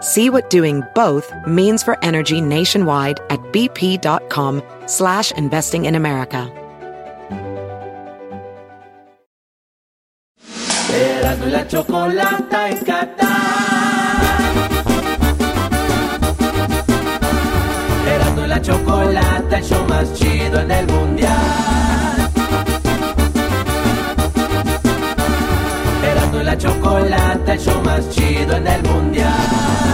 See what doing both means for energy nationwide at bp.com slash investing in America. La el show más chido en el mundial.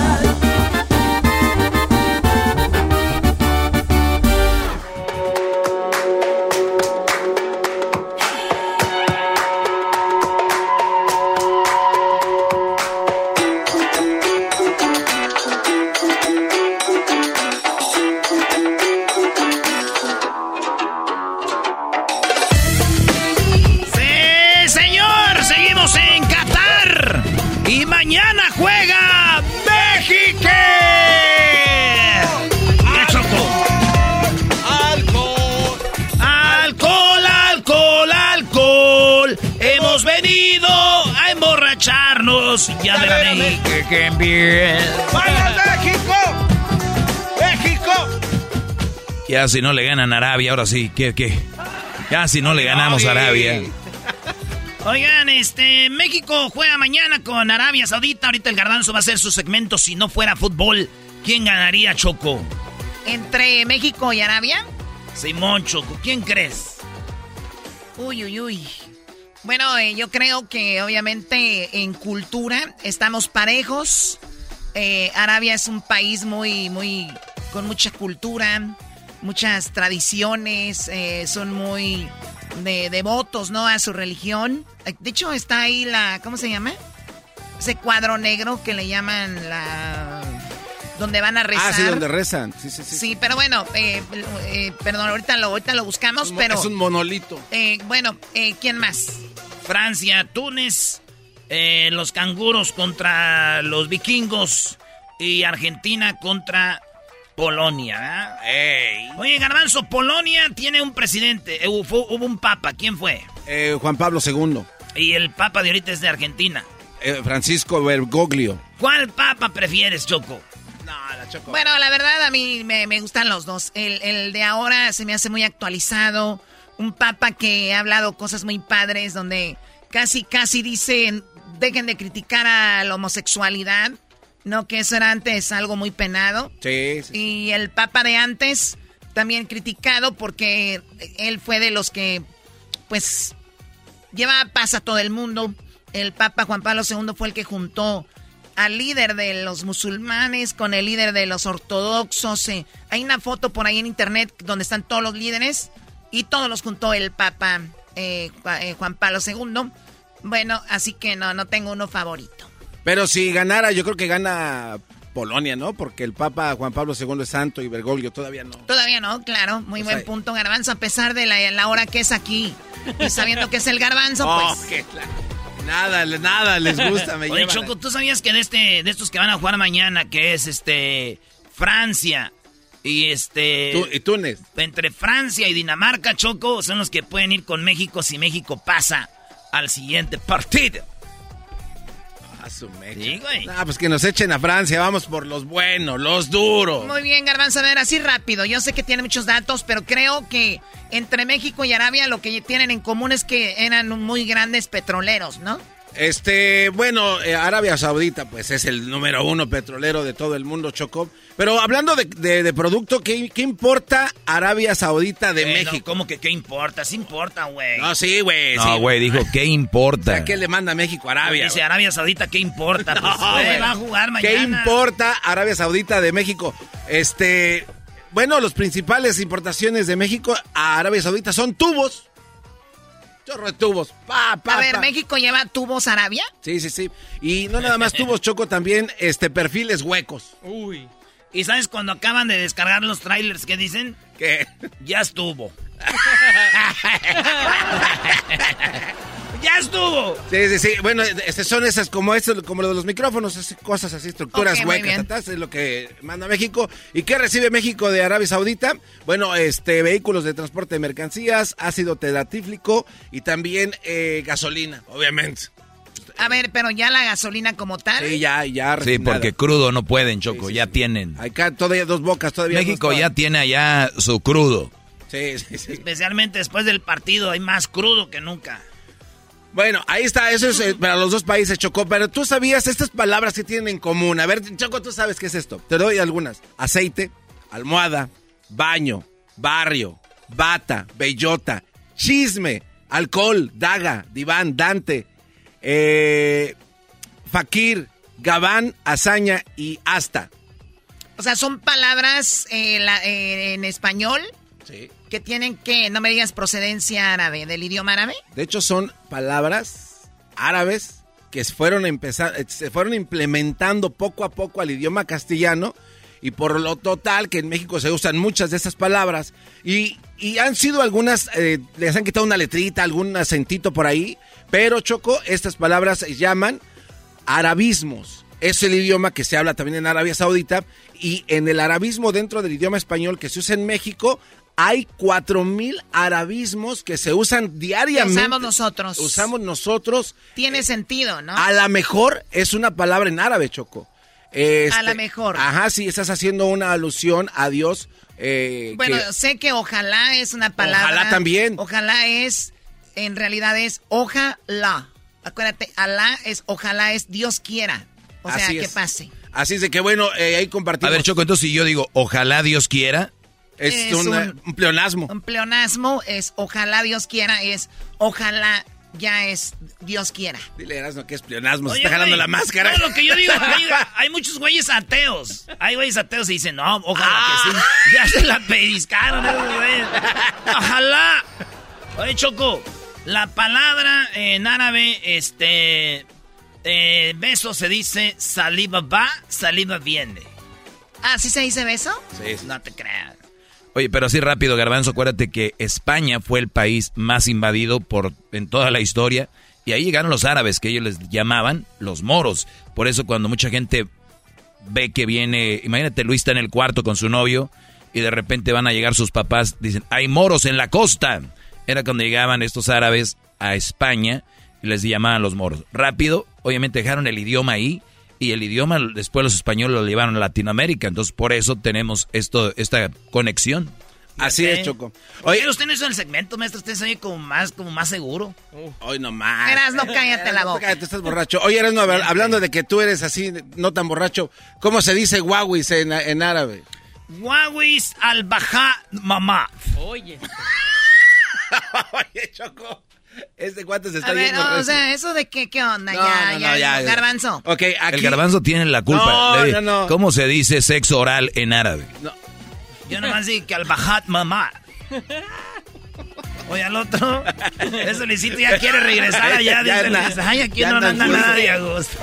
Emborracharnos. Ya verán ahí que, que bien. ¡Vamos, México! ¡México! Ya si no le ganan a Arabia, ahora sí, ¿qué, qué? Ya si no le ganamos a Arabia. Oigan, este, México juega mañana con Arabia Saudita. Ahorita el Garbanzo va a hacer su segmento. Si no fuera fútbol, ¿quién ganaría, Choco? ¿Entre México y Arabia? Simón, Choco, ¿quién crees? Uy, uy, uy. Bueno, eh, yo creo que obviamente en cultura estamos parejos. Eh, Arabia es un país muy, muy, con mucha cultura, muchas tradiciones, eh, son muy de, devotos, ¿no? A su religión. Eh, De hecho, está ahí la, ¿cómo se llama? Ese cuadro negro que le llaman la... Donde van a rezar. Ah, sí, donde rezan. Sí, sí, sí. Sí, pero bueno, eh, eh, perdón, ahorita lo, ahorita lo buscamos, Es pero... Es un monolito. eh, bueno, ¿quién más? Francia, Túnez, los canguros contra los vikingos y Argentina contra Polonia. ¿eh? Oye, Garbanzo, Polonia tiene un presidente, hubo, hubo un papa, ¿quién fue? Juan Pablo II. Y el papa de ahorita es de Argentina. Francisco Bergoglio. ¿Cuál papa prefieres, Choco? No, la Choco. Bueno, la verdad a mí me, me gustan los dos. El, el de ahora se me hace muy actualizado. Un papa que ha hablado cosas muy padres donde casi, casi dicen, dejen de criticar a la homosexualidad. No, que eso era antes algo muy penado. Sí, sí. Y el papa de antes, también criticado porque él fue de los que, pues, lleva paz a todo el mundo. El papa Juan Pablo II fue el que juntó al líder de los musulmanes con el líder de los ortodoxos. eh. Hay una foto por ahí en internet donde están todos los líderes y todos los juntó el papa eh, eh, Juan Pablo II. Bueno, así que no, no tengo uno favorito. Pero si ganara, yo creo que gana Polonia, ¿no? Porque el Papa Juan Pablo II es santo y Bergoglio todavía no. Todavía no, claro, muy O buen punto, Garbanzo, a pesar de la, la hora que es aquí. Y sabiendo que es el Garbanzo, Oh, pues. qué la- Nada, nada les gusta, me Oye, Choco, ¿tú sabías que de este, de estos que van a jugar mañana, que es este Francia y este Tú- y Túnez. entre Francia y Dinamarca, Choco, son los que pueden ir con México si México pasa al siguiente partido. A su mecha. Sí, güey. Ah, pues que nos echen a Francia, vamos por los buenos, los duros. Muy bien, Garbanzo, a ver, así rápido. Yo sé que tiene muchos datos, pero creo que entre México y Arabia lo que tienen en común es que eran muy grandes petroleros, ¿no? Este, bueno, eh, Arabia Saudita, pues es el número uno petrolero de todo el mundo, Choco. Pero hablando de, producto, ¿qué, importa Arabia Saudita de México? ¿Cómo que qué importa? Sí importa, güey. No, sí, güey. No, güey, dijo, ¿qué importa? ¿qué le manda a México a Arabia? Dice Arabia Saudita, ¿qué importa? Pues, va a jugar mañana. ¿Qué importa Arabia Saudita de México? Este, bueno, los principales importaciones de México a Arabia Saudita son tubos. Chorro de tubos. Pa, a ver, ¿México lleva tubos Arabia? Sí, sí, sí. Y no nada más tubos, Choco, también este, perfiles huecos. Uy. ¿Y sabes cuando acaban de descargar los trailers que dicen? Que ya estuvo. ¡Ya estuvo! Sí, sí, sí. Bueno, este, son esas como esto, como lo de los micrófonos, cosas así, estructuras huecas, es lo que manda México. ¿Y qué recibe México de Arabia Saudita? Bueno, este, vehículos de transporte de mercancías, ácido tedatíflico y también eh, gasolina, obviamente. A ver, pero ya la gasolina como tal. Sí, ya, ya. Sí, porque crudo no pueden, Choco, ya tienen. Acá todavía dos bocas, todavía. México ya tiene allá su crudo. Sí, sí, sí. Especialmente después del partido hay más crudo que nunca. Bueno, ahí está, eso es eh, para los dos países, Choco. Pero tú sabías estas palabras que tienen en común. A ver, Choco, tú sabes qué es esto. Te doy algunas. Aceite, almohada, baño, barrio, bata, bellota, chisme, alcohol, daga, diván, dante, eh, fakir, gabán, hazaña y hasta. O sea, son palabras eh, en español. Sí que tienen que, no me digas procedencia árabe, del idioma árabe. De hecho, son palabras árabes que fueron, empezar, se fueron implementando poco a poco al idioma castellano y por lo total que en México se usan muchas de esas palabras y, han sido algunas, eh, les han quitado una letrita, algún acentito por ahí, pero Choco, estas palabras se llaman arabismos. Es el idioma que se habla también en Arabia Saudita y en el arabismo dentro del idioma español que se usa en México hay cuatro mil arabismos que se usan diariamente. Usamos nosotros. Usamos nosotros. Tiene sentido, ¿no? A lo mejor es una palabra en árabe, Choco. a lo este, mejor. Ajá, sí, estás haciendo una alusión a Dios. Eh, bueno, sé que ojalá es una palabra. Ojalá también. Ojalá es, en realidad es ojalá. Acuérdate, Alá es ojalá es Dios quiera. O sea, que pase. Así es de que bueno, eh, ahí compartimos. A ver, Choco, entonces si yo digo ojalá Dios quiera, es, un, pleonasmo. Un pleonasmo es ojalá Dios quiera, es ojalá ya es Dios quiera. Dile, Erasmo, que es pleonasmo, se está jalando la máscara. No, lo que yo digo, hay, muchos güeyes ateos. Hay güeyes ateos y dicen, no, ojalá que sí. Ah. Ya se la pediscaron Ojalá. Oye, Choco, la palabra en árabe, este, eh, beso se dice saliva va, saliva viene. ¿Ah, sí se dice beso? Sí. No te creas. Oye, pero así rápido, Garbanzo, acuérdate que España fue el país más invadido por en toda la historia y ahí llegaron los árabes que ellos les llamaban los moros. Por eso cuando mucha gente ve que viene, imagínate Luis está en el cuarto con su novio y de repente van a llegar sus papás, dicen, "Hay moros en la costa." Era cuando llegaban estos árabes a España y les llamaban los moros. Rápido, obviamente dejaron el idioma ahí y el idioma después los españoles lo llevaron a Latinoamérica. Entonces por eso tenemos esto, esta conexión. Así es, Choco. Oye, usted no hizo el segmento, maestro. Usted se oye como más, como más seguro. Hoy no más. Eras, no cállate la boca. Cállate, estás borracho. Oye, Eras, no, hablando de que tú eres así, no tan borracho, ¿cómo se dice guaguis en, en árabe? Guaguis al baja mamá. Oye. Oye, Choco. Este cuate se está a ver, o sea, eso de qué, qué onda, ya, ya, ya, garbanzo. Okay, El garbanzo tiene la culpa. No, no, ¿Cómo se dice sexo oral en árabe? No. Yo nomás digo que al bajat mamá. Oye, al otro, ese Luisito ya quiere regresar allá. dice, ay, aquí no anda nada de gusto.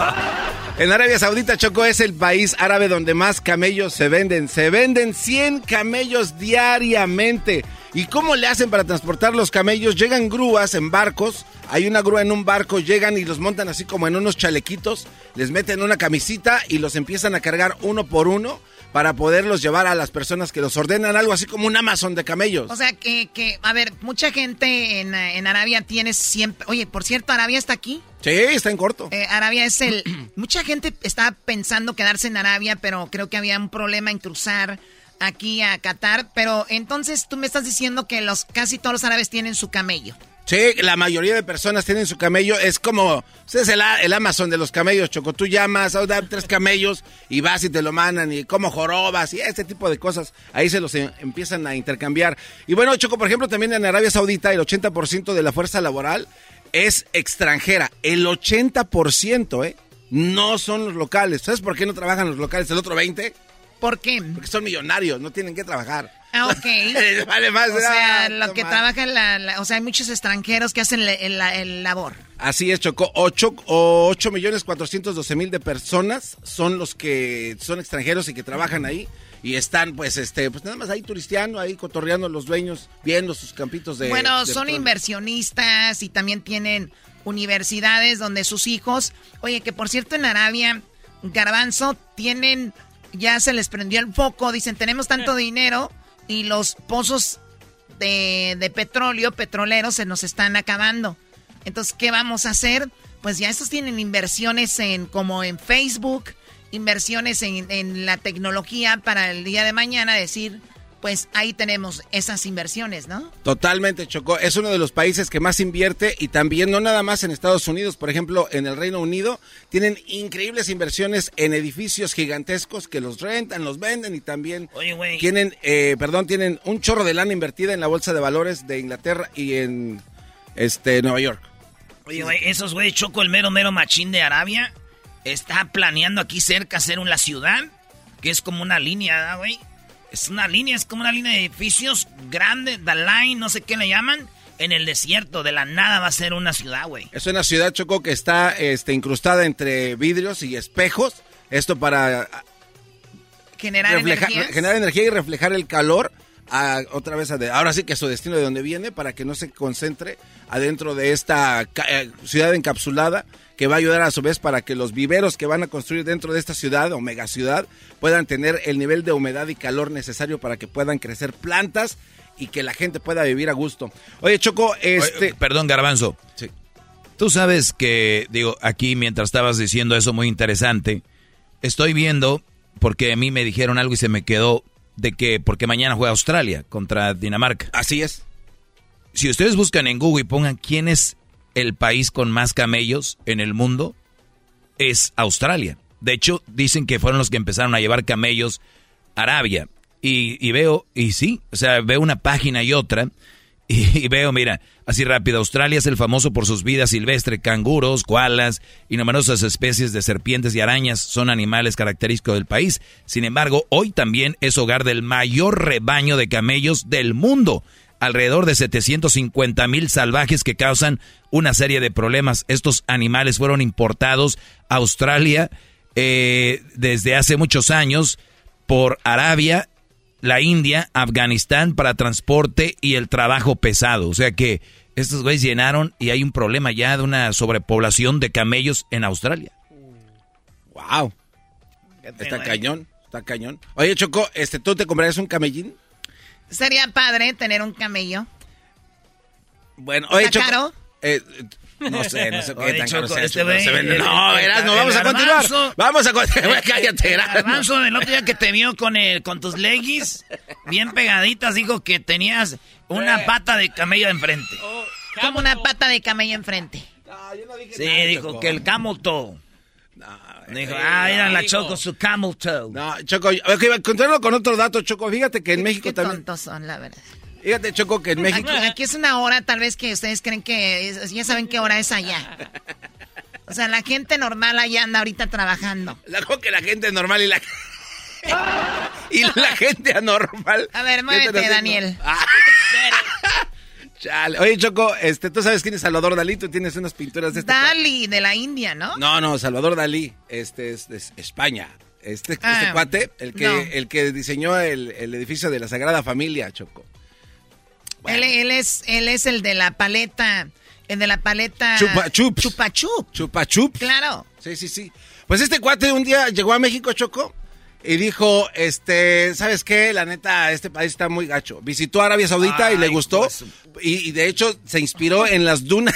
En Arabia Saudita, Choco, es el país árabe donde más camellos se venden. Se venden 100 camellos diariamente. ¿Y cómo le hacen para transportar los camellos? Llegan grúas en barcos, hay una grúa en un barco, llegan y los montan así como en unos chalequitos, les meten una camisita y los empiezan a cargar uno por uno para poderlos llevar a las personas que los ordenan, algo así como un Amazon de camellos. O sea, que, que a ver, mucha gente en, en Arabia tiene siempre... Oye, por cierto, Arabia está aquí. Sí, está en corto. Eh, Arabia es el... mucha gente está pensando quedarse en Arabia, pero creo que había un problema en cruzar aquí a Qatar, pero entonces tú me estás diciendo que los casi todos los árabes tienen su camello. Sí, la mayoría de personas tienen su camello. Es como, es el, Amazon de los camellos, Choco. Tú llamas, oh, tres camellos y vas y te lo mandan y como jorobas y este tipo de cosas. Ahí se los em, empiezan a intercambiar. Y bueno, Choco, por ejemplo, también en Arabia Saudita el 80% de la fuerza laboral es extranjera. El 80%, ¿eh? No son los locales. ¿Sabes por qué no trabajan los locales? El otro 20%. ¿Por qué? Porque son millonarios, no tienen que trabajar. Ah, ok. vale más. O sea, lo que trabajan, la, o sea, hay muchos extranjeros que hacen el, labor. Así es, Chocó. 8, 8 millones 412 mil de personas son los que son extranjeros y que trabajan ahí. Y están, pues, este, pues nada más ahí turisteando, ahí cotorreando los dueños, viendo sus campitos de... Bueno, son inversionistas y también tienen universidades donde sus hijos... Oye, que por cierto en Arabia, Garbanzo, tienen... Ya se les prendió el foco, dicen, tenemos tanto dinero y los pozos de, petróleo, petroleros, se nos están acabando. Entonces, ¿qué vamos a hacer? Pues ya estos tienen inversiones en como en Facebook, inversiones en, en la tecnología para el día de mañana decir, pues ahí tenemos esas inversiones, ¿no? Totalmente, Chocó. Es uno de los países que más invierte y también no nada más en Estados Unidos, por ejemplo, en el Reino Unido tienen increíbles inversiones en edificios gigantescos que los rentan, los venden y también tienen, eh, perdón, tienen un chorro de lana invertida en la bolsa de valores de Inglaterra y en este Nueva York. Oye, güey, esos güey, Choco, el mero mero machín de Arabia, está planeando aquí cerca hacer una ciudad que es como una línea, güey es una línea, es como una línea de edificios grande, the line, no sé qué le llaman. En el desierto, de la nada va a ser una ciudad, güey. Es una ciudad, Choco, que está este, incrustada entre vidrios y espejos. Esto para generar energía. Generar energía y reflejar el calor a, otra vez, a ahora sí que a su destino de donde viene, para que no se concentre adentro de esta eh, ciudad encapsulada que va a ayudar a su vez para que los viveros que van a construir dentro de esta ciudad o megaciudad puedan tener el nivel de humedad y calor necesario para que puedan crecer plantas y que la gente pueda vivir a gusto. Oye, Choco, este... perdón, Garbanzo. Sí. Tú sabes que, digo, aquí mientras estabas diciendo eso muy interesante, estoy viendo, porque a mí me dijeron algo y se me quedó, de que, porque mañana juega Australia contra Dinamarca. Así es. Si ustedes buscan en Google y pongan quién es el país con más camellos en el mundo es Australia. De hecho, dicen que fueron los que empezaron a llevar camellos a Arabia. Y, veo, y sí, o sea, veo una página y otra, y, veo, mira, así rápido, Australia es el famoso por sus vidas silvestres, canguros, koalas y numerosas especies de serpientes y arañas son animales característicos del país. Sin embargo, hoy también es hogar del mayor rebaño de camellos del mundo alrededor de 750 mil salvajes que causan una serie de problemas. Estos animales fueron importados a Australia eh, desde hace muchos años por Arabia, la India, Afganistán para transporte y el trabajo pesado. O sea que estos güeyes llenaron y hay un problema ya de una sobrepoblación de camellos en Australia. Wow. Está cañón, está cañón. Oye, Choco, este, ¿tú te comprarías un camellín? Sería padre tener un camello. Bueno, oye, ¿Está caro? Eh, no sé, no sé qué tan caro sea. Este no, se vende. no, verás, no, vamos a continuar. Vamos a continuar. Cállate, Garbanzo, el otro día que te vio con, el, con tus leggings bien pegaditas, dijo que tenías una pata de camello enfrente. Oh, Como una pata de camello enfrente. No, yo no dije sí, dijo que el camel toe. Dijo, ah, era la Choco, su camel toe. No, Choco, ok, continuando con otro dato, Choco. Fíjate que en México qué también. tontos son, la verdad. Fíjate, Choco, que en México. Aquí, es una hora, tal vez que ustedes creen que ya saben qué hora es allá. O sea, la gente normal allá anda ahorita trabajando. La que la gente normal y la. y la gente anormal. A ver, muévete, Daniel. Ah. Oye, Choco, este, ¿tú sabes quién es Salvador Dalí? Tú tienes unas pinturas de este Dalí, de la India, ¿no? No, no, Salvador Dalí, este es de España. Este, este ah, cuate, el que, el que diseñó el, edificio de la Sagrada Familia, Choco. Él, es, él es el de la paleta, el de la paleta... Chupa. Chupa Chup. Chupa Chup. Claro. Sí, sí, sí. Pues este cuate un día llegó a México, Choco, y dijo, este, ¿sabes qué? La neta, este país está muy gacho. Visitó Arabia Saudita y le gustó. Pues, y, de hecho se inspiró en las dunas.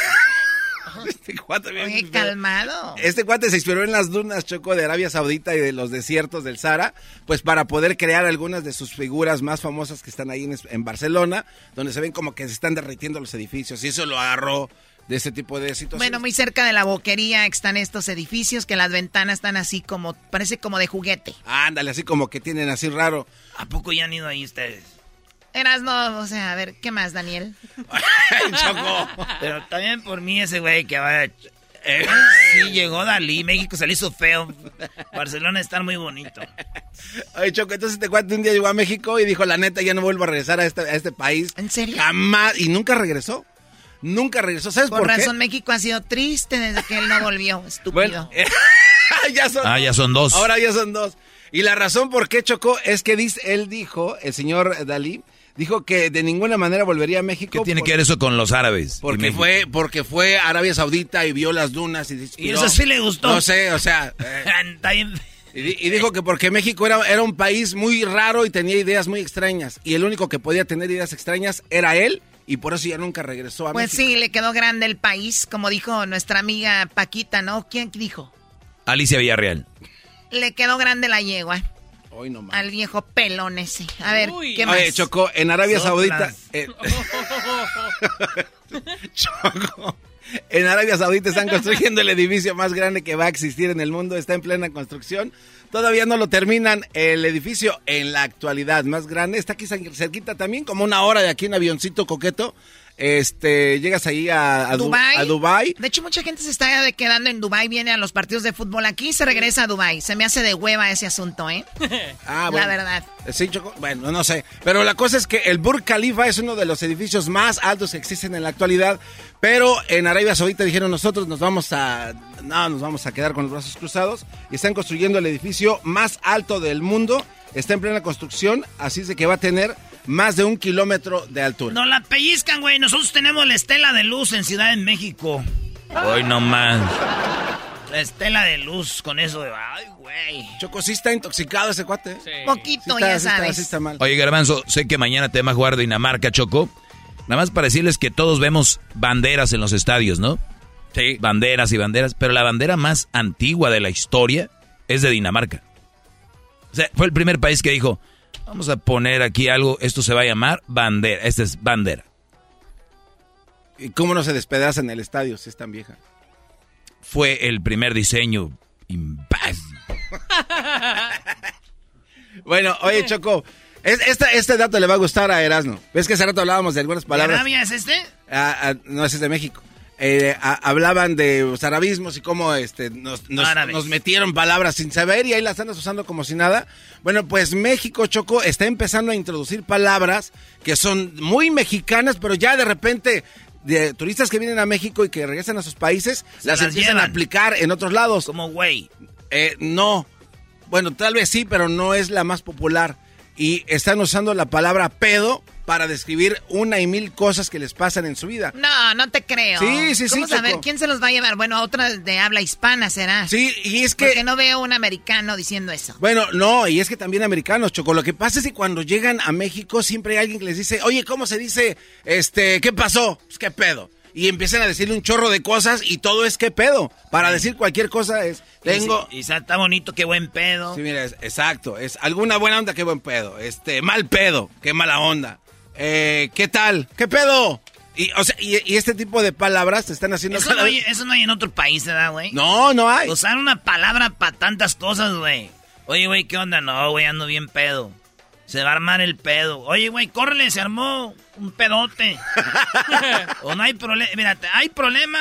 Este cuate bien calmado. Este cuate se inspiró en las dunas Choco de Arabia Saudita y de los desiertos del Sahara, pues para poder crear algunas de sus figuras más famosas que están ahí en, Barcelona, donde se ven como que se están derritiendo los edificios. Y eso lo agarró de ese tipo de situaciones. Bueno, muy cerca de la boquería están estos edificios que las ventanas están así como, parece como de juguete. Ándale, así como que tienen así raro. ¿A poco ya han ido ahí ustedes? Eras no, o sea, a ver, ¿qué más, Daniel? Choco. Pero también por mí ese güey que va... Eh, sí, llegó Dalí, México se le hizo feo. Barcelona está muy bonito. Oye, Choco, entonces te cuento, un día llegó a México y dijo, la neta, ya no vuelvo a regresar a este, a este país. ¿En serio? Jamás, y nunca regresó. Nunca regresó, ¿sabes por, qué? Por razón, México ha sido triste desde que él no volvió, estúpido. ya son, ah, ya son dos. Ahora ya son dos. Y la razón por qué chocó es que dice, él dijo, el señor Dalí, dijo que de ninguna manera volvería a México. ¿Qué tiene que ver eso con los árabes? Porque fue, porque fue a Arabia Saudita y vio las dunas y Y eso sí le gustó. No sé, o sea. Eh, y, dijo que porque México era, era un país muy raro y tenía ideas muy extrañas. Y el único que podía tener ideas extrañas era él. Y por eso ya nunca regresó a pues México. Pues sí, le quedó grande el país, como dijo nuestra amiga Paquita, ¿no? ¿Quién dijo? Alicia Villarreal. Le quedó grande la yegua. Hoy no Al viejo pelón ese. A ver, ¿qué más? Oye, Choco, en Arabia Saudita. Eh, Choco. En Arabia Saudita están construyendo el edificio más grande que va a existir en el mundo. Está en plena construcción. Todavía no lo terminan. El edificio en la actualidad más grande está aquí cerquita también, como una hora de aquí en avioncito coqueto este, llegas ahí a, a, Dubai. De hecho, mucha gente se está quedando en Dubai, viene a los partidos de fútbol aquí y se regresa a Dubai. Se me hace de hueva ese asunto, ¿eh? ah, bueno. La verdad. Sí, bueno, no sé. Pero la cosa es que el Burj Khalifa es uno de los edificios más altos que existen en la actualidad. Pero en Arabia Saudita dijeron nosotros nos vamos a... No, nos vamos a quedar con los brazos cruzados. Y están construyendo el edificio más alto del mundo. Está en plena construcción, así es de que va a tener más de un kilómetro de altura. No la pellizcan, güey. Nosotros tenemos la estela de luz en Ciudad de México. Hoy no más. La estela de luz con eso de. Ay, güey. Choco, sí está intoxicado ese cuate. Sí. Poquito, ya sabes. está mal. Oye, Garbanzo, sé que mañana te va a jugar Dinamarca, Choco. Nada más para decirles que todos vemos banderas en los estadios, ¿no? Sí. Banderas y banderas. Pero la bandera más antigua de la historia es de Dinamarca. O sea, fue el primer país que dijo Vamos a poner aquí algo, esto se va a llamar bandera, esta es bandera. ¿Y cómo no se despedaza en el estadio si es tan vieja? Fue el primer diseño. bueno, oye Choco, este dato le va a gustar a Erasmo. ¿Ves que hace rato hablábamos de algunas palabras? ¿De es este? Ah, ah, no, es de México. Eh, hablaban de los arabismos y cómo este, nos, metieron palabras sin saber y ahí las andas usando como si nada. Bueno, pues México, Choco, está empezando a introducir palabras que son muy mexicanas, pero ya de repente de turistas que vienen a México y que regresan a sus países, las, empiezan a aplicar en otros lados. Como güey. Eh, no. Bueno, tal vez sí, pero no es la más popular. Y están usando la palabra pedo para describir una y mil cosas que les pasan en su vida. No, no te creo. Sí, sí, sí. Vamos a ver quién se los va a llevar. Bueno, otra de habla hispana será. Sí, y es que. Porque no veo un americano diciendo eso. Bueno, no, y es que también americanos, Choco. Lo que pasa es que cuando llegan a México siempre hay alguien que les dice, oye, ¿cómo se dice? Este, ¿qué pasó? Pues qué pedo. Y empiezan a decirle un chorro de cosas y todo es qué pedo. Para decir cualquier cosa es, tengo... Y, está bonito, qué buen pedo. Sí, mira, exacto. Es alguna buena onda, qué buen pedo. Este, mal pedo, qué mala onda. Eh, ¿Qué tal? ¿Qué pedo? Y, o sea, y, este tipo de palabras te están haciendo... Eso, no hay, eso no hay en otro país, ¿verdad, güey? No, no hay. Usar una palabra para tantas cosas, güey. Oye, güey, ¿qué onda? No, güey, ando bien pedo. Se va a armar el pedo. Oye, güey, córrele, se armó un pedote. o no hay problema. Mira, hay problema.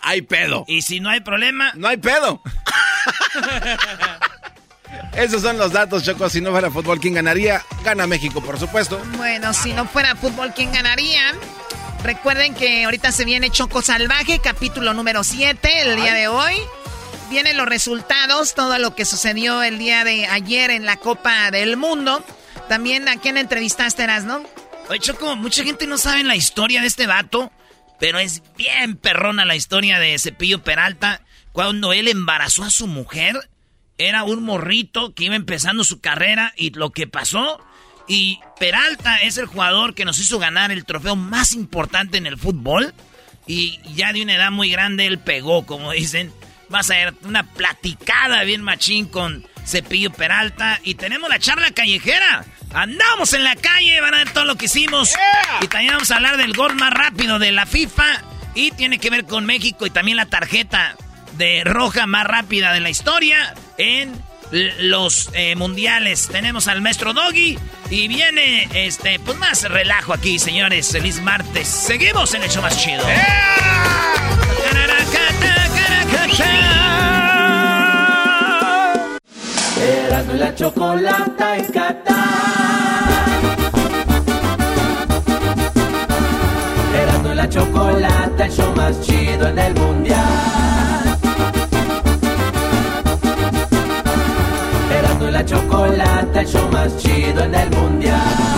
Hay pedo. Y si no hay problema. No hay pedo. Esos son los datos, Choco. Si no fuera fútbol, ¿quién ganaría? Gana México, por supuesto. Bueno, si no fuera fútbol, ¿quién ganaría? Recuerden que ahorita se viene Choco Salvaje, capítulo número 7, el día de hoy. Vienen los resultados, todo lo que sucedió el día de ayer en la Copa del Mundo. También a quién entrevistaste, no? Oye, Choco, mucha gente no sabe la historia de este vato, pero es bien perrona la historia de Cepillo Peralta. Cuando él embarazó a su mujer, era un morrito que iba empezando su carrera y lo que pasó. Y Peralta es el jugador que nos hizo ganar el trofeo más importante en el fútbol. y ya de una edad muy grande él pegó, como dicen. Vas a ver una platicada bien machín con Cepillo Peralta y tenemos la charla callejera. Andamos en la calle, van a ver todo lo que hicimos. Y también vamos a hablar del gol más rápido de la FIFA. Y tiene que ver con México y también la tarjeta de roja más rápida de la historia en los eh, mundiales. Tenemos al maestro Doggy y viene este pues más relajo aquí, señores. Feliz martes. Seguimos en el show más chido. Erasmo la chocolata en Qatar. Erasmo la chocolata, el show más chido en el mundial. La chocolata, el show más chido en el mundial.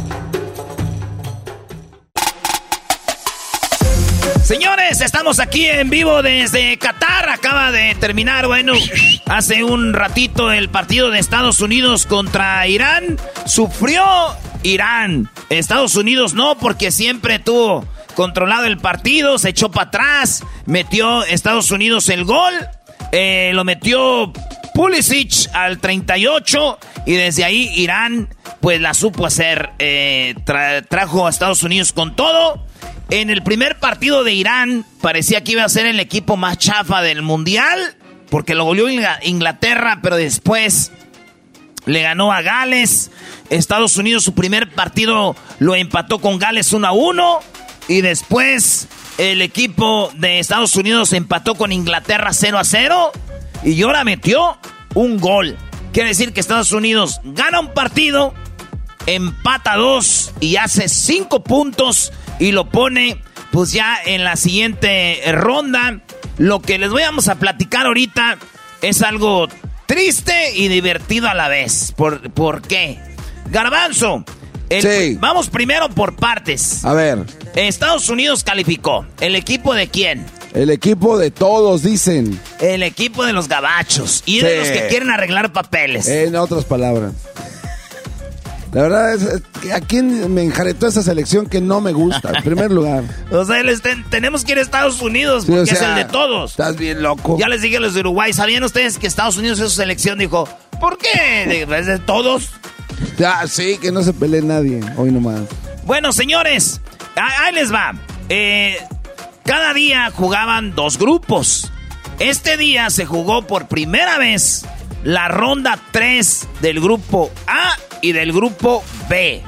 Señores, estamos aquí en vivo desde Qatar. Acaba de terminar, bueno, hace un ratito el partido de Estados Unidos contra Irán. Sufrió Irán. Estados Unidos no, porque siempre tuvo controlado el partido, se echó para atrás, metió Estados Unidos el gol, eh, lo metió Pulisic al 38 y desde ahí Irán pues la supo hacer, eh, trajo a Estados Unidos con todo. En el primer partido de Irán parecía que iba a ser el equipo más chafa del mundial, porque lo goleó Inglaterra, pero después le ganó a Gales. Estados Unidos su primer partido lo empató con Gales 1 a 1 y después el equipo de Estados Unidos empató con Inglaterra 0 a 0 y ahora metió un gol. Quiere decir que Estados Unidos gana un partido, empata dos y hace cinco puntos y lo pone pues ya en la siguiente ronda. Lo que les voy a platicar ahorita es algo triste y divertido a la vez. ¿Por, ¿por qué? Garbanzo. Vamos primero por partes. A ver. Estados Unidos calificó. ¿El equipo de quién? El equipo de todos, dicen. El equipo de los gabachos. Y de los que quieren arreglar papeles. En otras palabras. La verdad es, a quién me enjaretó esa selección que no me gusta, en primer lugar. O sea, tenemos que ir a Estados Unidos porque es el de todos. Estás bien loco. Ya les dije a los de Uruguay, ¿sabían ustedes que Estados Unidos es su selección? Dijo, ¿por qué? ¿Es de todos? Ya, sí, que no se pelee nadie, hoy nomás. Bueno, señores, ahí les va. Eh, cada día jugaban dos grupos. Este día se jugó por primera vez la ronda 3 del grupo A y del grupo B.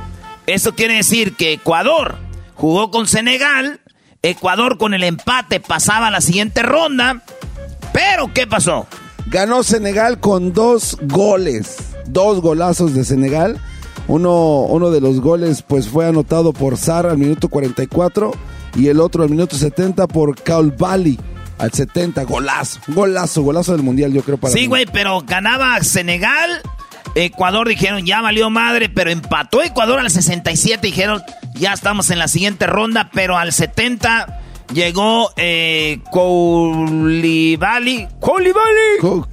Eso quiere decir que Ecuador jugó con Senegal, Ecuador con el empate pasaba a la siguiente ronda, pero ¿qué pasó? Ganó Senegal con dos goles, dos golazos de Senegal. Uno, uno de los goles pues fue anotado por Sar al minuto 44 y el otro al minuto 70 por Bali al 70. Golazo, golazo, golazo del mundial yo creo para Sí, güey, pero ganaba Senegal Ecuador dijeron, ya valió madre, pero empató Ecuador al 67. Dijeron, ya estamos en la siguiente ronda, pero al 70 llegó eh, Koulibaly. ¿Cómo,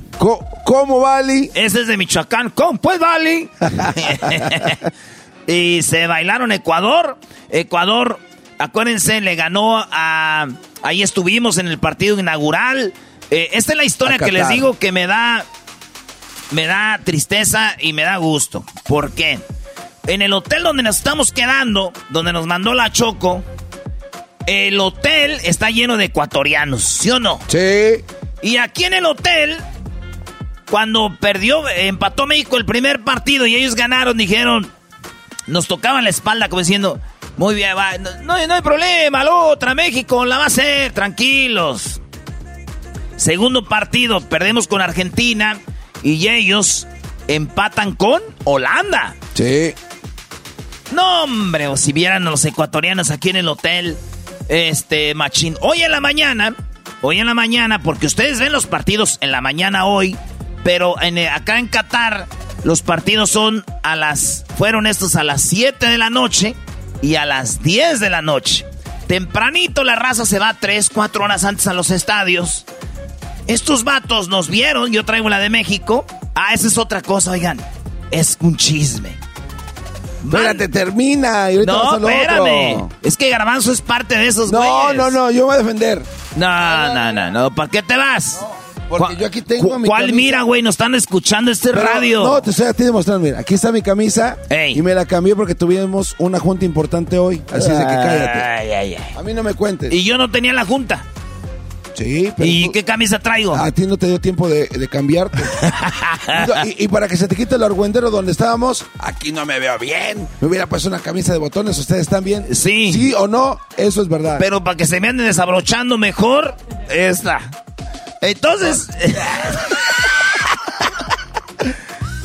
¿Cómo Bali? Ese es de Michoacán. ¿Cómo pues Bali? y se bailaron Ecuador. Ecuador, acuérdense, le ganó a... Ahí estuvimos en el partido inaugural. Eh, esta es la historia que les digo que me da me da tristeza y me da gusto. ¿Por qué? En el hotel donde nos estamos quedando, donde nos mandó la Choco, el hotel está lleno de ecuatorianos, ¿sí o no? Sí. Y aquí en el hotel, cuando perdió, empató México el primer partido y ellos ganaron, dijeron, nos tocaban la espalda como diciendo, muy bien, va, no, no, hay problema, la otra México la va a hacer, tranquilos. Segundo partido, perdemos con Argentina y ellos empatan con Holanda. Sí. No, hombre, o si vieran a los ecuatorianos aquí en el hotel, este, machín. Hoy en la mañana, hoy en la mañana, porque ustedes ven los partidos en la mañana hoy, pero en, eh, acá en Qatar los partidos son a las, fueron estos a las 7 de la noche y a las 10 de la noche. Tempranito la raza se va 3, 4 horas antes a los estadios estos vatos nos vieron, yo traigo la de México. Ah, esa es otra cosa, oigan. Es un chisme. Espérate, termina. no, espérame. Es que Garbanzo es parte de esos No, no, no, yo voy a defender. No, no, no, no. ¿Para qué te vas? porque yo aquí tengo mi ¿Cuál mira, güey? Nos están escuchando este radio. No, te estoy a ti demostrando. Mira, aquí está mi camisa. Y me la cambié porque tuvimos una junta importante hoy. Así es de que cállate. Ay, ay, ay. A mí no me cuentes. Y yo no tenía la junta. ¿Y qué camisa traigo? A ti no te dio tiempo de, cambiarte. y, para que se te quite el argüendero donde estábamos, aquí no me veo bien. Me hubiera puesto una camisa de botones, ¿ustedes están bien? Sí. Sí o no, eso es verdad. Pero para que se me anden desabrochando mejor, esta. Entonces...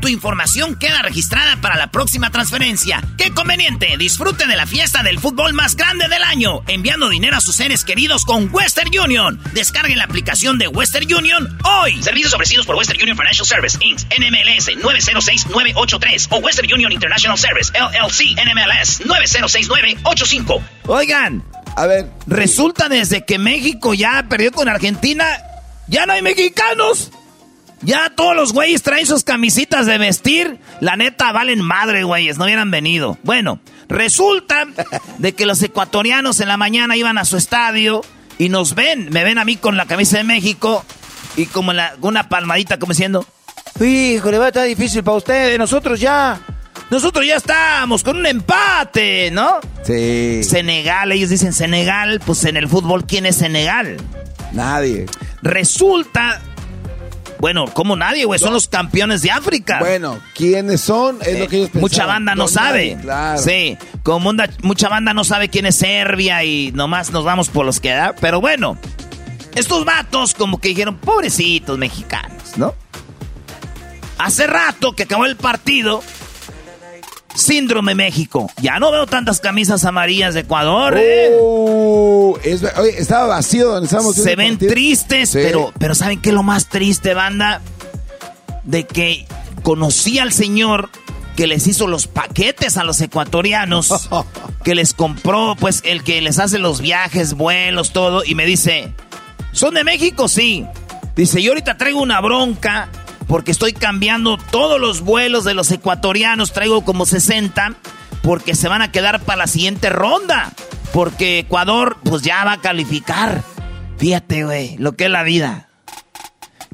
tu información queda registrada para la próxima transferencia. ¡Qué conveniente! Disfrute de la fiesta del fútbol más grande del año, enviando dinero a sus seres queridos con Western Union. Descarguen la aplicación de Western Union hoy. Servicios ofrecidos por Western Union Financial Service, Inc., NMLS 906983 o Western Union International Service, LLC, NMLS 906985. Oigan, a ver, resulta desde que México ya perdió con Argentina, ya no hay mexicanos. Ya todos los güeyes traen sus camisitas de vestir. La neta, valen madre, güeyes. No hubieran venido. Bueno, resulta de que los ecuatorianos en la mañana iban a su estadio y nos ven. Me ven a mí con la camisa de México y como la, una palmadita como diciendo... Híjole, va a estar difícil para ustedes. Nosotros ya... Nosotros ya estamos con un empate, ¿no? Sí. Senegal, ellos dicen Senegal. Pues en el fútbol, ¿quién es Senegal? Nadie. Resulta bueno, como nadie, güey, son los campeones de África. Bueno, ¿quiénes son? Es lo que ellos Mucha banda no, sabe. claro. Sí, como mucha banda no sabe quién es Serbia y nomás nos vamos por los que da. Pero bueno, estos vatos como que dijeron, pobrecitos mexicanos, ¿no? Hace rato que acabó el partido, Síndrome México. Ya no veo tantas camisas amarillas de Ecuador. ¿eh? Oh, estaba vacío donde estábamos. Se ven tristes, pero, pero ¿saben qué es lo más triste, banda? De que conocí al señor que les hizo los paquetes a los ecuatorianos, que les compró, pues, el que les hace los viajes, vuelos, todo, y me dice, ¿son de México? Sí. Dice, yo ahorita traigo una bronca porque estoy cambiando todos los vuelos de los ecuatorianos, traigo como 60, porque se van a quedar para la siguiente ronda. Porque Ecuador, pues ya va a calificar. Fíjate, güey, lo que es la vida.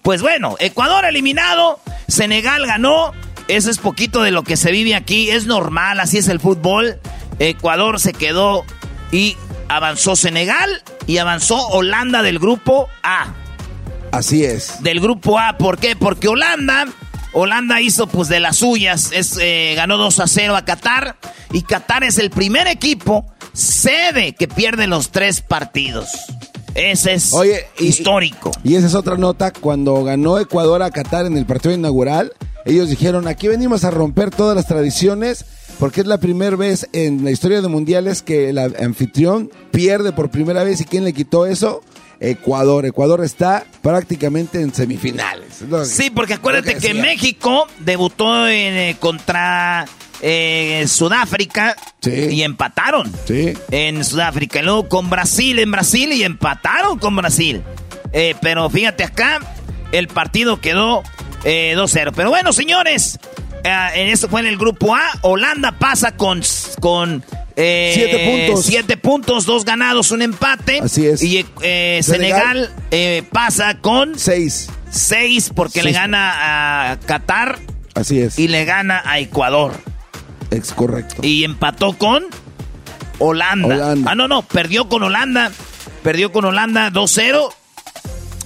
Pues bueno, Ecuador eliminado, Senegal ganó. Eso es poquito de lo que se vive aquí. Es normal, así es el fútbol. Ecuador se quedó y avanzó Senegal y avanzó Holanda del grupo A. Así es. Del grupo A, ¿por qué? Porque Holanda, Holanda hizo pues de las suyas, es, eh, ganó 2 a 0 a Qatar y Qatar es el primer equipo sede que pierde los tres partidos. Ese es histórico. Y, esa es otra nota, cuando ganó Ecuador a Qatar en el partido inaugural, ellos dijeron, aquí venimos a romper todas las tradiciones porque es la primera vez en la historia de mundiales que el anfitrión pierde por primera vez y quién le quitó eso Ecuador. Ecuador está prácticamente en semifinales. Sí, porque acuérdate que, México debutó en, eh, contra eh, Sudáfrica y empataron sí. en Sudáfrica. Y luego con Brasil en Brasil y empataron con Brasil. Eh, pero fíjate acá, el partido quedó 2-0. Pero bueno, señores, en esto fue en el grupo A. Holanda pasa con, con eh, siete puntos. Siete puntos, dos ganados, un empate. Así es. Y eh, Senegal, eh, pasa con... Seis. Seis porque le gana a Qatar. Así es. Y le gana a Ecuador. Es correcto. Y empató con Holanda. Ah, no, no, perdió con Holanda. Perdió con Holanda 2-0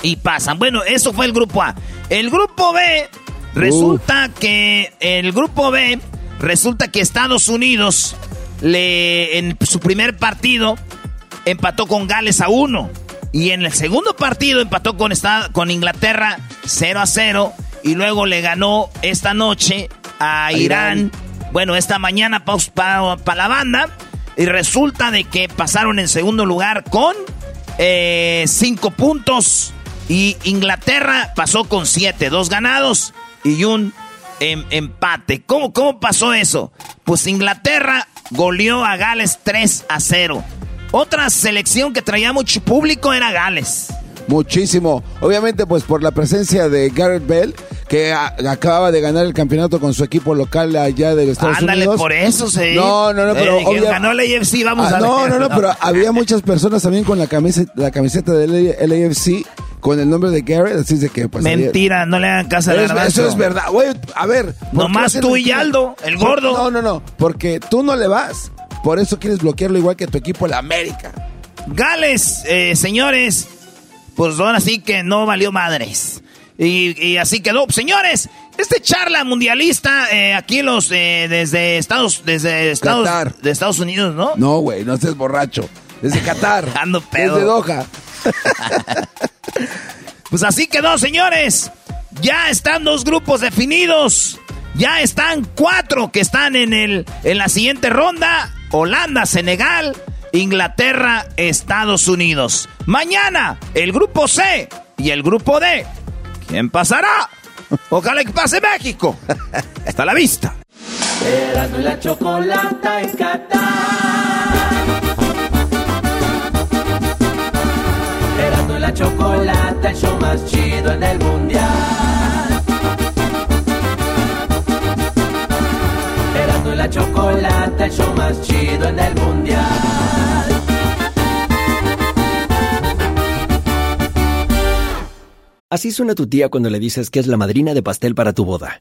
y pasan. Bueno, eso fue el grupo A. El grupo B, resulta que el grupo B, resulta que Estados Unidos le, en su primer partido empató con Gales a 1. Y en el segundo partido empató con, con Inglaterra 0 a 0. Y luego le ganó esta noche a, Irán. Bueno, esta mañana para la banda. Y resulta de que pasaron en segundo lugar con 5 eh, puntos. Y Inglaterra pasó con 7, dos ganados y un em, empate. ¿Cómo, ¿Cómo pasó eso? Pues Inglaterra goleó a Gales 3 a 0. Otra selección que traía mucho público era Gales. Muchísimo. Obviamente, pues por la presencia de Garrett Bell, que acababa de ganar el campeonato con su equipo local allá de Estados Ándale, Unidos. por eso, sí. No, no, no, pero. Eh, ganó el AFC, vamos ah, a No, no, no, pero había muchas personas también con la camiseta, la camiseta del AFC con el nombre de Garrett, así de que pues, Mentira, no le hagan caso a Eso, eso es verdad, güey. A ver. Nomás tú y Aldo, el gordo. No, no, no. Porque tú no le vas. Por eso quieres bloquearlo igual que tu equipo, el América. Gales, eh, señores, pues ahora sí que no valió madres. Y, así quedó. Señores, este charla mundialista eh, aquí los eh, desde Estados desde Estados de Estados Unidos, ¿no? No, güey, no estés borracho. Desde Qatar. Ando pedo. Desde Doha. pues así quedó, señores. Ya están dos grupos definidos. Ya están cuatro que están en, el, en la siguiente ronda. Holanda, Senegal, Inglaterra, Estados Unidos. Mañana, el grupo C y el grupo D. ¿Quién pasará? Ojalá que pase México. Hasta la vista. Chocolata, el show más chido en el mundial. Erasmo y la chocolata, el show más chido en el mundial. Así suena tu tía cuando le dices que es la madrina de pastel para tu boda.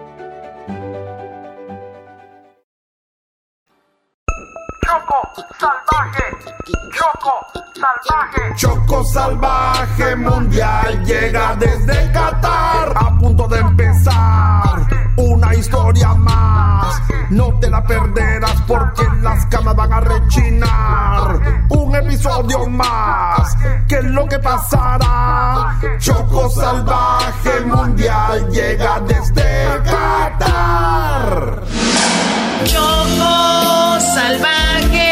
Salvaje, Choco salvaje. Choco salvaje mundial llega desde Qatar. A punto de empezar una historia más. No te la perderás porque las camas van a rechinar. Un episodio más. ¿Qué es lo que pasará? Choco salvaje mundial llega desde Qatar. Choco salvaje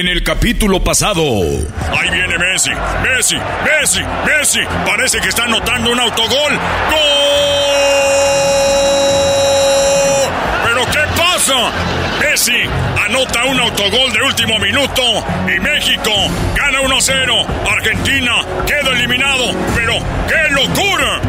En el capítulo pasado. Ahí viene Messi, Messi, Messi, Messi. Parece que está anotando un autogol. ¡Gol! ¿Pero qué pasa? Messi anota un autogol de último minuto y México gana 1-0. Argentina queda eliminado. Pero ¡qué locura!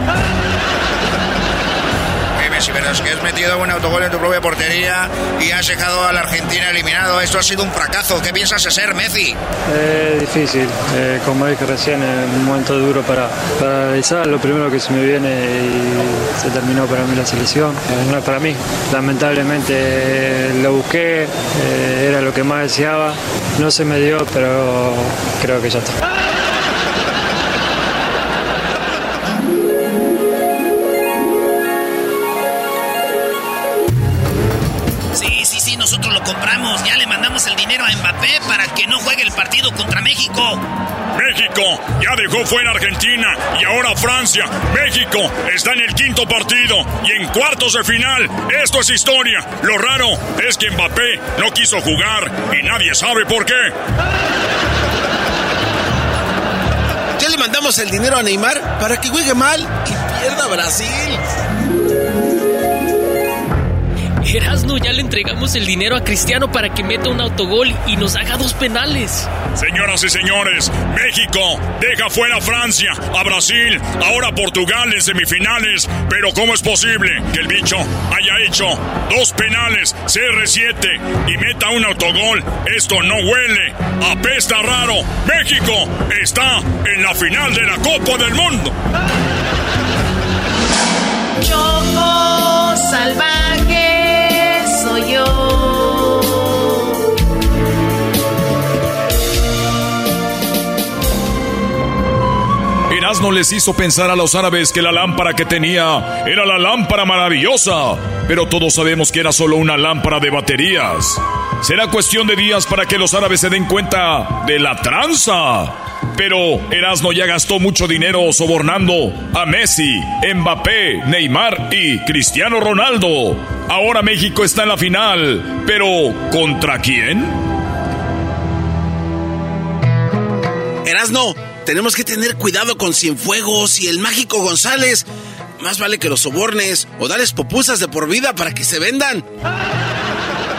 Messi, pero es que has metido un autogol en tu propia portería y has dejado a la Argentina eliminado. Esto ha sido un fracaso. ¿Qué piensas ser Messi? Eh, difícil, eh, como dije recién, un momento duro para, para realizar. Lo primero que se me viene y se terminó para mí la selección. Eh, no es para mí. Lamentablemente eh, lo busqué, eh, era lo que más deseaba. No se me dio, pero creo que ya está. Ya le mandamos el dinero a Mbappé para que no juegue el partido contra México. México ya dejó fuera a Argentina y ahora Francia. México está en el quinto partido y en cuartos de final. Esto es historia. Lo raro es que Mbappé no quiso jugar y nadie sabe por qué. Ya le mandamos el dinero a Neymar para que juegue mal y pierda Brasil. Ya le entregamos el dinero a Cristiano para que meta un autogol y nos haga dos penales. Señoras y señores, México deja fuera a Francia, a Brasil, ahora Portugal en semifinales. Pero ¿cómo es posible que el bicho haya hecho dos penales, CR7 y meta un autogol? Esto no huele, apesta raro. México está en la final de la Copa del Mundo. Choco salvaje Erasmo les hizo pensar a los árabes que la lámpara que tenía era la lámpara maravillosa, pero todos sabemos que era solo una lámpara de baterías. Será cuestión de días para que los árabes se den cuenta de la tranza. Pero Erasmo ya gastó mucho dinero sobornando a Messi, Mbappé, Neymar y Cristiano Ronaldo. Ahora México está en la final, pero ¿contra quién? Erasno, tenemos que tener cuidado con Cienfuegos y el mágico González. Más vale que los sobornes o dales popusas de por vida para que se vendan.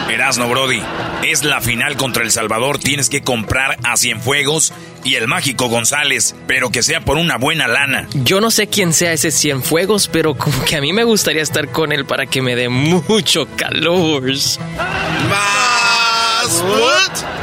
Erasno, Brody. Es la final contra El Salvador. Tienes que comprar a Cienfuegos y el mágico González, pero que sea por una buena lana. Yo no sé quién sea ese Cienfuegos, pero como que a mí me gustaría estar con él para que me dé mucho calor. ¿Más? ¿What?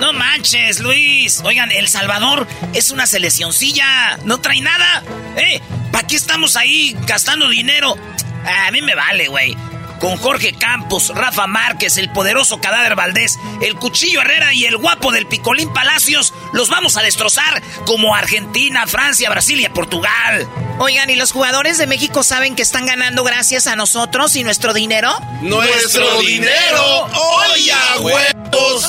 No manches, Luis. Oigan, El Salvador es una seleccioncilla. No trae nada. ¿Eh? ¿Para qué estamos ahí gastando dinero? A mí me vale, güey. Con Jorge Campos, Rafa Márquez, el poderoso Cadáver Valdés, el Cuchillo Herrera y el guapo del Picolín Palacios, los vamos a destrozar como Argentina, Francia, Brasil y Portugal. Oigan, ¿y los jugadores de México saben que están ganando gracias a nosotros y nuestro dinero? ¡Nuestro dinero! ¡Oye, huevos!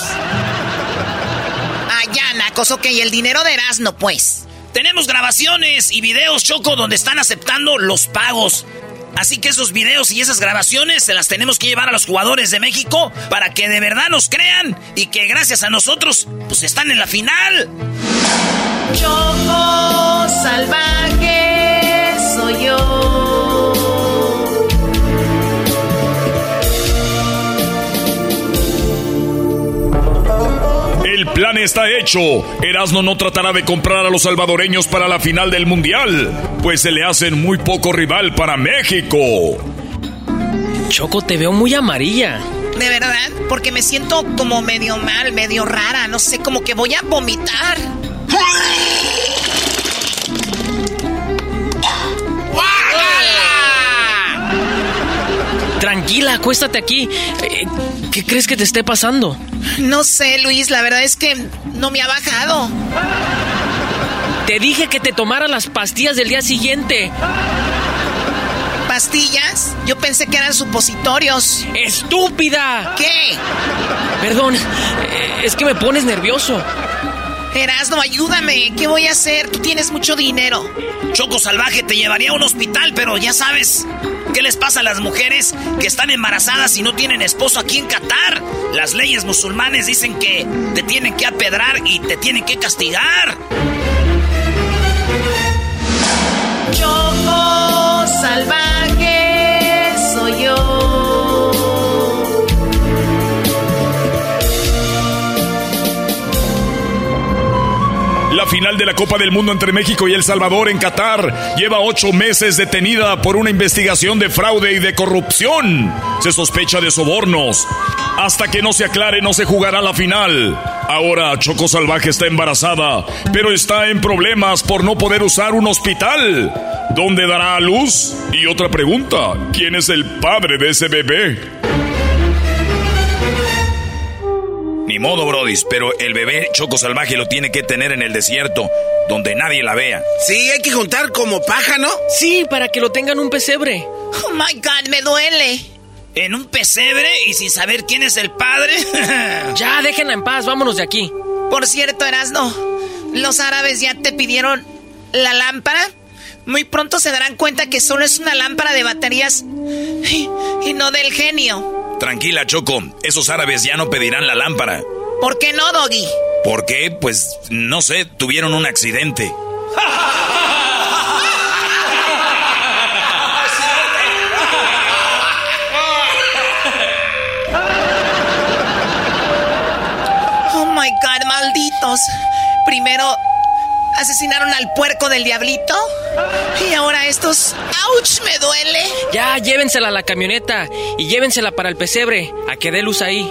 Allá, Nacos, ok, el dinero de Erasmo, pues. Tenemos grabaciones y videos, Choco, donde están aceptando los pagos. Así que esos videos y esas grabaciones se las tenemos que llevar a los jugadores de México para que de verdad nos crean y que gracias a nosotros, pues están en la final. Choco salvaje El plan está hecho. Erasmo no tratará de comprar a los salvadoreños para la final del mundial, pues se le hacen muy poco rival para México. Choco, te veo muy amarilla. ¿De verdad? Porque me siento como medio mal, medio rara. No sé, como que voy a vomitar. Tranquila, acuéstate aquí. Eh, ¿Qué crees que te esté pasando? No sé, Luis, la verdad es que no me ha bajado. Te dije que te tomara las pastillas del día siguiente. ¿Pastillas? Yo pensé que eran supositorios. ¡Estúpida! ¿Qué? Perdón, eh, es que me pones nervioso. Erasno, ayúdame. ¿Qué voy a hacer? Tú tienes mucho dinero. Choco Salvaje te llevaría a un hospital, pero ya sabes. ¿Qué les pasa a las mujeres que están embarazadas y no tienen esposo aquí en Qatar? Las leyes musulmanes dicen que te tienen que apedrar y te tienen que castigar. Final de la Copa del Mundo entre México y El Salvador en Qatar lleva ocho meses detenida por una investigación de fraude y de corrupción. Se sospecha de sobornos. Hasta que no se aclare no se jugará la final. Ahora Choco Salvaje está embarazada, pero está en problemas por no poder usar un hospital. ¿Dónde dará a luz? Y otra pregunta, ¿quién es el padre de ese bebé? Ni modo, Brodis, pero el bebé Choco Salvaje lo tiene que tener en el desierto, donde nadie la vea. Sí, hay que juntar como paja, ¿no? Sí, para que lo tengan un pesebre. Oh my god, me duele. ¿En un pesebre y sin saber quién es el padre? ya, déjenla en paz, vámonos de aquí. Por cierto, Erasno, los árabes ya te pidieron la lámpara. Muy pronto se darán cuenta que solo es una lámpara de baterías y, y no del genio. Tranquila, Choco, esos árabes ya no pedirán la lámpara. ¿Por qué no, Doggy? ¿Por qué? Pues no sé, tuvieron un accidente. Oh my god, malditos. Primero asesinaron al puerco del diablito y ahora estos. ¡Auch! Me duele. Ya, llévensela a la camioneta y llévensela para el pesebre, a que dé luz ahí.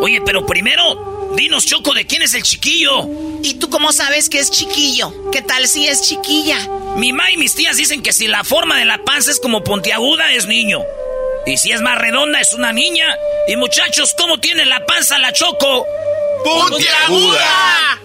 Oye, pero primero, dinos, Choco, ¿de quién es el chiquillo? ¿Y tú cómo sabes que es chiquillo? ¿Qué tal si es chiquilla? Mi ma y mis tías dicen que si la forma de la panza es como pontiaguda, es niño. Y si es más redonda, es una niña. Y muchachos, ¿cómo tiene la panza la Choco? ¡Puntiaguda!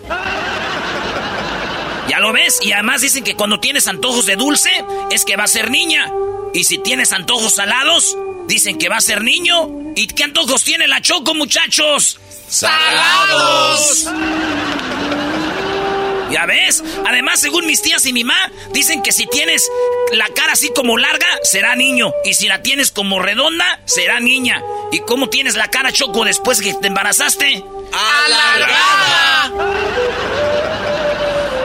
¿Ya lo ves? Y además dicen que cuando tienes antojos de dulce, es que va a ser niña. Y si tienes antojos salados, dicen que va a ser niño. ¿Y qué antojos tiene la Choco, muchachos? ¡Salados! ¿Ya ves? Además, según mis tías y mi mamá, dicen que si tienes la cara así como larga, será niño. Y si la tienes como redonda, será niña. ¿Y cómo tienes la cara, Choco, después que te embarazaste? ¡Alargada!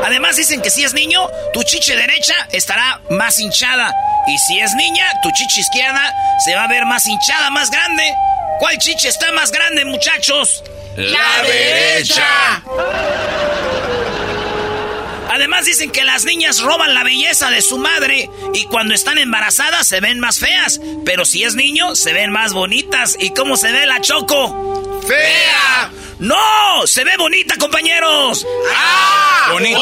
Además dicen que si es niño, tu chiche derecha estará más hinchada. Y si es niña, tu chiche izquierda se va a ver más hinchada, más grande. ¿Cuál chiche está más grande, muchachos? ¡La derecha! Además dicen que las niñas roban la belleza de su madre y cuando están embarazadas se ven más feas, pero si es niño se ven más bonitas. ¿Y cómo se ve la Choco? ¡Fea! ¡No! ¡Se ve bonita, compañeros! ¡Ah! Bonita,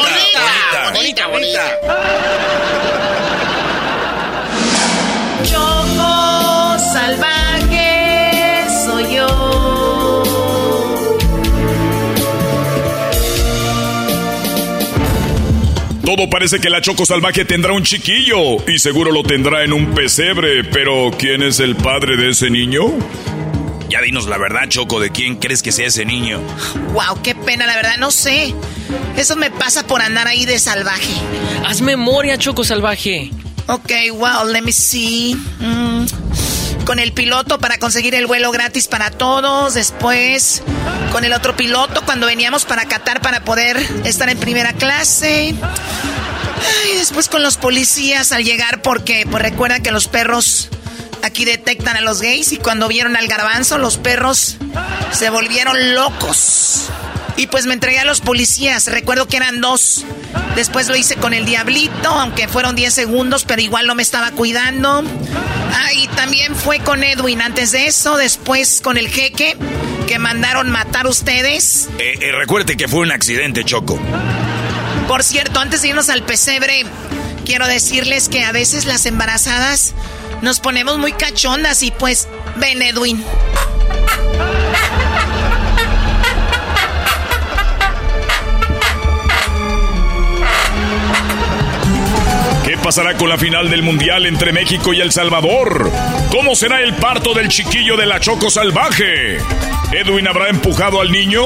bonita. bonita, bonita. Choco Todo parece que la Choco Salvaje tendrá un chiquillo y seguro lo tendrá en un pesebre, pero ¿quién es el padre de ese niño? Ya dinos la verdad, Choco, ¿de quién crees que sea ese niño? Wow, qué pena, la verdad, no sé. Eso me pasa por andar ahí de salvaje. Haz memoria, Choco Salvaje. Ok, well, let me see. Mm, con el piloto para conseguir el vuelo gratis para todos. Después, con el otro piloto cuando veníamos para Qatar para poder estar en primera clase. Y después con los policías al llegar porque, pues recuerda que los perros aquí detectan a los gays y cuando vieron al garbanzo, los perros se volvieron locos. Y pues me entregué a los policías, recuerdo que eran dos. Después lo hice con el diablito, aunque fueron 10 segundos, pero igual no me estaba cuidando. Ah, y también fue con Edwin antes de eso, después con el jeque que mandaron matar ustedes. Eh, eh, recuerde que fue un accidente, Choco. Por cierto, antes de irnos al pesebre, quiero decirles que a veces las embarazadas nos ponemos muy cachondas y pues, ven Edwin. Pasará con la final del Mundial entre México y El Salvador? ¿Cómo será el parto del chiquillo de la Choco Salvaje? ¿Edwin habrá empujado al niño?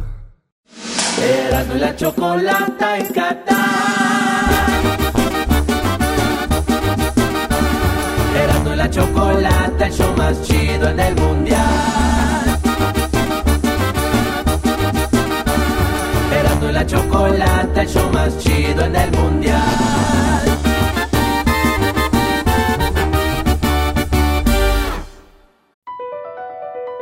Erasmo y la chocolata en Qatar. Erasmo y la chocolata, el show más chido en el mundial. Erasmo y la chocolata, el show más chido en el mundial.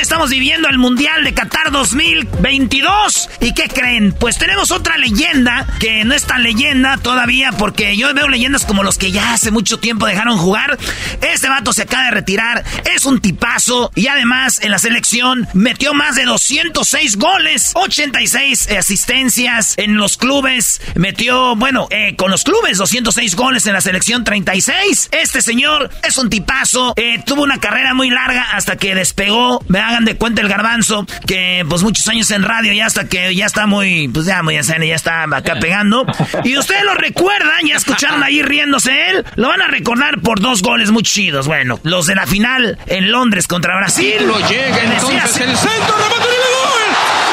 Estamos viviendo el Mundial de Qatar 2022. ¿Y qué creen? Pues tenemos otra leyenda que no es tan leyenda todavía porque yo veo leyendas como los que ya hace mucho tiempo dejaron jugar. Este vato se acaba de retirar, es un tipazo y además en la selección metió más de 206 goles, 86 asistencias en los clubes, metió, bueno, eh, con los clubes 206 goles en la selección 36. Este señor es un tipazo, eh, tuvo una carrera muy larga hasta que despegó me hagan de cuenta el garbanzo, que pues muchos años en radio ya hasta que ya está muy, pues ya muy ya está acá pegando. Y ustedes lo recuerdan, ya escucharon ahí riéndose él, lo van a recordar por dos goles muy chidos. Bueno, los de la final en Londres contra Brasil. Lo llega entonces el centro, remate y gol.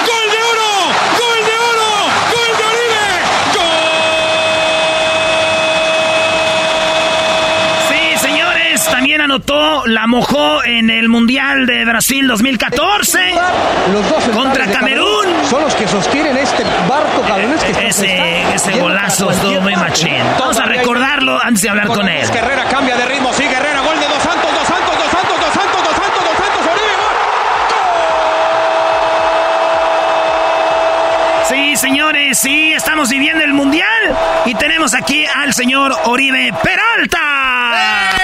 Gol de oro, gol de oro, gol de Oribe. Sí, señores, también anotó, la mojó en el Mundial de Brasil 2014 Los dos contra Camerún. son los que sostienen este barco camerunés que Ese, ese golazo estuvo muy machín. Vamos a recordarlo antes de hablar con él. Herrera cambia de ritmo, sigue Herrera, gol de Dos Santos, Dos Santos, Dos Santos, Dos Santos, Dos Santos, Dos Santos, Oribe, gol. Sí, señores, sí, estamos viviendo el Mundial y tenemos aquí al señor Oribe Peralta.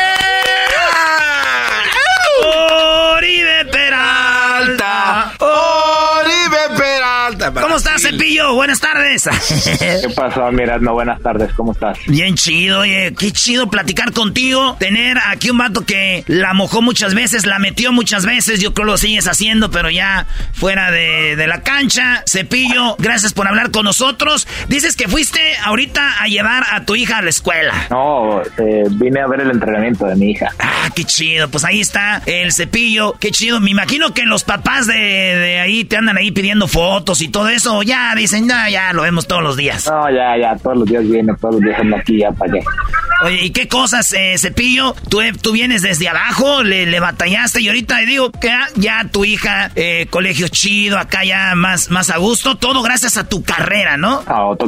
¿Cómo estás, Cepillo? Buenas tardes. ¿Qué pasó, Mirando? Buenas tardes, ¿cómo estás? Bien chido, oye, qué chido platicar contigo, tener aquí un vato que la mojó muchas veces, la metió muchas veces, yo creo lo sigues haciendo, pero ya fuera de, de la cancha. Cepillo, gracias por hablar con nosotros. Dices que fuiste ahorita a llevar a tu hija a la escuela. No, eh, vine a ver el entrenamiento de mi hija. Ah, qué chido, pues ahí está el cepillo, qué chido. Me imagino que los papás de, de ahí te andan ahí pidiendo fotos y todo eso, ya dicen, no, ya lo vemos todos los días. No, ya, ya, todos los días viene, todos los días ando aquí, ya para allá. Oye, ¿y qué cosas, eh, Cepillo? Tú, eh, tú vienes desde abajo, le, le batallaste y ahorita digo que ya tu hija, eh, colegio chido, acá ya más, más a gusto, todo gracias a tu carrera, ¿no?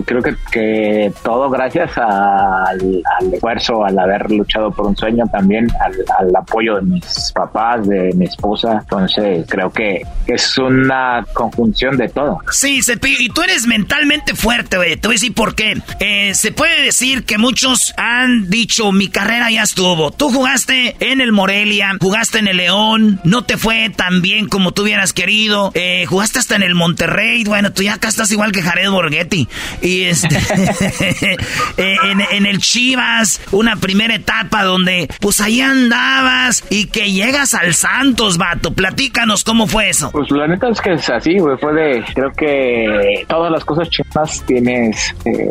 Creo que, que todo gracias al, al esfuerzo, al haber luchado por un sueño también, al, al apoyo de mis papás, de mi esposa. Entonces, creo que es una conjunción de todo. Sí, Y tú eres mentalmente fuerte, güey. Te voy a decir por qué. Eh, se puede decir que muchos han dicho, mi carrera ya estuvo. Tú jugaste en el Morelia, jugaste en el León, no te fue tan bien como tú hubieras querido. Eh, jugaste hasta en el Monterrey. Bueno, tú ya acá estás igual que Jared Borghetti. Y este, eh, en, el Chivas, una primera etapa donde pues ahí andabas y que llegas al Santos, vato. Platícanos cómo fue eso. Pues la neta es que es así, güey. Fue de, creo que todas las cosas chinas tienes, eh,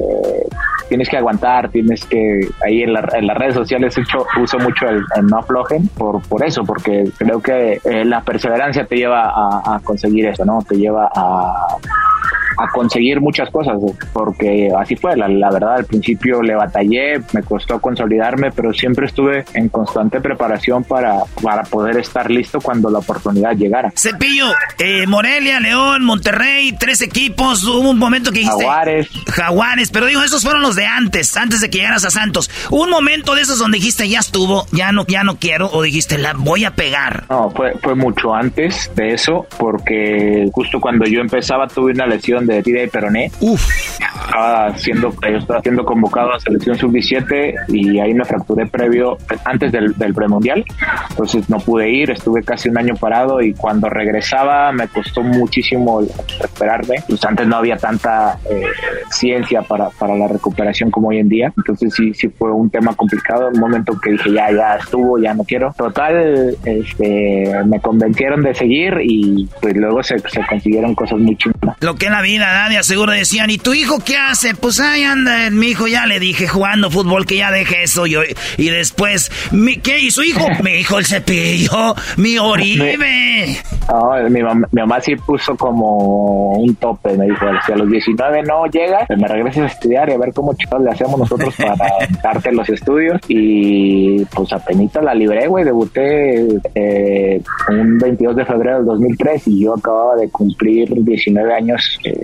tienes que aguantar, tienes que, ahí en, las redes sociales hecho, uso mucho el, no aflojen por, por eso, porque creo que eh, la perseverancia te lleva a, a conseguir eso, ¿no? Te lleva a a conseguir muchas cosas, porque así fue, la, verdad, al principio le batallé, me costó consolidarme, pero siempre estuve en constante preparación para, para poder estar listo cuando la oportunidad llegara. Cepillo, eh, Morelia, León, Monterrey, tres equipos, hubo un momento que dijiste... Jaguares. Jaguares, pero digo, esos fueron los de antes, antes de que llegaras a Santos. un momento de esos donde dijiste, ya estuvo, ya no, ya no quiero, o dijiste, la voy a pegar. No, fue, fue mucho antes de eso, porque justo cuando yo empezaba tuve una lesión de tira y peroné. Uf. Estaba siendo, yo estaba siendo convocado a selección sub-17 y ahí me fracturé previo, antes del, del premundial. Entonces no pude ir, estuve casi un año parado y cuando regresaba me costó muchísimo recuperarme. Pues antes no había tanta eh, ciencia para, para la recuperación como hoy en día. Entonces sí, sí fue un tema complicado. Un momento que dije ya, ya estuvo, ya no quiero. Total, este, me convencieron de seguir y pues luego se, se consiguieron cosas muy chingadas. Lo que la vida nadie seguro decían, ¿y tu hijo qué hace? Pues ahí anda, mi hijo ya le dije jugando fútbol que ya deje eso. Yo, y después, ¿qué? ¿Y su hijo? mi hijo el cepillo, mi Oribe. mi, mamá, sí puso como un tope, me dijo, si a los 19 no llega, pues me regreses a estudiar y a ver cómo chicos le hacemos nosotros para darte los estudios. Y pues apenas la libré, güey, debuté eh, un 22 de febrero del 2003 y yo acababa de cumplir 19 años eh,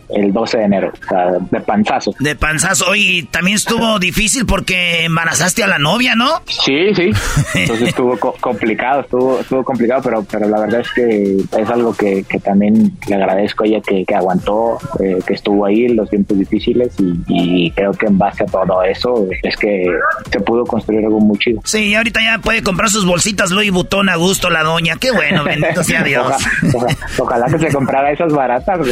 el 12 de enero, o sea, de panzazo. De panzazo, y también estuvo difícil porque embarazaste a la novia, ¿no? Sí, sí, entonces estuvo complicado, estuvo, estuvo complicado, pero, pero la verdad es que es algo que, que también le agradezco a ella que, que aguantó, eh, que estuvo ahí en los tiempos difíciles y, creo que en base a todo eso es que se pudo construir algo muy chido. Sí, ahorita ya puede comprar sus bolsitas Louis Vuitton a gusto la doña, qué bueno, bendito sea Dios. ojalá, que se comprara esas baratas.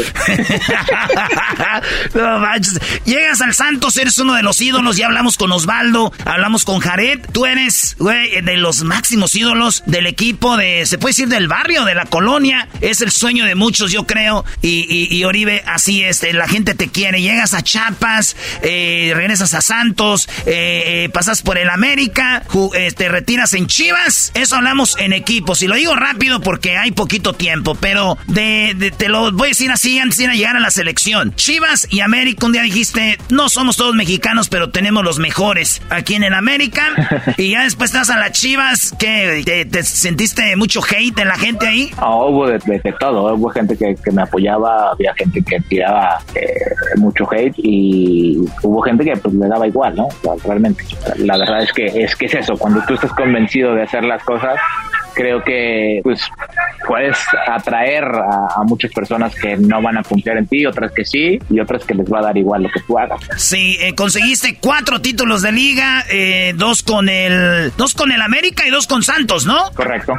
no manches. Llegas al Santos, eres uno de los ídolos. Ya hablamos con Osvaldo, hablamos con Jared. Tú eres, güey, de los máximos ídolos del equipo, de, se puede decir, del barrio, de la colonia. Es el sueño de muchos, yo creo. Y, Oribe, así es, la gente te quiere. Llegas a Chiapas, eh, regresas a Santos, eh, eh, pasas por el América, te retiras en Chivas. Eso hablamos en equipos. Y lo digo rápido porque hay poquito tiempo, pero de, te lo voy a decir así antes de llegar a la selección. Chivas y América, un día dijiste, no somos todos mexicanos, pero tenemos los mejores aquí en el América. y ya después estás a las Chivas, que te, sentiste mucho hate en la gente ahí. hubo de, todo, hubo gente que, me apoyaba, había gente que tiraba eh, mucho hate y hubo gente que pues le daba igual, ¿no? Realmente. La verdad es que es que es eso, cuando tú estás convencido de hacer las cosas, creo que pues puedes atraer a, muchas personas que no van a confiar en ti, otras que sí, y otras que les va a dar igual lo que tú hagas. Sí, eh, conseguiste cuatro títulos de liga, eh, dos con el dos con el América y dos con Santos, ¿no? Correcto.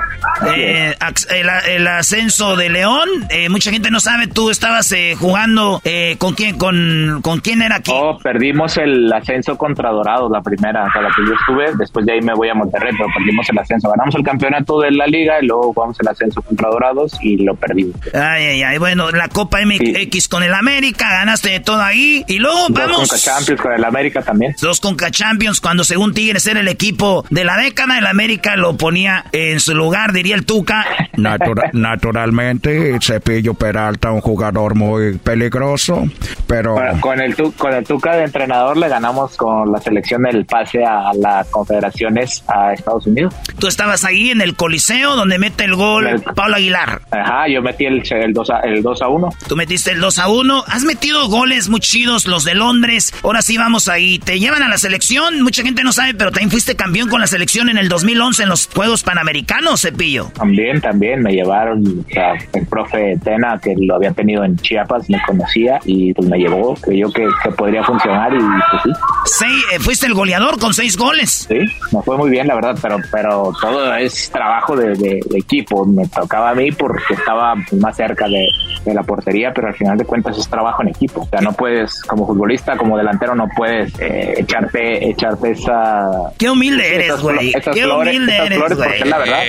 Eh, el, ascenso de León, mucha gente no sabe, tú estabas jugando con quién, con, con quién era aquí. Oh, perdimos el ascenso contra Dorados, la primera, o la que yo estuve, después de ahí me voy a Monterrey, pero perdimos el ascenso, ganamos el campeonato de la liga y luego jugamos el ascenso contra Dorados y lo perdimos. Ay, ay, ay, bueno, la Copa MX con el América, ganaste de todo ahí. Y luego Dos vamos. Conca Champions con el América también. Dos Conca Champions, cuando según Tigres era el equipo de la década, el América lo ponía en su lugar, diría el Tuca. naturalmente, Cepillo Peralta, un jugador muy peligroso, pero. con, el con el Tuca de entrenador le ganamos con la selección del pase a las confederaciones a Estados Unidos. Tú estabas ahí en el Coliseo Coliseo, donde mete el gol Pablo Aguilar. Ajá, yo metí el, el, 2 a, el 2 a 1. Tú metiste el 2 a 1. Has metido goles muy chidos, los de Londres. Ahora sí vamos ahí. Te llevan a la selección. Mucha gente no sabe, pero también fuiste campeón con la selección en el 2011 en los Juegos Panamericanos, Cepillo. También, también. Me llevaron, o sea, el profe Tena, que lo había tenido en Chiapas, me conocía y pues me llevó. Creyó que, que podría funcionar y pues sí. Seis, eh, fuiste el goleador con seis goles. Sí, me fue muy bien, la verdad, pero, pero todo es trabajo de, de, de equipo. Me tocaba a mí porque estaba más cerca de, de la portería, pero al final de cuentas es trabajo en equipo. O sea, no puedes, como futbolista, como delantero, no puedes eh, echarte, echarte esa... Qué humilde eres, güey. Qué flores, humilde esas eres, güey. la verdad.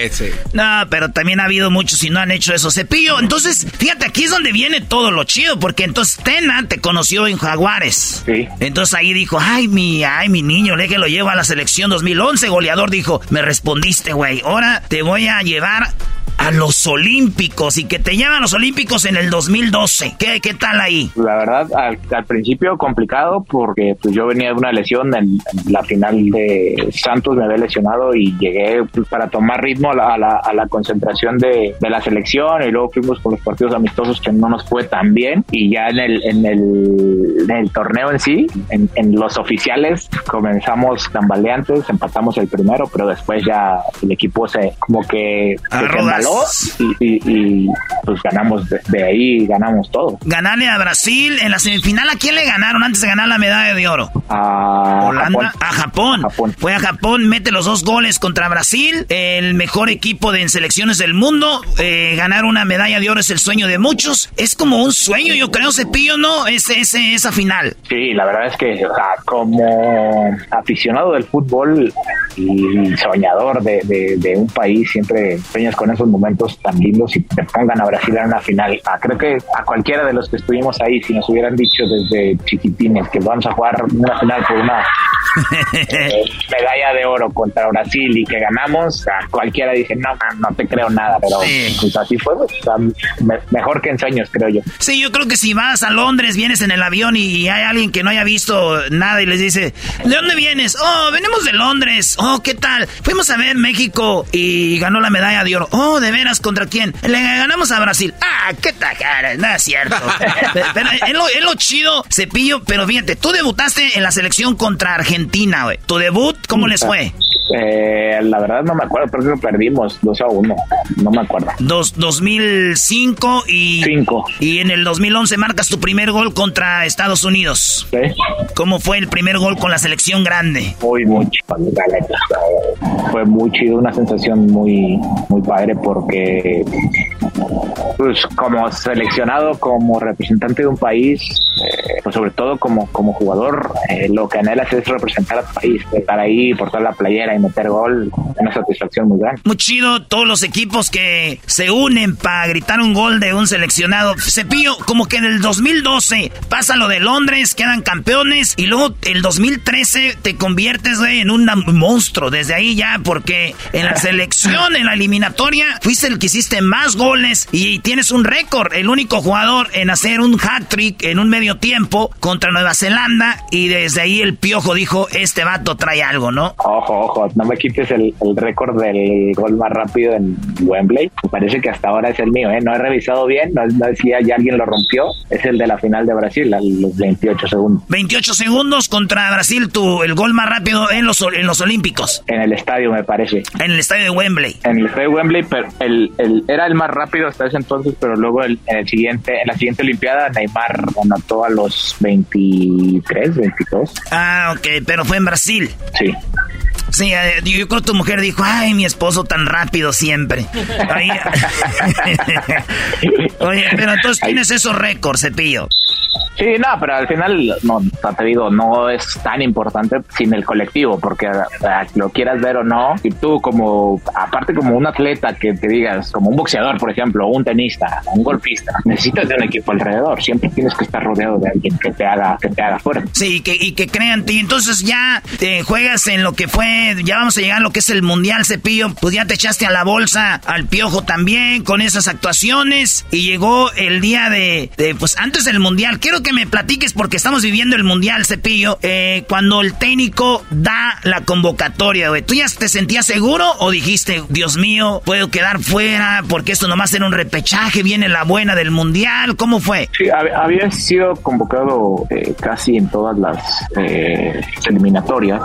No, pero también ha habido muchos y no han hecho eso. Cepillo, entonces, fíjate, aquí es donde viene todo lo chido, porque entonces Tena te conoció en Jaguares. Sí. Entonces ahí dijo, ay, mi, ay, mi niño, le que lo lleva a la selección 2011. Goleador dijo, me respondiste, güey. Ahora te voy a llevar a los Olímpicos y que te llevan a los Olímpicos en el 2012. ¿Qué, qué tal ahí? La verdad, al, al principio complicado porque pues, yo venía de una lesión en, en la final de Santos, me había lesionado y llegué pues, para tomar ritmo a la, a la, a la concentración de, de, la selección y luego fuimos con los partidos amistosos que no nos fue tan bien y ya en el, en el, en el torneo en sí, en, en los oficiales, comenzamos tambaleantes, empatamos el primero, pero después ya el equipo se como que se y, y, y, pues ganamos de, de, ahí, ganamos todo. Ganarle a Brasil en la semifinal, ¿a quién le ganaron antes de ganar la medalla de oro? A Holanda, Japón. a Japón. Japón. Fue a Japón, mete los dos goles contra Brasil, el mejor equipo de en selecciones del mundo. Eh, ganar una medalla de oro es el sueño de muchos. Es como un sueño, yo creo, Cepillo, ¿no? Ese, ese, esa final. Sí, la verdad es que, o sea, como aficionado del fútbol y soñador de, de, de un país, siempre sueñas con esos momentos tan lindos y te pongan a Brasil en una final. Ah, creo que a cualquiera de los que estuvimos ahí, si nos hubieran dicho desde chiquitines que vamos a jugar una final por una eh, medalla de oro contra Brasil y que ganamos, a cualquiera dice, no, no te creo nada, pero sí. pues así fue, pues, o sea, me, mejor que en sueños, creo yo. Sí, yo creo que si vas a Londres, vienes en el avión y hay alguien que no haya visto nada y les dice, ¿de dónde vienes? Oh, venimos de Londres. Oh, ¿qué tal? Fuimos a ver México y ganó la medalla de oro. Oh, ¿de veras contra quién? Le ganamos a Brasil. Ah, qué tajara, no es cierto. pero es lo, es lo chido, Cepillo, pero fíjate, tú debutaste en la selección contra Argentina, güey. ¿Tu debut cómo les fue? Eh, la verdad no me acuerdo, pero que perdimos 2 a 1. No me acuerdo. Dos, 2005 y. Cinco. Y en el 2011 marcas tu primer gol contra Estados Unidos. Sí. ¿Cómo fue el primer gol con la selección grande? Muy, muy chido. Fue muy chido, una sensación muy, muy padre porque, pues, como seleccionado, como representante de un país, eh, pues sobre todo como, como jugador, eh, lo que anhelas es representar a tu país, estar ahí, portar la playera y meter gol, una satisfacción muy grande. Muy chido todos los equipos que se unen para gritar un gol de un seleccionado. Cepillo, como que en el 2012 pasa lo de Londres, quedan campeones y luego el 2013 te conviertes en un monstruo desde ahí ya, porque en la selección, en la eliminatoria, fuiste el que hiciste más goles y tienes un récord, el único jugador en hacer un hat-trick en un medio tiempo contra Nueva Zelanda y desde ahí el piojo dijo, este vato trae algo, ¿no? Ojo, ojo, no me quites el, el récord del gol más rápido en Wembley. Me parece que hasta ahora es el mío, ¿eh? No he revisado bien, no, no decía ya alguien lo rompió. Es el de la final de Brasil, a los 28 segundos. 28 segundos contra Brasil, tu, el gol más rápido en los, en los Olímpicos. En el estadio, me parece. En el estadio de Wembley. En el estadio de Wembley, pero el, el, era el más rápido hasta ese entonces, pero luego el, en, el siguiente, en la siguiente Olimpiada, Neymar anotó a los 23, 22. Ah, ok, pero fue en Brasil. Sí. Sí, eh, yo creo que tu mujer dijo, ay, mi esposo tan rápido siempre. Oye, pero entonces tienes esos récords, Cepillo. Sí, no, pero al final, no, te digo, no es tan importante sin el colectivo, porque lo quieras ver o no, y tú como, aparte como un atleta que te digas, como un boxeador, por ejemplo, un tenista, un golfista, necesitas de un equipo alrededor, siempre tienes que estar rodeado de alguien que te haga, que te haga fuerte. Sí, y que, crean ti, entonces ya te juegas en lo que fue, ya vamos a llegar a lo que es el Mundial Cepillo, pues ya te echaste a la bolsa al piojo también, con esas actuaciones, y llegó el día de pues antes del Mundial, quiero que me platiques porque estamos viviendo el Mundial, Cepillo. Eh, cuando el técnico da la convocatoria, güey, ¿tú ya te sentías seguro o dijiste, Dios mío, puedo quedar fuera porque esto nomás era un repechaje, viene la buena del Mundial? ¿Cómo fue? Sí, había sido convocado eh, casi en todas las eh, eliminatorias.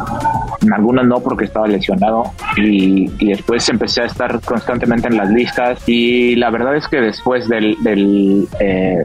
En algunas no porque estaba lesionado y, después empecé a estar constantemente en las listas y la verdad es que después del, del,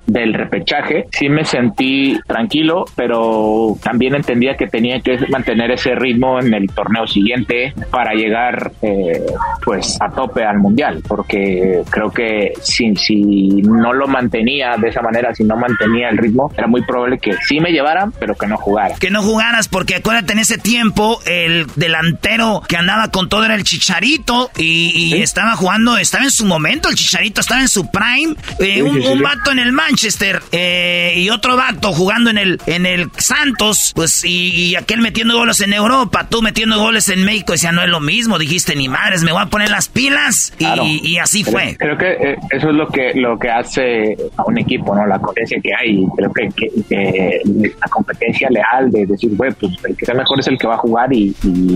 del repechaje sí me sentí tranquilo, pero también entendía que tenía que mantener ese ritmo en el torneo siguiente para llegar eh, pues a tope al mundial, porque creo que si, si no lo mantenía de esa manera, si no mantenía el ritmo, era muy probable que sí me llevaran, pero que no jugara. Que no jugaras, porque acuérdate en ese tiempo el delantero que andaba con todo era el Chicharito y, estaba jugando, estaba en su momento, el Chicharito estaba en su prime, eh, un, vato en el Manchester eh, y otro vato jugando en el, en el Santos, pues y, aquel metiendo goles en Europa, tú metiendo goles en México, decía, no es lo mismo, dijiste, ni madres, me voy a poner las pilas y, así fue. Creo que eh, eso es lo que, lo que hace a un equipo, ¿no? La competencia que hay, creo que, la competencia leal de decir, güey, pues el que sea mejor es el que va a jugar y,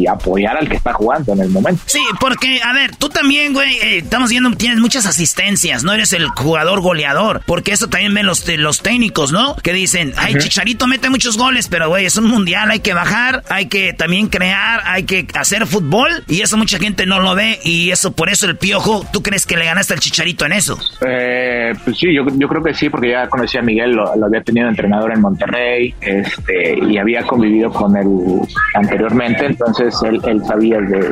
apoyar al que está jugando en el momento. Sí, porque, a ver, tú también, güey, eh, estamos viendo, tienes muchas asistencias, no eres el jugador goleador, porque eso también ven los, los técnicos, ¿no? Que dicen, ay, Chicharito mete muchos goles, pero, güey, es un mundial, hay que bajar, hay que también crear, hay que hacer fútbol, y eso mucha gente no lo ve, y eso, por eso el piojo, ¿tú crees que le ganaste al Chicharito en eso? Eh, pues sí, yo, yo creo que sí, porque ya conocí a Miguel, lo, había tenido entrenador en Monterrey, este, y había convivido con él anteriormente, entonces él, él sabía de,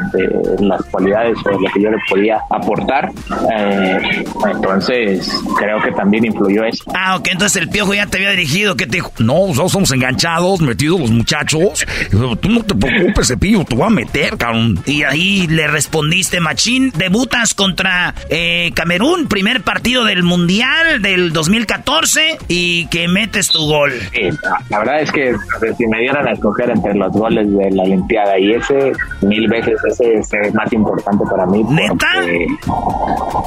las cualidades o lo que yo le podía aportar, eh, entonces creo que también influyó eso. Ah, ok, entonces el piojo ya te había dirigido, ¿qué te dijo? No, nosotros somos enganchados, metidos los muchachos, tú no te preocupes, Cepillo, te voy a meter, cabrón. Y ahí le respondiste, machín, debutas contra eh, Camerún, primer partido del Mundial del 2014 y que metes tu gol. la verdad es que si me dieran a escoger entre los goles de la Olimpiada y ese, mil veces ese, es más importante para mí. ¿Neta?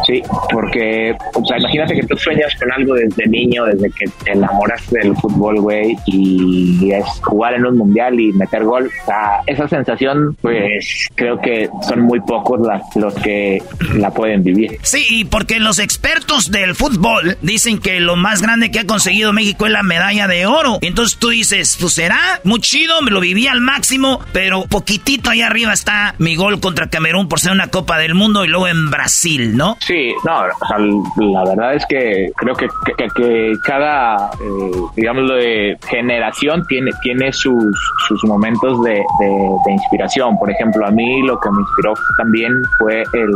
sí, porque, o sea, imagínate que tú sueñas con algo desde niño, desde que te enamoras del fútbol, güey, y es jugar en un mundial y meter gol. O sea, esa sensación, pues creo que son muy pocos los que la pueden vivir. Sí, porque los expertos del fútbol dicen que lo más grande que ha conseguido México es la medalla de oro. Entonces tú dices, pues será muy chido, me lo viví al máximo, pero poquitito ahí arriba está mi gol contra Camerún por ser una Copa del Mundo y luego en Brasil, ¿no? Sí, no, o sea, la verdad es que creo que, que, cada, eh, digamos, de generación tiene, tiene sus, sus momentos de, de, inspiración. Por ejemplo, a mí lo que me inspiró también fue el,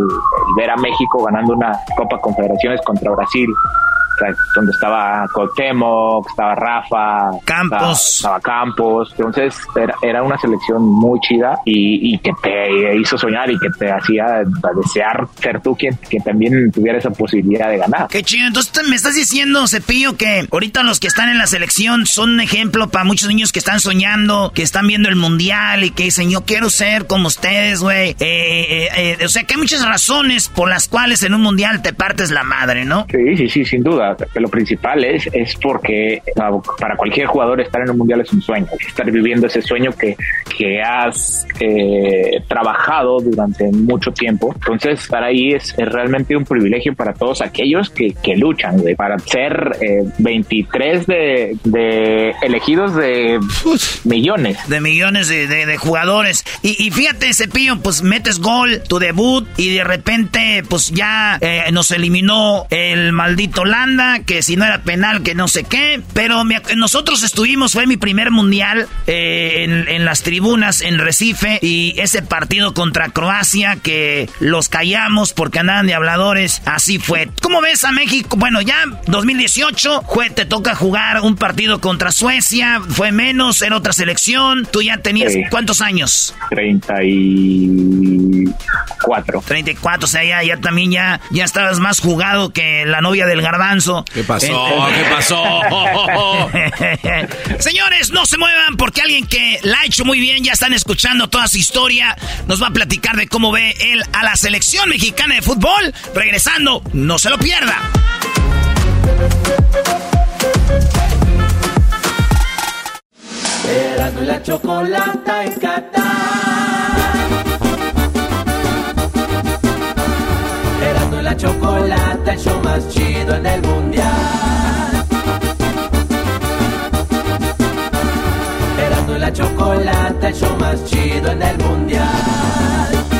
ver a México ganando una Copa Confederaciones contra Brasil donde estaba Cuauhtémoc, estaba Rafa, Campos, estaba, Campos, entonces era, una selección muy chida y, que te hizo soñar y que te hacía desear ser tú quien, que también tuviera esa posibilidad de ganar. Qué chido, entonces me estás diciendo, Cepillo, que ahorita los que están en la selección son un ejemplo para muchos niños que están soñando, que están viendo el mundial y que dicen, yo quiero ser como ustedes, güey. Eh, eh, eh, o sea, que hay muchas razones por las cuales en un mundial te partes la madre, ¿no? Sí, sí, sí, sin duda lo principal es, es porque para cualquier jugador estar en un mundial es un sueño, estar viviendo ese sueño que, que has eh, trabajado durante mucho tiempo. Entonces, estar ahí es, realmente un privilegio para todos aquellos que, que luchan, para ser 23 eh, de, elegidos de millones. De millones de, jugadores. Y, fíjate, Cepillo, pues metes gol, tu debut, y de repente, pues ya eh, nos eliminó el maldito Landa que si no era penal, que no sé qué. Pero nosotros estuvimos, fue mi primer mundial eh, en, las tribunas en Recife y ese partido contra Croacia que los callamos porque andaban de habladores, así fue. ¿Cómo ves a México? Bueno, ya 2018, te toca jugar un partido contra Suecia, fue menos, era otra selección. Tú ya tenías, ¿cuántos años? 34. 34, o sea, ya, ya también ya, ya estabas más jugado que la novia del garbanzo ¿Qué pasó? ¿Qué pasó? Señores, no se muevan porque alguien que la ha hecho muy bien, ya están escuchando toda su historia, nos va a platicar de cómo ve él a la selección mexicana de fútbol. Regresando, no se lo pierda. Erasmo y la chocolata en Qatar. Erasmo y la chocolata, el show más chido en el mundial. Erasmo y la chocolata, el show más chido en el mundial.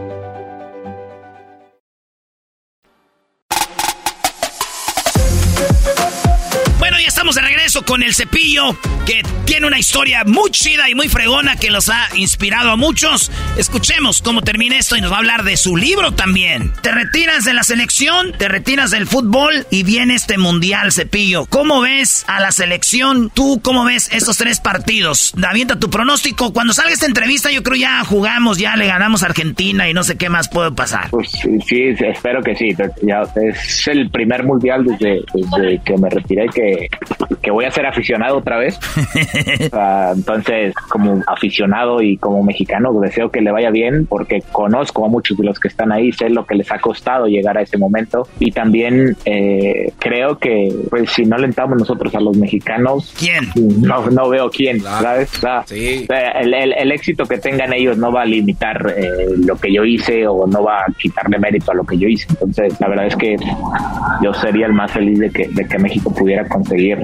Regreso con el cepillo, que tiene una historia muy chida y muy fregona que los ha inspirado a muchos. Escuchemos cómo termina esto y nos va a hablar de su libro también. Te retiras de la selección, te retiras del fútbol y viene este mundial, cepillo. ¿Cómo ves a la selección? ¿Tú cómo ves estos tres partidos? Avienta tu pronóstico. Cuando salga esta entrevista, yo creo ya jugamos, ya le ganamos a Argentina y no sé qué más puede pasar. Pues sí, espero que sí. Ya es el primer mundial desde, desde que me retiré que, que voy a ser aficionado otra vez. O sea, entonces, como aficionado y como mexicano, deseo que le vaya bien porque conozco a muchos de los que están ahí, sé lo que les ha costado llegar a ese momento y también eh, creo que pues si no alentamos nosotros a los mexicanos, ¿quién? No, no veo quién, ¿sabes? O sea, el, el- el éxito que tengan ellos no va a limitar eh, lo que yo hice o no va a quitarle mérito a lo que yo hice. Entonces, la verdad es que yo sería el más feliz de que, de que México pudiera conseguir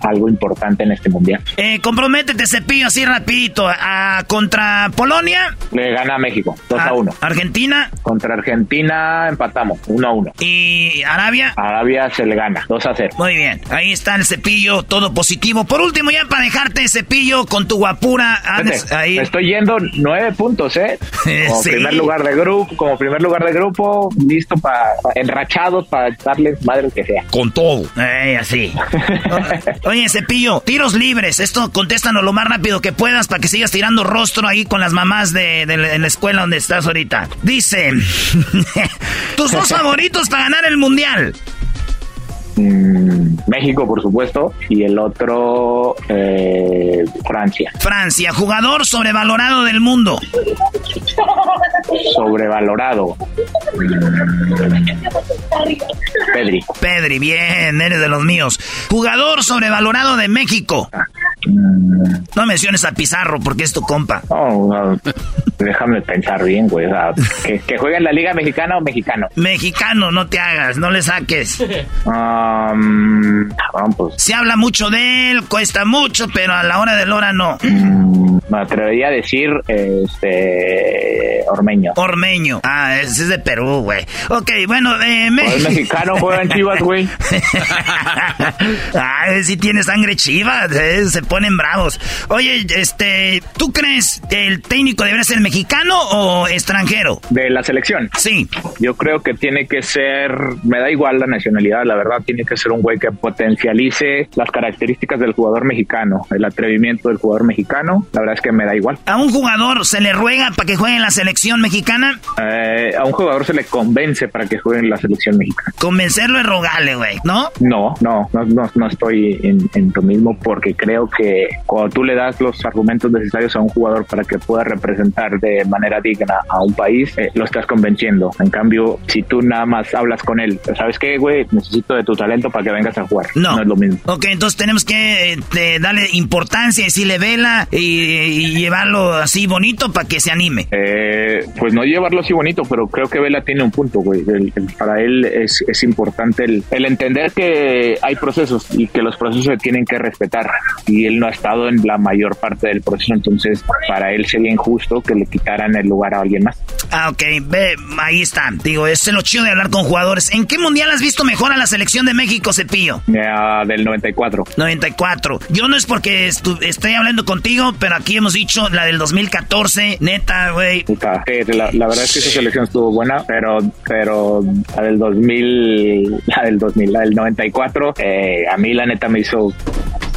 a- algo importante en este mundial. Eh, comprométete, cepillo, así rapidito. A, contra Polonia, Le gana a México, 2 a 1. Argentina. Contra Argentina empatamos, 1 a 1. ¿Y Arabia? Arabia se le gana, 2 a 0. Muy bien, ahí está el cepillo, todo positivo. Por último, ya para dejarte cepillo con tu guapura. andes ahí. Me estoy yendo 9 puntos, ¿eh? Como Sí. primer lugar de grupo, como primer lugar de grupo, listo para enrachados para darles madre que sea. Con todo. Eh, así. Oye, cepillo, tiros libres. Esto contéstanos lo más rápido que puedas para que sigas tirando rostro ahí con las mamás de, de en la escuela donde estás ahorita. Dice, tus dos favoritos para ganar el mundial. Mm, México, por supuesto, y el otro eh, Francia. Francia, jugador sobrevalorado del mundo. Sobrevalorado. Mm, Pedri. Pedri, bien, eres de los míos. Jugador sobrevalorado de México. No menciones a Pizarro porque es tu compa. No, no, déjame pensar bien, güey. o sea, que, que juegue en la Liga Mexicana o mexicano. Mexicano, no te hagas, no le saques. Um, pues, Se habla mucho de él, cuesta mucho, pero a la hora de la hora no. me atrevería a decir este Ormeño. Ormeño. Ah, ese es de Perú, güey. Ok, bueno, de O México. el mexicano juega en Chivas, güey. Ah, si tiene sangre chiva, eh, se ponen bravos. Oye, este, ¿tú crees que el técnico debería ser mexicano o extranjero? De la selección. Sí. Yo creo que tiene que ser, me da igual la nacionalidad, la verdad, tiene que ser un güey que potencialice las características del jugador mexicano, el atrevimiento del jugador mexicano, la verdad es que me da igual. ¿A un jugador se le ruega para que juegue en la selección mexicana? Eh, a un jugador se le convence para que juegue en la selección mexicana. Convencerlo es rogarle, güey, ¿no? No, no, no, no, no estoy en, en lo mismo porque creo que cuando tú le das los argumentos necesarios a un jugador para que pueda representar de manera digna a un país, eh, lo estás convenciendo. En cambio, si tú nada más hablas con él, ¿sabes qué, güey? Necesito de tu talento para que vengas a jugar. No. es lo mismo. Ok, entonces tenemos que eh, darle importancia, decirle vela y, y llevarlo así bonito para que se anime. Eh, pues no llevarlo así bonito, pero creo que Vela tiene un punto, güey. El- el- para él es, es importante el, el entender que hay procesos y que los procesos se tienen que respetar. Y él no ha estado en la mayor parte del proceso, entonces para él sería injusto que le quitaran el lugar a alguien más. Ah, ok, ve, ahí está. Digo, es lo chido de hablar con jugadores. ¿En qué mundial has visto mejor a la selección de México, Cepillo? Ya, del 94. 94. Yo no es porque estoy hablando contigo, pero aquí hemos dicho la del 2014. Neta, güey. Puta, sea, la, verdad es que esa selección estuvo buena, pero, pero la del 2000, la del 2000, la del 94, eh, a mí la neta me hizo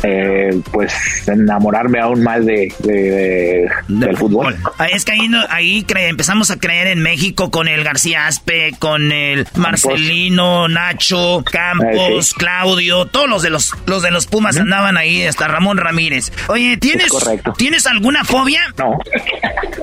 eh, pues enamorarme aún más de, del fútbol. Ah, es que ahí, ahí empezamos a creer en México con el García Aspe, con el Marcelino, Nacho, Campos, ah, Claudio, todos los de los, los de los Pumas andaban ahí, hasta Ramón Ramírez. Oye, ¿tienes, ¿tienes alguna fobia? No.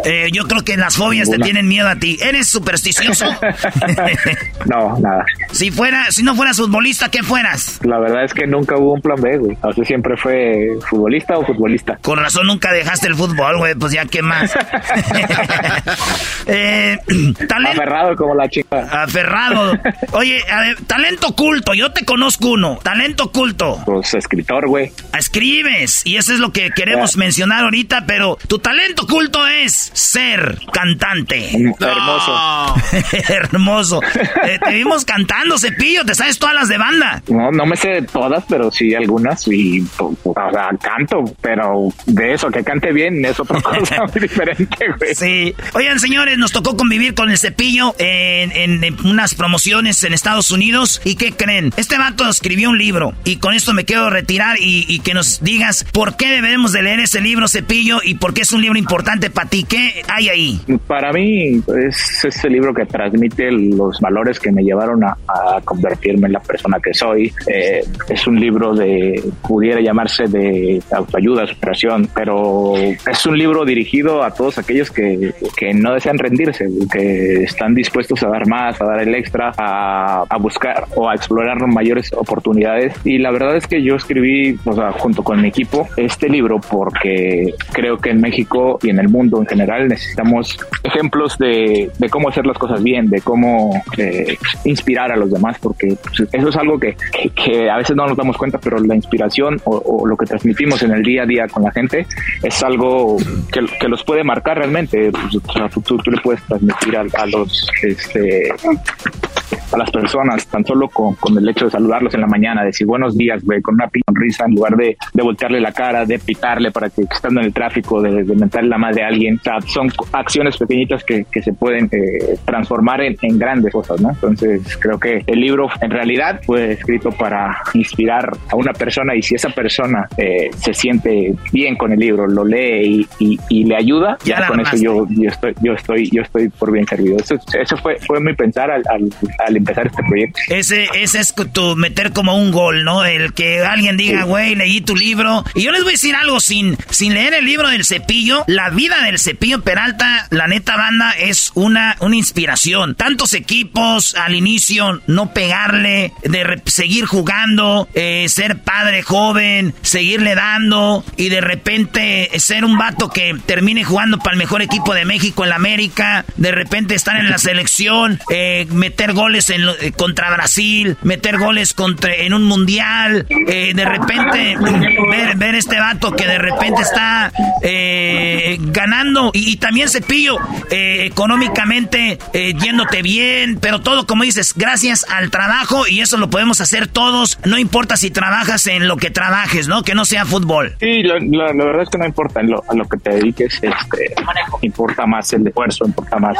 Eh, yo creo que las fobias te tienen miedo a ti. ¿Eres supersticioso? no, nada. Si fuera, si no fueras futbolista, ¿qué fueras? La verdad es que nunca hubo un plan B, güey. Así siempre fue futbolista o futbolista. Con razón nunca dejaste el fútbol, güey, pues ya qué más. eh, Aferrado como la chica. Aferrado. Oye, talento oculto, yo te conozco uno. Talento oculto. Pues escritor, güey. Escribes, y eso es lo que queremos mencionar ahorita, pero tu talento oculto es ser cantante. Hermoso. Hermoso. Eh, te vimos cantando, Cepillo, te sabes todas las de banda. No, no me sé todas, pero sí algunas y o sea, canto, pero de eso, que cante bien es otra cosa muy diferente, güey. Sí. Oigan, señores, nos tocó convivir con el cepillo en, unas promociones en Estados Unidos. ¿Y qué creen? Este vato escribió un libro y con esto me quiero retirar y, que nos digas por qué debemos de leer ese libro, cepillo, y por qué es un libro importante para ti. ¿Qué hay ahí? Para mí es ese libro que transmite los valores que me llevaron a, convertirme en la persona que soy. Eh, es un libro de, pudiera llamarse de autoayuda, superación, pero es un libro dirigido a todos aquellos que, que no desean rendirse, que están dispuestos a dar más, a dar el extra, a, a, buscar o a explorar mayores oportunidades. Y la verdad es que yo escribí, o sea, junto con mi equipo, este libro porque creo que en México y en el mundo en general necesitamos ejemplos de, de cómo hacer las cosas bien, de cómo eh, inspirar a los demás, porque pues, eso es algo que, que, que a veces no nos damos cuenta, pero la inspiración o, lo que transmitimos en el día a día con la gente es algo que, que los puede marcar realmente. Pues, tú, tú, le puedes transmitir a, a los este, a las personas, tan solo con, con, el hecho de saludarlos en la mañana, decir buenos días, güey, con una sonrisa en lugar de, de voltearle la cara, de pitarle para que estando en el tráfico, de, de mentarle la madre a alguien. O sea, son acciones pequeñitas que, que se pueden eh, transformar en, en, grandes cosas, ¿no? Entonces, creo que el libro en realidad fue escrito para inspirar a una persona y si esa persona eh, se siente bien con el libro, lo lee y, y, le ayuda, ya, con eso yo, yo, estoy, yo, estoy, yo estoy por bien servido. Eso, eso fue, fue mi pensar al, al, al empezar este proyecto. Ese, ese es tu meter como un gol, ¿no? El que alguien diga, güey, leí tu libro. Y yo les voy a decir algo, sin, sin leer el libro del cepillo, la vida del cepillo Peralta, la neta banda, es una, una inspiración. Tantos equipos al inicio, no pegarle, de seguir jugando, eh, ser padre joven, seguirle dando y de repente ser un vato que termine jugando para el mejor equipo de México en la América, de repente estar en la selección, eh, meter goles eh, contra Brasil, meter goles contra, en un mundial, eh, de repente ver, ver, este vato que de repente está ganando y, también Cepillo económicamente yéndote bien, pero todo como dices, gracias al trabajo y eso lo podemos hacer todos, no importa si trabajas en lo que trabajes, ¿no? Que no sea fútbol. Sí, la, verdad es que no importa lo, a lo que te dediques, este, importa más el esfuerzo, importa más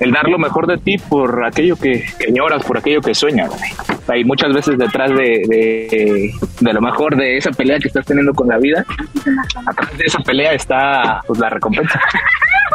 el, dar lo mejor de ti por aquello que, que horas por aquello que sueñas. Hay muchas veces detrás de, de, de, lo mejor de esa pelea que estás teniendo con la vida, atrás de esa pelea está pues, la recompensa.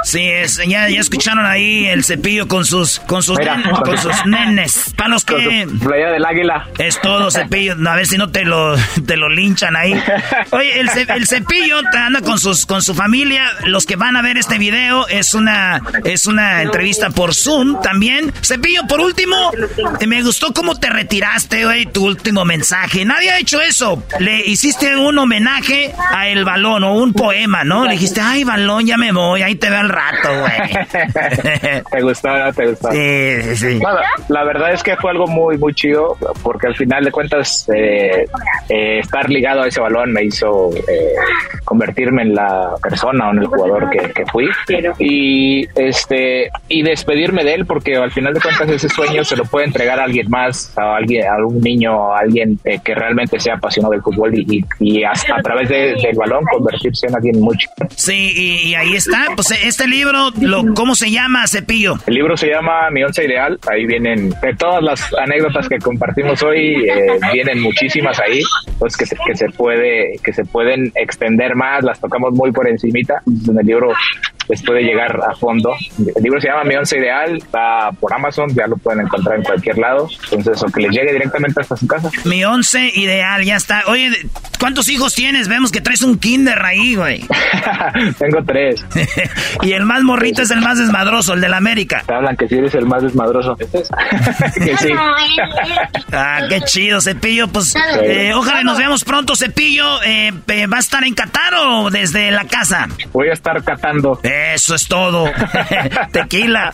Sí, es, ya, ya escucharon ahí el cepillo con sus con sus, con sus nenes. Para los que. Playa del águila. Es todo cepillo. A ver si no te lo, te lo linchan ahí. Oye, el, el cepillo anda con sus con su familia. Los que van a ver este video es una es una entrevista por Zoom también. Cepillo, por último, me gustó cómo te retiraste, güey, tu último mensaje. Nadie ha hecho eso. Le hiciste un homenaje a el balón o un poema, ¿no? Le dijiste, ay, balón, ya me voy, ahí te veo al rato, güey. te gustó, te gustó. Sí, sí. la verdad es que fue algo muy, muy chido, porque al final de cuentas, eh, eh, estar ligado a ese balón me hizo eh, convertirme en la persona o en el jugador que, que, fui. Y este y despedirme de él, porque al final de cuentas ese sueño se lo puede entregar a alguien más, a alguien, a un niño, a alguien que realmente sea apasionado del fútbol y, y, a, través del balón convertirse en alguien mucho. Sí, y, y ahí está, pues este este libro, lo, ¿cómo se llama, Cepillo? El libro se llama Mi Once Ideal. Ahí vienen de todas las anécdotas que compartimos hoy, eh, vienen muchísimas ahí, pues que se, que se puede que se pueden extender más. Las tocamos muy por encimita. En el libro les puede llegar a fondo. El libro se llama Mi Once Ideal, está por Amazon, ya lo pueden encontrar en cualquier lado. Entonces, o que les llegue directamente hasta su casa. Mi Once Ideal, ya está. Oye, ¿cuántos hijos tienes? Vemos que traes un kinder ahí, güey. Tengo tres. y el más morrito es el más desmadroso, el de la América. Te hablan que si eres el más desmadroso. que sí. ah, qué chido, Cepillo. Pues eh, ojalá nos veamos pronto, Cepillo. Eh, ¿Va a estar en Qatar o desde la casa? Voy a estar catando. Eso es todo. Tequila.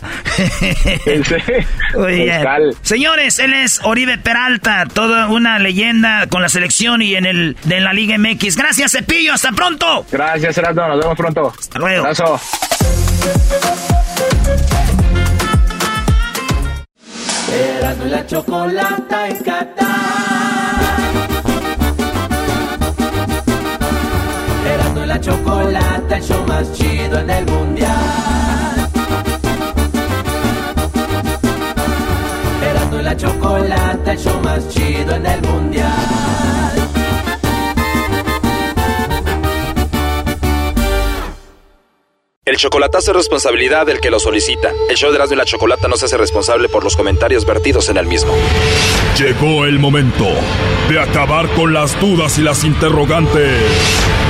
Señores, él es Oribe Peralta, toda una leyenda con la selección y en el de la Liga MX. Gracias, Cepillo. Hasta pronto. Gracias, Gerardo. Nos vemos pronto. Hasta luego. Abrazo. Erasmo y la chocolata en Qatar. La chocolata, el show más chido en el mundial. Erasmo y la chocolata, el show más chido en el mundial. El chocolatazo es responsabilidad del que lo solicita. El show de Erasmo y la Chocolata no se hace responsable por los comentarios vertidos en el mismo. Llegó el momento de acabar con las dudas y las interrogantes.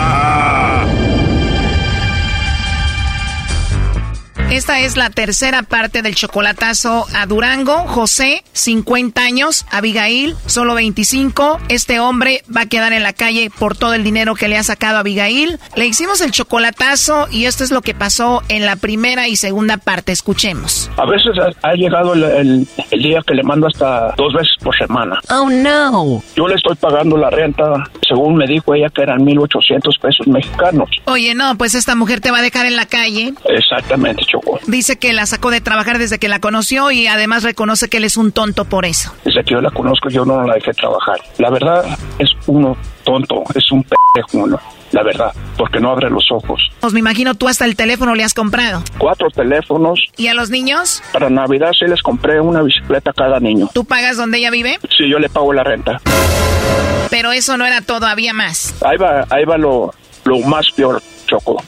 Esta es la tercera parte del chocolatazo a Durango. José, 50 años. Abigail, solo 25. Este hombre va a quedar en la calle por todo el dinero que le ha sacado a Abigail. Le hicimos el chocolatazo y esto es lo que pasó en la primera y segunda parte. Escuchemos. A veces ha, llegado el, el- el día que le mando hasta dos veces por semana. Oh, no. Yo le estoy pagando la renta, según me dijo ella, que eran 1.800 pesos mexicanos. Oye, no, pues esta mujer te va a dejar en la calle. Exactamente, Dice que la sacó de trabajar desde que la conoció y además reconoce que él es un tonto por eso. Desde que yo la conozco, yo no la dejé trabajar. La verdad, es uno tonto, es un pendejo uno. La verdad, porque no abre los ojos. Pues me imagino tú hasta el teléfono le has comprado. Cuatro teléfonos. ¿Y a los niños? Para Navidad sí les compré una bicicleta a cada niño. ¿Tú pagas donde ella vive? Sí, yo le pago la renta. Pero eso no era todo, había más. Ahí va, ahí va lo, lo más peor, Choco.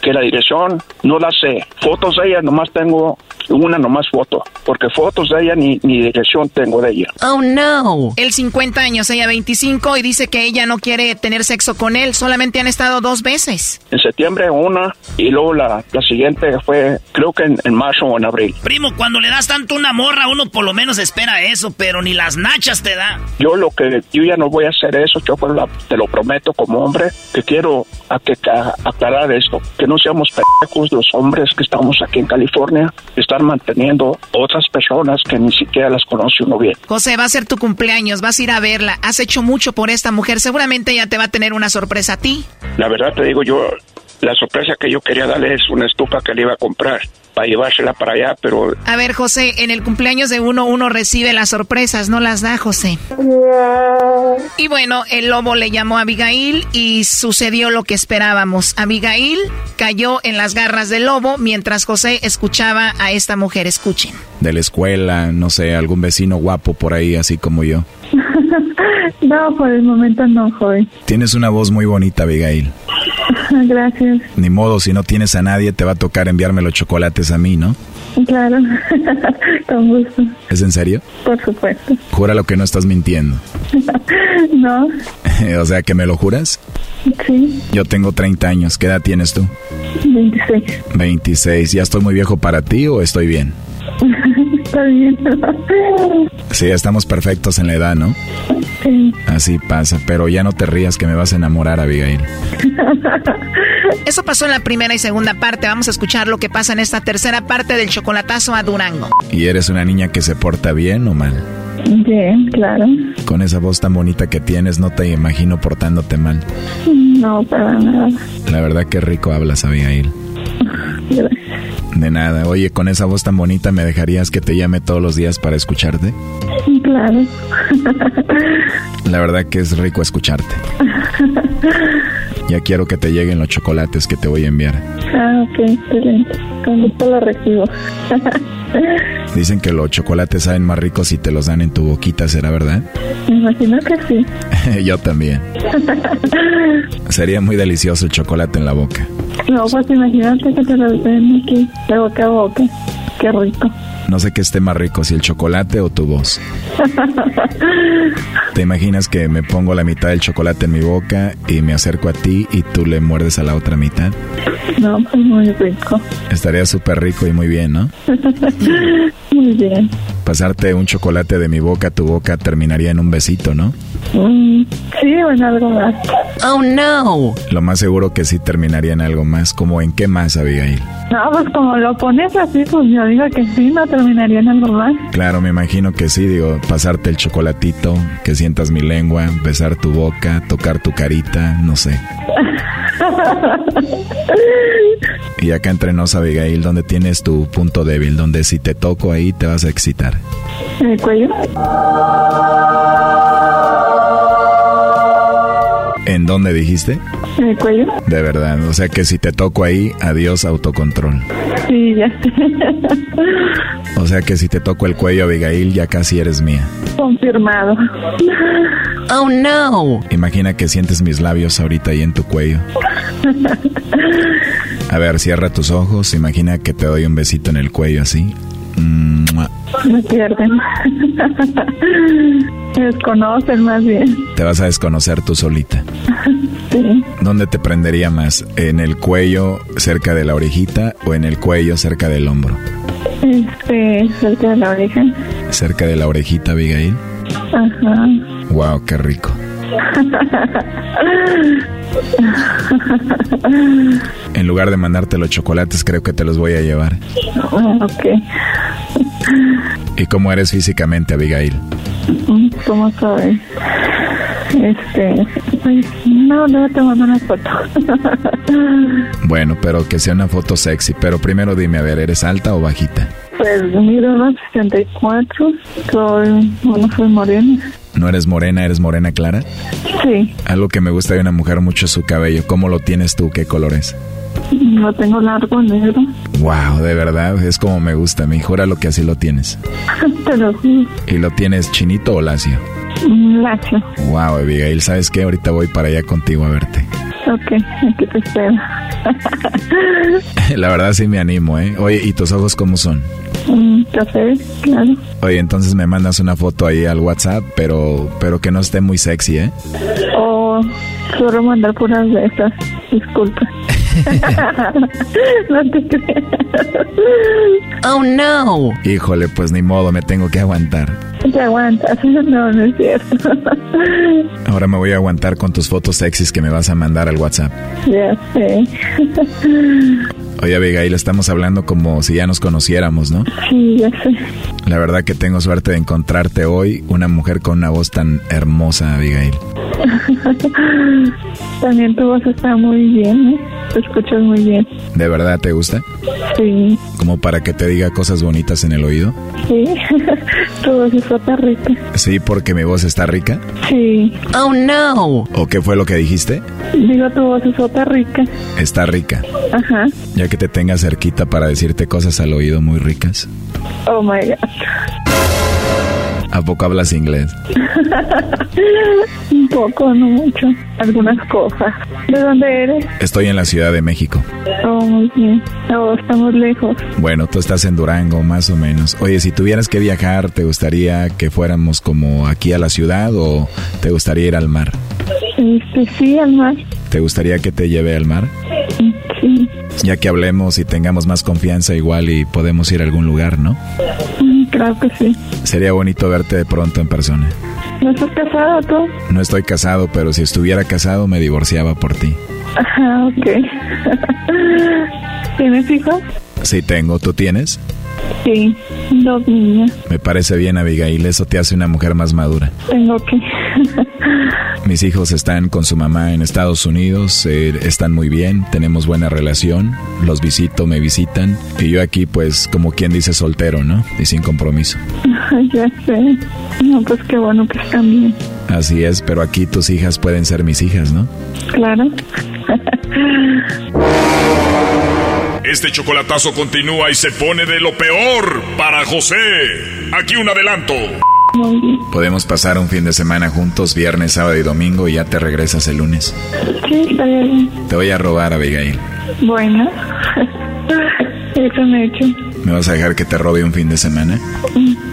Que la dirección no la sé. Fotos de ella nomás tengo una nomás foto. Porque fotos de ella ni, ni dirección tengo de ella. Oh, no. Él 50 años, ella 25 y dice que ella no quiere tener sexo con él. Solamente han estado dos veces. En septiembre una y luego la, la siguiente fue creo que en, en marzo o en abril. Primo, cuando le das tanto una morra, uno por lo menos espera eso, pero ni las nachas te da. Yo lo que yo ya no voy a hacer eso, Choco, la- te lo prometo como hombre, que quiero a que, a- aclarar esto, que no seamos pendejos los hombres que estamos aquí en California, estar manteniendo otras personas que ni siquiera las conoce uno bien. José, va a ser tu cumpleaños, vas a ir a verla. Has hecho mucho por esta mujer. Seguramente ella te va a tener una sorpresa a ti. La verdad te digo yo, la sorpresa que yo quería darle es una estufa que le iba a comprar para llevársela para allá, pero A ver, José, en el cumpleaños de uno, uno recibe las sorpresas, no las da, José. Y bueno, el lobo le llamó a Abigail y sucedió lo que esperábamos. Abigail cayó en las garras del lobo mientras José escuchaba a esta mujer. Escuchen. De la escuela, no sé, algún vecino guapo por ahí, así como yo. no, por el momento no, joven. Tienes una voz muy bonita, Abigail. Gracias. Ni modo, si no tienes a nadie, te va a tocar enviarme los chocolates a mí, ¿no? Claro, con gusto, ¿Es en serio? por supuesto. Júralo que no estás mintiendo. no, o sea, ¿que me lo juras? sí, Yo tengo 30 años. ¿Qué edad tienes tú? 26. 26. ¿Ya estoy muy viejo para ti o estoy bien? Está bien. Sí, estamos perfectos en la edad, ¿no? Sí. Así pasa, pero ya no te rías que me vas a enamorar, Abigail. Eso pasó en la primera y segunda parte. Vamos a escuchar lo que pasa en esta tercera parte del chocolatazo a Durango. ¿Y eres una niña que se porta bien o mal? Bien, claro. Con esa voz tan bonita que tienes, no te imagino portándote mal. No, para nada. La verdad que rico hablas, Abigail. Gracias. De nada. Oye, con esa voz tan bonita, ¿me dejarías que te llame todos los días para escucharte? Claro. La verdad que es rico escucharte. Ya quiero que te lleguen los chocolates que te voy a enviar. Ah, ok, excelente. Con gusto lo recibo. Dicen que los chocolates saben más ricos si te los dan en tu boquita, ¿será verdad? Me imagino que sí. Yo también. Sería muy delicioso el chocolate en la boca. No, pues imagínate que te lo den aquí, de boca a boca. Qué rico. No sé qué esté más rico, si el chocolate o tu voz. ¿Te imaginas que me pongo la mitad del chocolate en mi boca y me acerco a ti y tú le muerdes a la otra mitad? No, pues muy rico. Estaría súper rico y muy bien, ¿no? muy bien. Pasarte un chocolate de mi boca a tu boca terminaría en un besito, ¿no? Mm, sí, o en algo más. Oh, no. Lo más seguro que sí terminaría en algo más. ¿Como en qué más, Abigail? No, pues como lo pones así, pues yo digo que sí, no terminaría en algo más. Claro, me imagino que sí, digo, pasarte el chocolatito, que sientas mi lengua, besar tu boca, tocar tu carita, no sé. Y acá entre nos, Abigail, ¿dónde tienes tu punto débil? Donde si te toco ahí te vas a excitar. ¿En el cuello? ¿En dónde dijiste? ¿En el cuello? De verdad, o sea que si te toco ahí, adiós autocontrol. Sí, ya. O sea que si te toco el cuello, Abigail, ya casi eres mía. Confirmado. Oh, no. Imagina que sientes mis labios ahorita ahí en tu cuello. A ver, cierra tus ojos, imagina que te doy un besito en el cuello así. Me pierden. Me desconocen más bien. Te vas a desconocer tú solita. Sí. ¿Dónde te prendería más? ¿En el cuello cerca de la orejita o en el cuello cerca del hombro? Este, cerca de la oreja. Cerca de la orejita, Abigail. Ajá. Wow, qué rico. En lugar de mandarte los chocolates, creo que te los voy a llevar. ok. ¿Y cómo eres físicamente, Abigail? ¿Cómo sabes? Este, pues, no, luego te mando una foto. Bueno, pero que sea una foto sexy. Pero primero dime, a ver, ¿eres alta o bajita? pues mido unos 64, soy, bueno, soy morena. ¿No eres morena, eres morena clara? Sí, Algo que me gusta de una mujer mucho es su cabello. ¿Cómo lo tienes tú? ¿Qué color es? Lo tengo largo, negro. Wow, de verdad, es como me gusta. Me jura lo que así lo tienes. Lo juro. ¿Y lo tienes chinito o lacio? Mm, Lacio. Wow, Abigail, ¿sabes qué? Ahorita voy para allá contigo a verte. Ok, aquí te espero. La verdad sí me animo, ¿eh? Oye, ¿y tus ojos cómo son? Mm, Café, claro. Oye, entonces me mandas una foto ahí al WhatsApp, pero, pero que no esté muy sexy, ¿eh? O solo mandar puras de esas. Disculpa. no te creas. Oh, no. Híjole, pues ni modo, me tengo que aguantar. Te aguantas. No, no es cierto. Ahora me voy a aguantar con tus fotos sexys que me vas a mandar al WhatsApp. ya sé. Oye, Abigail, estamos hablando como si ya nos conociéramos, ¿no? sí, ya sé. La verdad que tengo suerte de encontrarte hoy, una mujer con una voz tan hermosa, Abigail. También tu voz está muy bien, ¿eh? Te escuchas muy bien. ¿De verdad te gusta? Sí, Como para que te diga cosas bonitas en el oído. sí. tu voz está rica. Sí, porque mi voz está rica. Sí. Oh, no. ¿O qué fue lo que dijiste? Digo, tu voz está rica. Está rica. Ajá. Ya que te tenga cerquita para decirte cosas al oído muy ricas. Oh my God. ¿A poco hablas inglés? Un poco, no mucho. Algunas cosas. ¿De dónde eres? Estoy en la Ciudad de México. Oh, muy bien. Oh, estamos lejos. Bueno, tú estás en Durango, más o menos. Oye, si tuvieras que viajar, ¿te gustaría que fuéramos como aquí a la ciudad o te gustaría ir al mar? Este, sí, al mar. ¿Te gustaría que te lleve al mar? Sí. Ya que hablemos y tengamos más confianza igual y podemos ir a algún lugar, ¿no? Mm, Claro que sí. Sería bonito verte de pronto en persona. ¿No estás casado tú? No estoy casado, pero si estuviera casado me divorciaba por ti. Ajá, ok. ¿Tienes hijos? Sí tengo, ¿tú tienes? Sí, dos niñas. Me parece bien, Abigail, eso te hace una mujer más madura. Tengo que. Mis hijos están con su mamá en Estados Unidos, eh, están muy bien, tenemos buena relación, los visito, me visitan y yo aquí pues como quien dice soltero, ¿no? Y sin compromiso. ya sé. No, pues qué bueno que están bien. Así es, pero aquí tus hijas pueden ser mis hijas, ¿no? Claro. Este chocolatazo continúa y se pone de lo peor para José. Aquí un adelanto. Podemos pasar un fin de semana juntos, viernes, sábado y domingo, y ya te regresas el lunes. Sí, está bien. Te voy a robar, Abigail. Bueno. Eso me he hecho. ¿Me vas a dejar que te robe un fin de semana?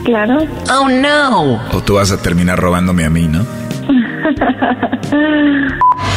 Claro. Oh, no. O tú vas a terminar robándome a mí, ¿no?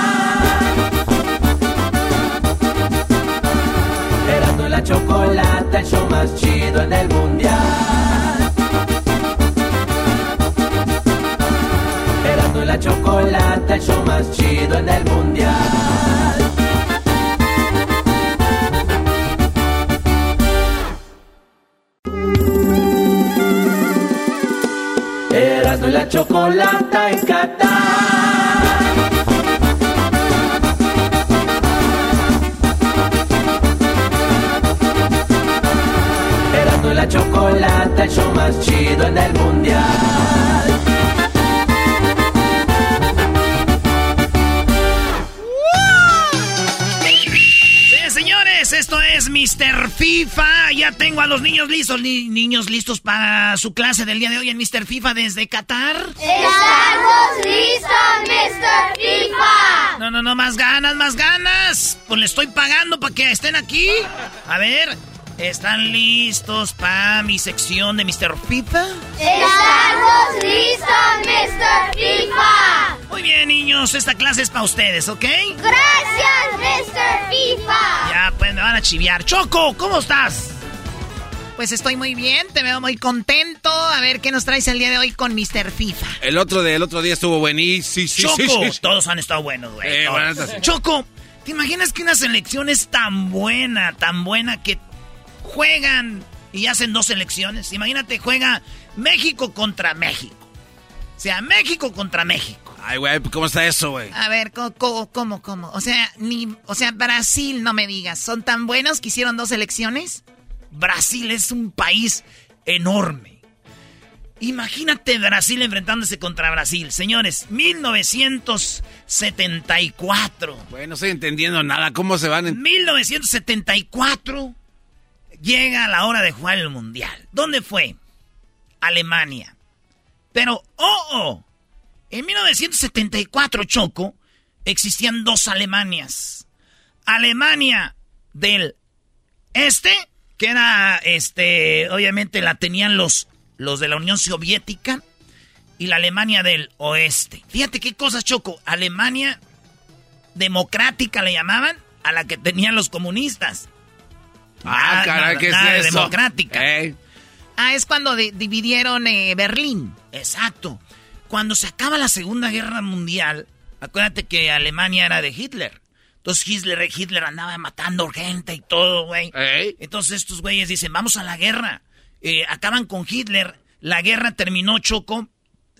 La chocolata, el show más chido en el mundial. Erasmo y la chocolata, el show más chido en el mundial. Erasmo y la chocolata en Qatar. El show más chido en el mundial. Sí, señores, esto es Mr. FIFA. Ya tengo a los niños listos. Ni- niños listos para su clase del día de hoy en Mr. FIFA desde Qatar. ¡Estamos listos, Mr. FIFA! No, no, no, más ganas, más ganas. Pues le estoy pagando para que estén aquí. A ver, ¿están listos para mi sección de Mr. FIFA? ¡Estamos listos, Mr. FIFA! Muy bien, niños, esta clase es para ustedes, ¿ok? ¡Gracias, Mr. FIFA! Ya, pues me van a chiviar. Choco, ¿cómo estás? Pues estoy muy bien, te veo muy contento. A ver qué nos traes el día de hoy con Mr. FIFA. El otro, del otro día estuvo buenísimo. Sí, sí, Choco, sí, sí, sí. todos han estado buenos, güey. Eh. Choco, ¿te imaginas que una selección es tan buena, tan buena que juegan y hacen dos selecciones? Imagínate, juega México contra México. O sea, México contra México. Ay, güey, ¿cómo está eso, güey? A ver, co- ¿cómo, cómo? O sea, ni, o sea, Brasil, no me digas, ¿son tan buenos que hicieron dos elecciones? Brasil es un país enorme. Imagínate Brasil enfrentándose contra Brasil. Señores, 1974. Güey, no estoy entendiendo nada. ¿Cómo se van? En... 1974 llega la hora de jugar el mundial. ¿Dónde fue? Alemania. Pero, oh, oh, en 1974, Choco, existían dos Alemanias. Alemania del este, que era, este, obviamente la tenían los, los de la Unión Soviética, y la Alemania del oeste. Fíjate qué cosas, Choco. Alemania democrática le llamaban a la que tenían los comunistas. Ah, caray, ¿qué es eso? democrática. Ah, es cuando di- dividieron eh, Berlín. Exacto. Cuando se acaba la Segunda Guerra Mundial, acuérdate que Alemania era de Hitler. Entonces Hitler, Hitler andaba matando gente y todo, güey. Entonces estos güeyes dicen, vamos a la guerra. Eh, acaban con Hitler. La guerra terminó, Choco,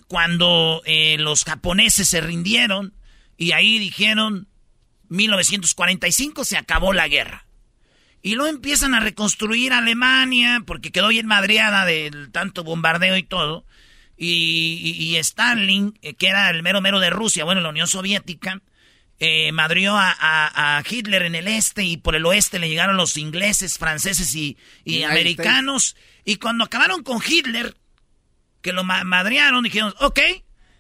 cuando eh, los japoneses se rindieron y ahí dijeron, 1945 se acabó la guerra. Y luego empiezan a reconstruir Alemania porque quedó bien madreada del tanto bombardeo y todo. Y, y- y Stalin, eh, que era el mero mero de Rusia, bueno, la Unión Soviética, eh, madrió a, a- a Hitler en el este y por el oeste le llegaron los ingleses, franceses y, y americanos. Y cuando acabaron con Hitler, que lo ma- madrearon, dijeron, ok,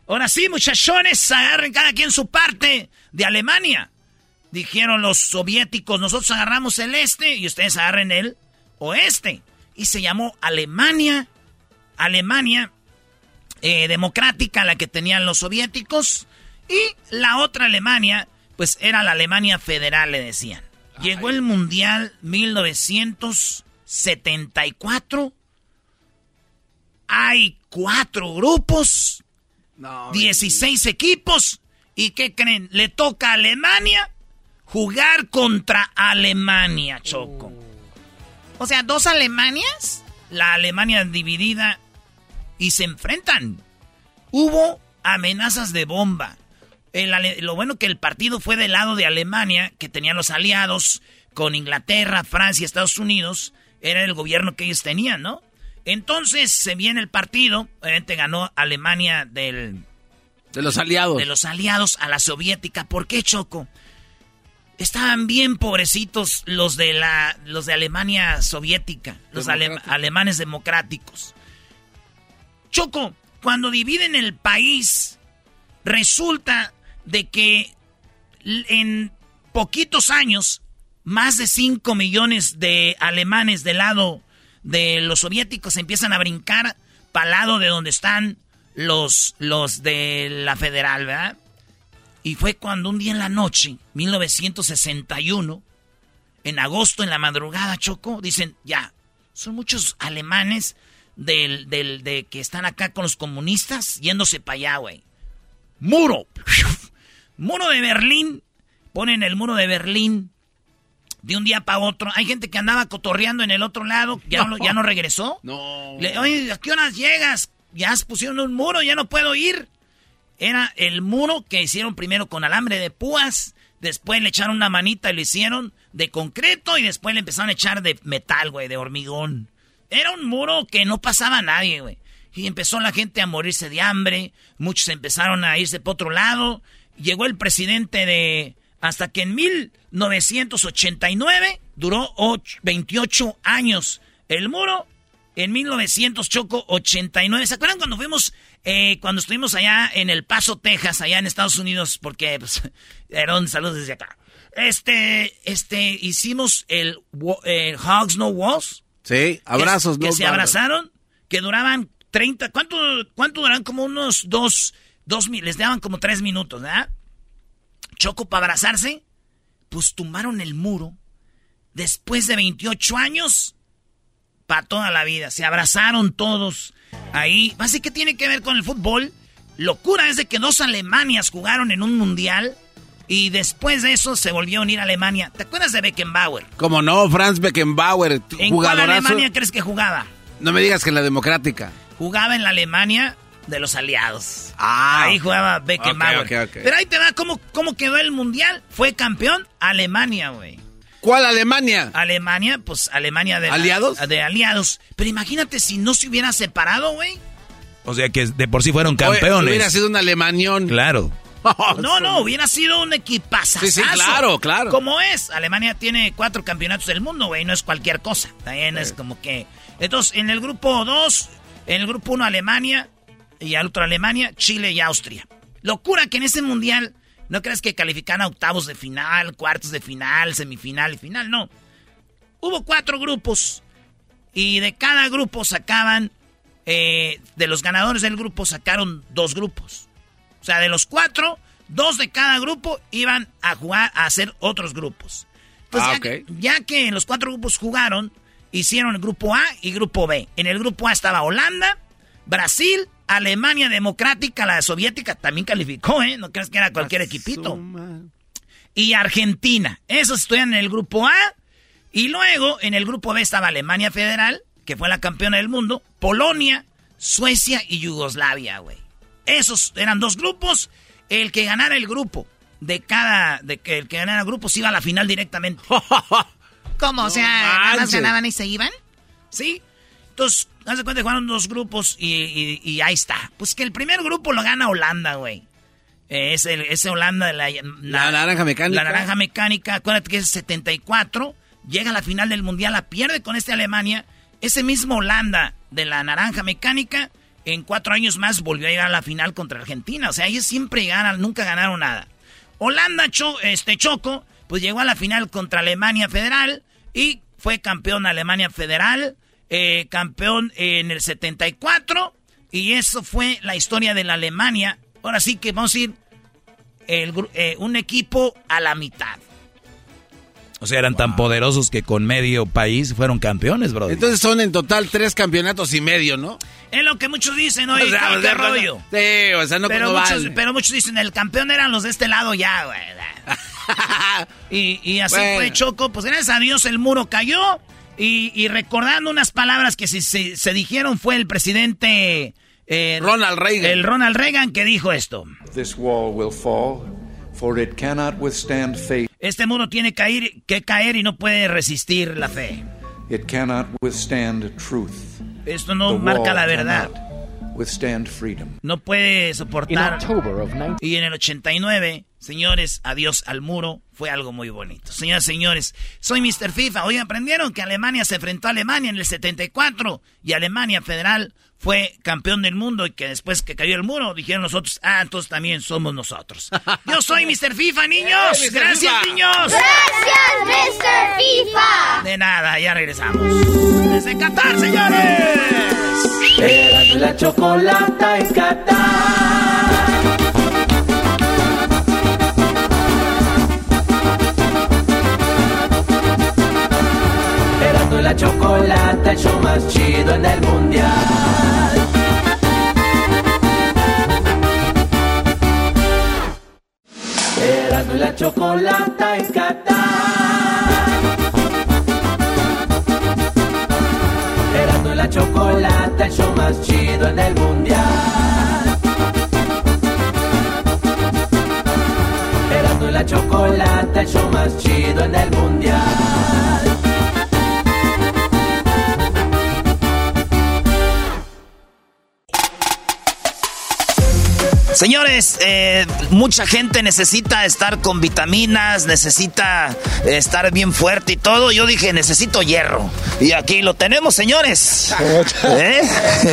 ahora sí, muchachones, agarren cada quien su parte de Alemania. Dijeron los soviéticos, nosotros agarramos el este y ustedes agarren el oeste. Y se llamó Alemania, Alemania eh, democrática, la que tenían los soviéticos. Y la otra Alemania, pues era la Alemania federal, le decían. Llegó el Mundial 1974. Hay cuatro grupos, 16 equipos. ¿Y qué creen? Le toca a Alemania jugar contra Alemania, Choco. O sea, dos Alemanias. La Alemania dividida y se enfrentan. Hubo amenazas de bomba. lo bueno que el partido fue del lado de Alemania, que tenían los aliados con Inglaterra, Francia, Estados Unidos. Era el gobierno que ellos tenían, ¿no? Entonces se viene el partido. Obviamente ganó Alemania del. De los aliados. De los aliados a la soviética. ¿Por qué, Choco? Estaban bien pobrecitos los de la los de Alemania soviética, los alemanes democráticos. Choco, cuando dividen el país, resulta de que en poquitos años, más de 5 millones de alemanes del lado de los soviéticos empiezan a brincar para el lado de donde están los, los de la federal, ¿verdad? Y fue cuando un día en la noche, 1961, en agosto, en la madrugada, Choco, dicen, ya, son muchos alemanes del, del, de que están acá con los comunistas yéndose para allá, güey. Muro. Muro de Berlín. Ponen el muro de Berlín de un día para otro. Hay gente que andaba cotorreando en el otro lado, ya no, ya no regresó. No. Oye, ¿a qué horas llegas? Ya pusieron un muro, ya no puedo ir. Era el muro que hicieron primero con alambre de púas, después le echaron una manita y lo hicieron de concreto y después le empezaron a echar de metal, güey, de hormigón. Era un muro que no pasaba nadie, güey. Y empezó la gente a morirse de hambre, muchos empezaron a irse por otro lado. Llegó el presidente de... Hasta que en 1989 duró 28 años el muro. En 1900 Choco 89. ¿Se acuerdan cuando fuimos, eh, cuando estuvimos allá en El Paso, Texas, allá en Estados Unidos? Porque, pues, saludos desde acá. Este, este, hicimos el, el Hogs No Walls. Sí, abrazos, que, que se abrazaron, que duraban 30, ¿cuánto, cuánto duran? Como unos dos, dos mil, les daban como tres minutos, ¿verdad? Choco para abrazarse, pues tumbaron el muro. Después de 28 años, para toda la vida, se abrazaron todos ahí. Así que tiene que ver con el fútbol. Locura es de que dos Alemanias jugaron en un mundial y después de eso se volvió a unir a Alemania. ¿Te acuerdas de Beckenbauer? Como no, Franz Beckenbauer, ¿En cuál Alemania crees que jugaba? No me digas que en la democrática. Jugaba en la Alemania de los aliados. Ah. Ahí jugaba Beckenbauer. Pero ahí te va cómo, cómo quedó el mundial. Fue campeón Alemania, güey. ¿Cuál Alemania? Alemania, pues Alemania de... ¿Aliados? de aliados. Pero imagínate si no se hubiera separado, güey. O sea que de por sí fueron campeones. hubiera sido un alemanión. Claro. no, no, hubiera sido un equipazo. Sí, sí, claro, claro. Como es, Alemania tiene cuatro campeonatos del mundo, güey, no es cualquier cosa. También es como que... Entonces, en el grupo 2, en el grupo 1 Alemania, y al otro Alemania, Chile y Austria. Locura que en ese mundial, no crees que califican a octavos de final, cuartos de final, semifinal y final, no. Hubo cuatro grupos y de cada grupo sacaban, eh, de los ganadores del grupo sacaron dos grupos. O sea, de los cuatro, dos de cada grupo iban a jugar a hacer otros grupos. Ah, ya, ya que los cuatro grupos jugaron, hicieron el grupo A y grupo B. En el grupo A estaba Holanda, Brasil, Alemania Democrática, la soviética también calificó, ¿eh? No crees que era cualquier equipito. Y Argentina. Esos estudian en el grupo A. Y luego en el grupo B estaba Alemania Federal, que fue la campeona del mundo, Polonia, Suecia y Yugoslavia, güey. Esos eran dos grupos. El que ganara el grupo de cada. de que el que ganara el grupo se iba a la final directamente. ¿Cómo? o sea, nada más ganaban y se iban. Sí. Entonces, hace cuenta que jugaron dos grupos y, ahí está. Pues que el primer grupo lo gana Holanda, güey. Es el, ese Holanda de la, la, naranja mecánica. La naranja mecánica, acuérdate que es 74. Llega a la final del mundial, la pierde con este Alemania. Ese mismo Holanda de la naranja mecánica, en cuatro años más volvió a ir a la final contra Argentina. O sea, ellos siempre ganan, nunca ganaron nada. Holanda, este Choco, pues llegó a la final contra Alemania Federal y fue campeón Alemania Federal, eh, campeón en el 74 y eso fue la historia de la Alemania. Ahora sí que vamos a ir el, eh, un equipo a la mitad. O sea, eran tan poderosos que con medio país fueron campeones, bro. Entonces son en total tres campeonatos y medio, ¿no? Es lo que muchos dicen, oye, o sea, ¿qué, rollo? Sí, o sea, no pero muchos, pero muchos dicen, el campeón eran los de este lado ya, güey. y, y, así fue Choco. Pues gracias a Dios el muro cayó. Y, y recordando unas palabras que se, se, se dijeron fue el presidente... Eh, Ronald Reagan. El Ronald Reagan que dijo esto. This wall will fall, for it cannot withstand faith. Este muro tiene que caer, que caer y no puede resistir la fe. It cannot withstand truth. Esto no The marca la verdad. cannot Withstand freedom. No puede soportar. In October of 19 Y en el 89, señores, adiós al muro, fue algo muy bonito. Señoras y señores, soy Mr. FIFA. Hoy aprendieron que Alemania se enfrentó a Alemania en el 74 y Alemania Federal fue campeón del mundo y que después que cayó el muro dijeron nosotros, ah, entonces también somos nosotros. Yo soy Mr. FIFA, niños. ¡Eh, Mr. Gracias, FIFA! niños. Gracias, Mr. FIFA. De nada, ya regresamos. Desde Qatar, señores. Y la chocolata en Qatar. La chocolata, el show más chido en el mundial. Erasmo y la chocolata en Qatar. Erasmo y la chocolata, el show más chido en el mundial. Erasmo y la chocolata, el show más chido en el mundial. Señores, eh, mucha gente necesita estar con vitaminas, necesita eh, estar bien fuerte y todo. Yo dije, necesito hierro. Y aquí lo tenemos, señores. ¿Eh?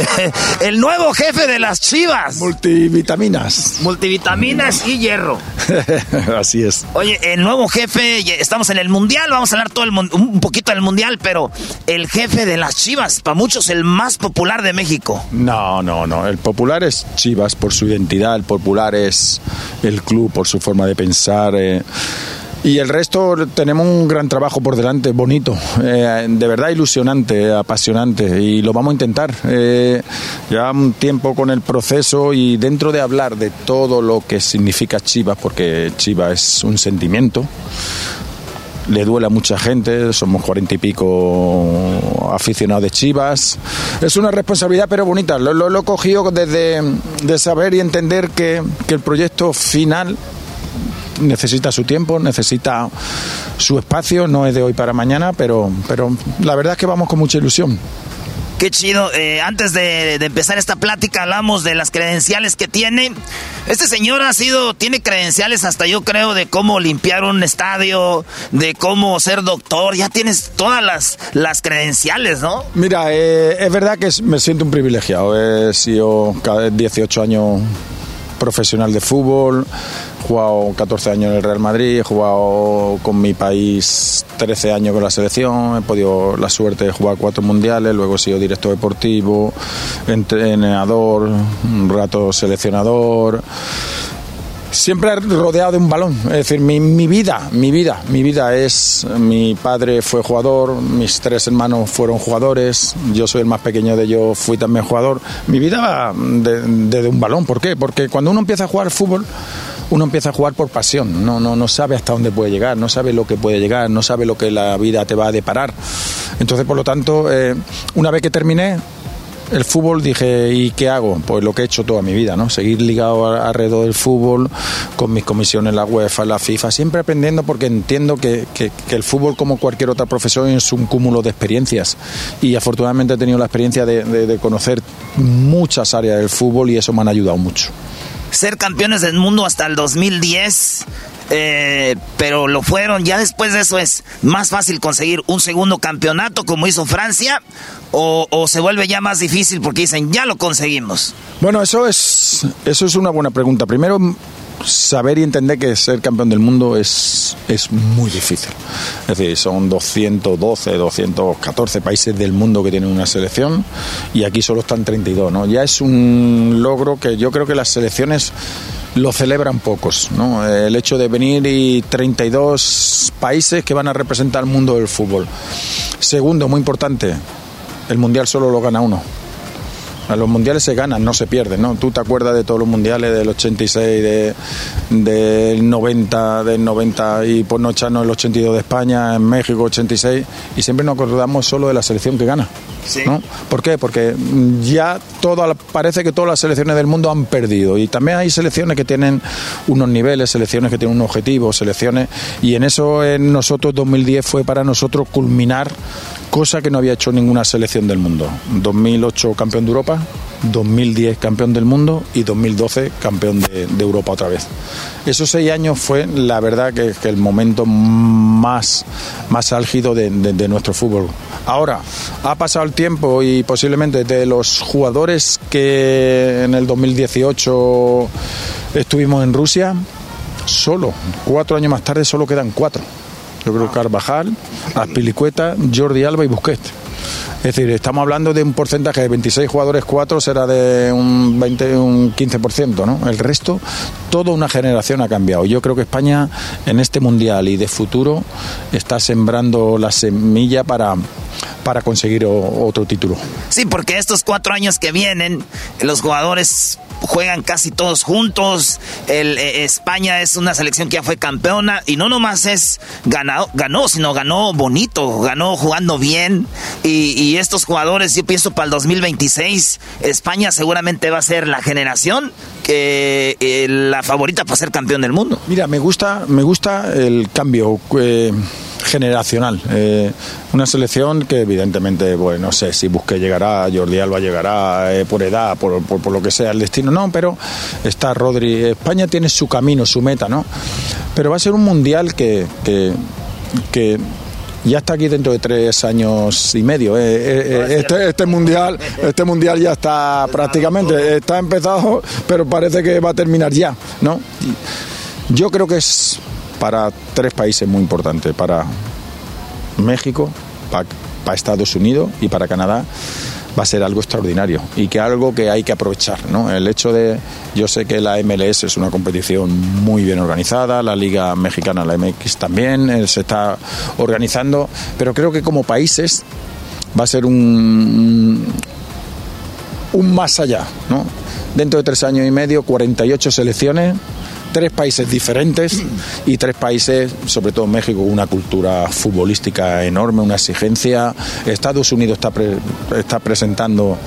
El nuevo jefe de las chivas. Multivitaminas. Multivitaminas y hierro. Así es. Oye, el nuevo jefe, estamos en el mundial, vamos a hablar todo el un poquito del mundial, pero el jefe de las chivas, para muchos el más popular de México. No, no, no. El popular es Chivas por su identidad, el popular es el club por su forma de pensar. eh, Y el resto tenemos un gran trabajo por delante, bonito, eh, de verdad ilusionante, apasionante, y lo vamos a intentar. Eh, lleva un tiempo con el proceso y dentro de hablar de todo lo que significa Chivas, porque Chivas es un sentimiento, le duele a mucha gente, somos cuarenta y pico aficionados de Chivas. Es una responsabilidad pero bonita, lo, lo, lo he cogido desde de saber y entender que, que el proyecto final necesita su tiempo, necesita su espacio, no es de hoy para mañana, pero, pero la verdad es que vamos con mucha ilusión. Qué chido. Eh, antes de, empezar esta plática hablamos de las credenciales que tiene. Este señor ha sido, tiene credenciales hasta yo creo de cómo limpiar un estadio, de cómo ser doctor. Ya tienes todas las, las credenciales, ¿no? Mira, eh, es verdad que me siento un privilegiado. He sido cada 18 años profesional de fútbol, jugado 14 años en el Real Madrid, he jugado con mi país 13 años con la selección, he podido la suerte de jugar cuatro mundiales, luego he sido director deportivo, entrenador, un rato seleccionador. Siempre rodeado de un balón, es decir, mi, mi vida, mi vida, mi vida es, mi padre fue jugador, mis tres hermanos fueron jugadores, yo soy el más pequeño de ellos, fui también jugador. Mi vida va de, de- de un balón, ¿por qué? Porque cuando uno empieza a jugar fútbol, uno empieza a jugar por pasión, no, no, no sabe hasta dónde puede llegar, no sabe lo que puede llegar, no sabe lo que la vida te va a deparar. Entonces, por lo tanto, eh, una vez que terminé, el fútbol dije, ¿y qué hago? Pues lo que he hecho toda mi vida, ¿no? Seguir ligado alrededor del fútbol, con mis comisiones la UEFA, la FIFA, siempre aprendiendo porque entiendo que, que- el fútbol, como cualquier otra profesión, es un cúmulo de experiencias. Y afortunadamente he tenido la experiencia de, de- de conocer muchas áreas del fútbol y eso me han ayudado mucho. Ser campeones del mundo hasta el 2010. eh, pero lo fueron. Ya después de eso es más fácil conseguir un segundo campeonato como hizo Francia. O, o se vuelve ya más difícil porque dicen, ya lo conseguimos. Bueno, eso es, eso es una buena pregunta. Primero, saber y entender que ser campeón del mundo es, es muy difícil. Es decir, son 212, 214 países del mundo que tienen una selección y aquí solo están 32. ¿no? Ya es un logro que yo creo que las selecciones lo celebran pocos. ¿no? El hecho de venir y 32 países que van a representar el mundo del fútbol. Segundo, muy importante, el Mundial solo lo gana uno. A los mundiales se ganan, no se pierden, ¿no? Tú te acuerdas de todos los mundiales del 86, de, del 90, del 90 y por no echarnos el 82 de España, en México 86, y siempre nos acordamos solo de la selección que gana. ¿no? ¿Por qué? Porque ya toda, parece que todas las selecciones del mundo han perdido y también hay selecciones que tienen unos niveles, selecciones que tienen un objetivo, selecciones y en eso en nosotros 2010 fue para nosotros culminar cosa que no había hecho ninguna selección del mundo. 2008 campeón de Europa, 2010 campeón del mundo y 2012 campeón de, Europa otra vez. Esos seis años fue la verdad que, el momento más, más álgido de, nuestro fútbol. Ahora, ha pasado el tiempo y posiblemente de los jugadores que en el 2018 estuvimos en Rusia, solo, cuatro años más tarde solo quedan cuatro. Yo creo Carvajal, Aspilicueta, Jordi Alba y Busquets. Es decir, estamos hablando de un porcentaje de 26 jugadores, 4 será de un 20, un 15%, ¿no? El resto, toda una generación ha cambiado. Yo creo que España en este mundial y de futuro está sembrando la semilla para para conseguir otro título. Sí, porque estos cuatro años que vienen, los jugadores juegan casi todos juntos. El, eh, España es una selección que ya fue campeona y no nomás es ganado, ganó, sino ganó bonito, ganó jugando bien. Y, estos jugadores, yo pienso para el 2026, España seguramente va a ser la generación que eh, la favorita para ser campeón del mundo. Mira, me gusta, me gusta el cambio. Eh, generacional. Eh, una selección que evidentemente, bueno, no sé si Busqué llegará, Jordi Alba llegará por edad, por, por, lo que sea el destino, no, pero está Rodri. España tiene su camino, su meta, ¿no? Pero va a ser un mundial que, que, ya está aquí dentro de tres años y medio. Eh, este, este, mundial, este mundial ya está prácticamente, está empezado, pero parece que va a terminar ya, ¿no? Yo creo que es para tres países muy importantes, para México, para, Estados Unidos y para Canadá va a ser algo extraordinario y que algo que hay que aprovechar, ¿no? El hecho de, yo sé que la MLS es una competición muy bien organizada, la Liga Mexicana, la MX también eh, se está organizando, pero creo que como países va a ser un, un más allá, ¿no? Dentro de tres años y medio, 48 selecciones tres países diferentes y tres países, sobre todo México, una cultura futbolística enorme, una exigencia. Estados Unidos está, está presentando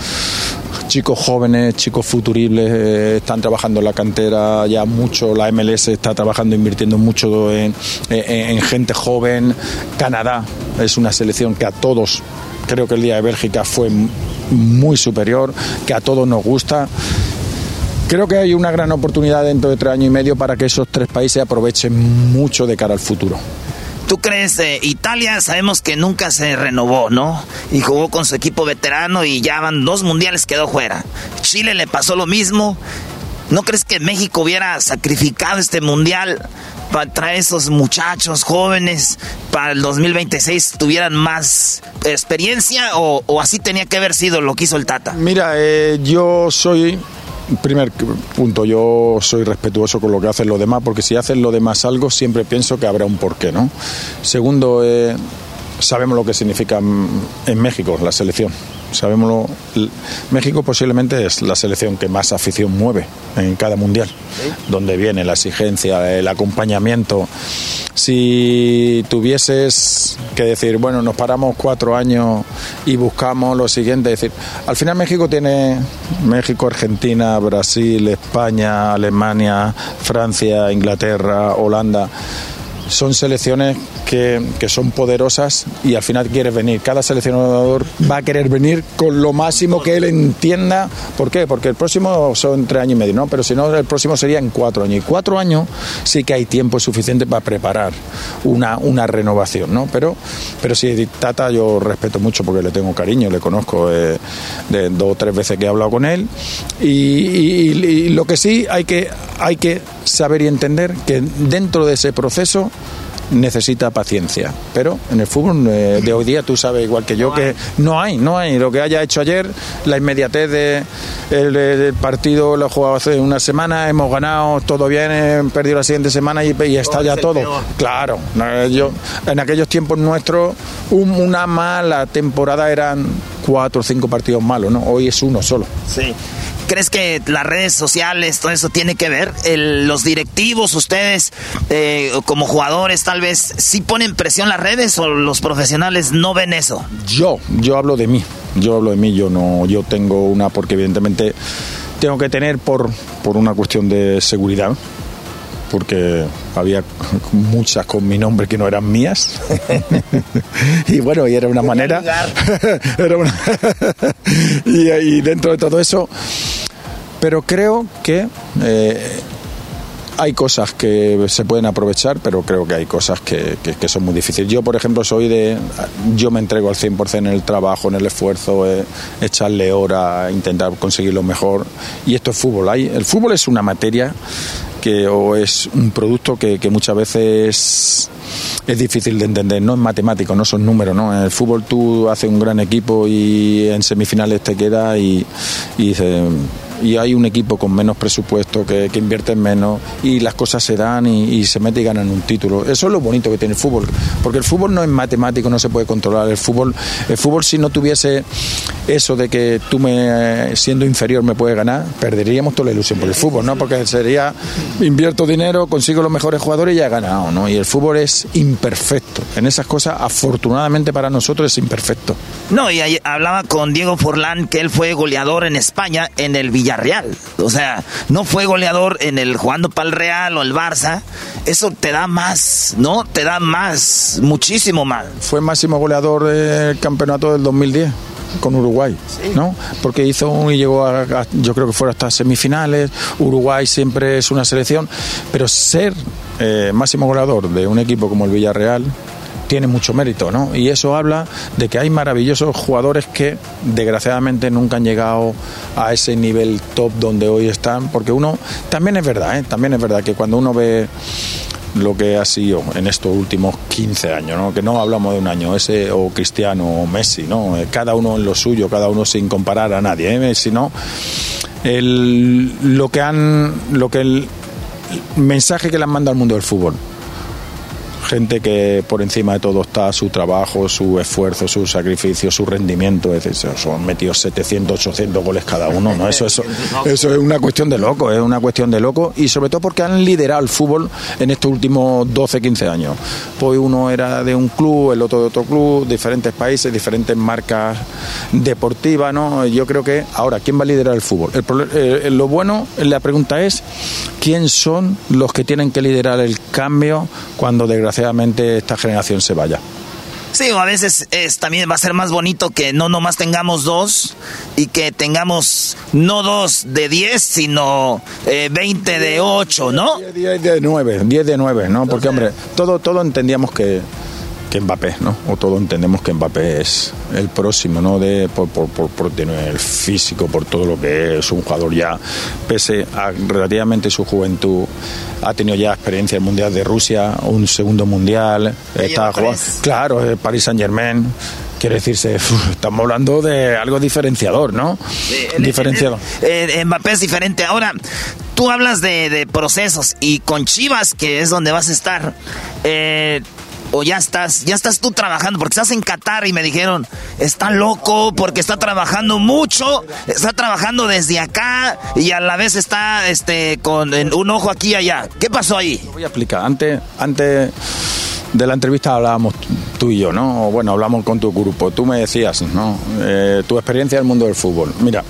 chicos jóvenes, chicos futuribles, eh, están trabajando en la cantera ya mucho, la MLS está trabajando, invirtiendo mucho en, gente joven, Canadá es una selección que a todos, creo que el día de Bélgica fue muy superior, que a todos nos gusta Creo que hay una gran oportunidad dentro de tres años y medio para que esos tres países aprovechen mucho de cara al futuro. ¿Tú crees? Eh, Italia sabemos que nunca se renovó, ¿no? Y jugó con su equipo veterano y ya van dos mundiales, quedó fuera. Chile le pasó lo mismo. ¿No crees que México hubiera sacrificado este mundial para traer esos muchachos jóvenes para el 2026 tuvieran más experiencia o, así tenía que haber sido lo que hizo el Tata? Mira, eh, yo soy primer punto, yo soy respetuoso con lo que hacen los demás, porque si hacen los demás algo, siempre pienso que habrá un porqué, ¿no? Segundo, eh, sabemos lo que significa en México la selección. Sabemos México posiblemente es la selección que más afición mueve en cada mundial, donde viene la exigencia, el acompañamiento. Si tuvieses que decir, bueno, nos paramos cuatro años y buscamos lo siguiente, es decir, al final México tiene México, Argentina, Brasil, España, Alemania, Francia, Inglaterra, Holanda son selecciones que, son poderosas y al final quieres venir. Cada seleccionador va a querer venir con lo máximo que él entienda. ¿Por qué? Porque el próximo son tres años y medio, ¿no? Pero si no, el próximo sería en cuatro años. Y cuatro años sí que hay tiempo suficiente para preparar una, una renovación, ¿no? Pero, pero si Tata yo respeto mucho porque le tengo cariño, le conozco eh, de dos o tres veces que he hablado con él. Y, lo que sí hay que, hay que saber y entender que dentro de ese proceso necesita paciencia. Pero en el fútbol eh, de hoy día tú sabes igual que yo que no hay, no hay. Lo que haya hecho ayer, la inmediatez de, el, el partido lo he jugado hace una semana, hemos ganado, todo bien, he perdido la siguiente semana y, y está ya todo. Claro, no, yo, en aquellos tiempos nuestros, un- una mala temporada eran cuatro o cinco partidos malos, ¿no? Hoy es uno solo. Sí. ¿Crees que las redes sociales, todo eso tiene que ver? El- los directivos, ustedes, eh, como jugadores, tal vez, ¿sí ponen presión las redes o los profesionales no ven eso? Yo, yo hablo de mí, yo hablo de mí, yo no, yo tengo una, porque evidentemente tengo que tener por, por una cuestión de seguridad, porque había muchas con mi nombre que no eran mías. y bueno, y era una manera. era una- y, y dentro de todo eso. Pero creo que eh, hay cosas que se pueden aprovechar, pero creo que hay cosas que, que- que son muy difíciles. Yo, por ejemplo, soy de... Yo me entrego al 100% en el trabajo, en el esfuerzo, eh, echarle hora, intentar conseguir lo mejor. Y esto es fútbol. Hay, el fútbol es una materia que o es un producto que, que muchas veces es difícil de entender, no es matemático, no son números, ¿no? En el fútbol tú haces un gran equipo y en semifinales te queda y, y dices, y hay un equipo con menos presupuesto que, que invierte menos y las cosas se dan y, se mete y ganan un título. Eso es lo bonito que tiene el fútbol, porque el fútbol no es matemático, no se puede controlar. El fútbol, el fútbol si no tuviese eso de que tú me siendo inferior me puedes ganar, perderíamos toda la ilusión por el fútbol, ¿no? Porque sería invierto dinero, consigo los mejores jugadores y ya he ganado, ¿no? Y el fútbol es imperfecto. En esas cosas, afortunadamente para nosotros es imperfecto. No, y hablaba con Diego Forlán que él fue goleador en España en el Villarreal. O sea, no fue goleador en el jugando para el Real o el Barça. Eso te da más, ¿no? Te da más, muchísimo más. Fue máximo goleador del campeonato del 2010 con Uruguay, ¿no? Porque hizo un- y llegó a, a- yo creo que fueron hasta semifinales. Uruguay siempre es una selección, pero ser eh, máximo goleador de un equipo como el Villarreal tiene mucho mérito, ¿no? Y eso habla de que hay maravillosos jugadores que desgraciadamente nunca han llegado a ese nivel top donde hoy están, porque uno también es verdad, ¿eh? También es verdad que cuando uno ve lo que ha sido en estos últimos 15 años, ¿no? que no hablamos de un año, ese o Cristiano o Messi, ¿no? Eh, cada uno en lo suyo, cada uno sin comparar a nadie, ¿eh? sino el, lo que han, lo que el mensaje que le han mandado al mundo del fútbol. Gente que por encima de todo está su trabajo, su esfuerzo, su sacrificio, su rendimiento. Es decir, son metidos 700, 800 goles cada uno. ¿no? Eso, eso, eso es una cuestión de loco, es una cuestión de loco. Y sobre todo porque han liderado el fútbol en estos últimos 12, 15 años. Pues uno era de un club, el otro de otro club, diferentes países, diferentes marcas deportivas. ¿no? Yo creo que ahora, ¿quién va a liderar el fútbol? El prole- eh, lo bueno, la pregunta es, ¿quién son los que tienen que liderar el cambio cuando desgraciadamente esta generación se vaya? Sí, o a veces es, también va a ser más bonito que no nomás tengamos dos y que tengamos no dos de 10, sino eh, 20 de 8, ¿no? 10 de 9, 10 de 9, ¿no? Porque, hombre, todo, todo entendíamos que, que Mbappé, ¿no? O todo entendemos que Mbappé es el próximo, ¿no? De, por, por, por, por tener el físico, por todo lo que es un jugador ya, pese a relativamente su juventud, ha tenido ya experiencia en el Mundial de Rusia, un segundo Mundial, está jugando, claro, el Paris Saint Germain. Quiere decirse, estamos hablando de algo diferenciador, ¿no? diferenciador. Eh, Mbappé es diferente. Ahora, tú hablas de, de procesos y con Chivas, que es donde vas a estar, eh, o ya estás, ya estás tú trabajando, porque estás en Qatar y me dijeron, está loco porque está trabajando mucho, está trabajando desde acá y a la vez está este con un ojo aquí y allá. ¿Qué pasó ahí? Voy a explicar. Antes, antes de la entrevista hablábamos tú y yo, ¿no? O bueno, hablamos con tu grupo. Tú me decías, ¿no? Eh, tu experiencia en el mundo del fútbol. Mira,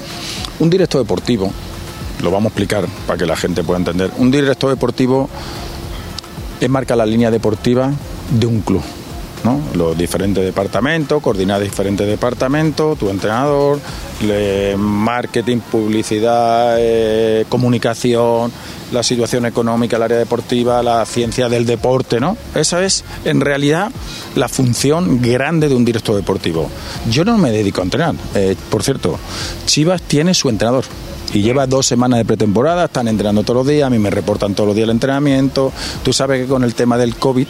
un directo deportivo, lo vamos a explicar para que la gente pueda entender. Un directo deportivo es marca la línea deportiva de un club. ¿no? Los diferentes departamentos, coordinar diferentes departamentos, tu entrenador, marketing, publicidad, eh, comunicación, la situación económica, el área deportiva, la ciencia del deporte, ¿no? Esa es, en realidad, la función grande de un director deportivo. Yo no me dedico a entrenar. Eh, por cierto, Chivas tiene su entrenador. Y lleva dos semanas de pretemporada, están entrenando todos los días, a mí me reportan todos los días el entrenamiento. Tú sabes que con el tema del COVID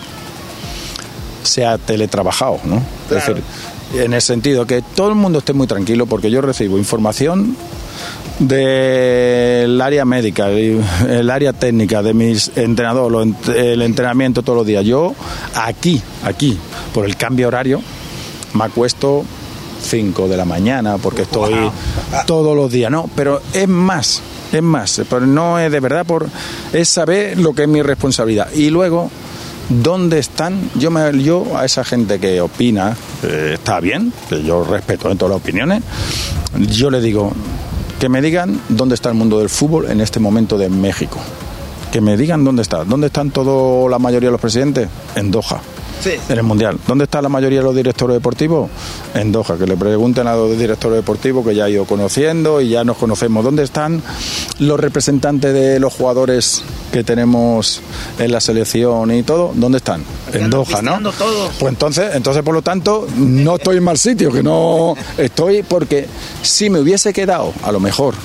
se ha teletrabajado, ¿no? Es decir, en el sentido que todo el mundo esté muy tranquilo porque yo recibo información del área médica, el área técnica, de mis entrenadores, el entrenamiento todos los días. Yo aquí, aquí, por el cambio horario, me acuesto 5 de la mañana porque estoy todos los días, no, pero es más, es más, pero no es de verdad por es saber lo que es mi responsabilidad y luego dónde están yo me yo a esa gente que opina eh, está bien, que yo respeto en todas las opiniones, yo le digo que me digan dónde está el mundo del fútbol en este momento de México. Que me digan dónde está. ¿Dónde están toda la mayoría de los presidentes? En Doha en el Mundial. ¿Dónde está la mayoría de los directores deportivos? En Doha, que le pregunten a los directores deportivos que ya he ido conociendo y ya nos conocemos. ¿Dónde están los representantes de los jugadores que tenemos en la selección y todo? ¿Dónde están? En Doha, ¿no? Pues entonces, entonces, por lo tanto, no estoy en mal sitio, que no estoy porque si me hubiese quedado, a lo mejor,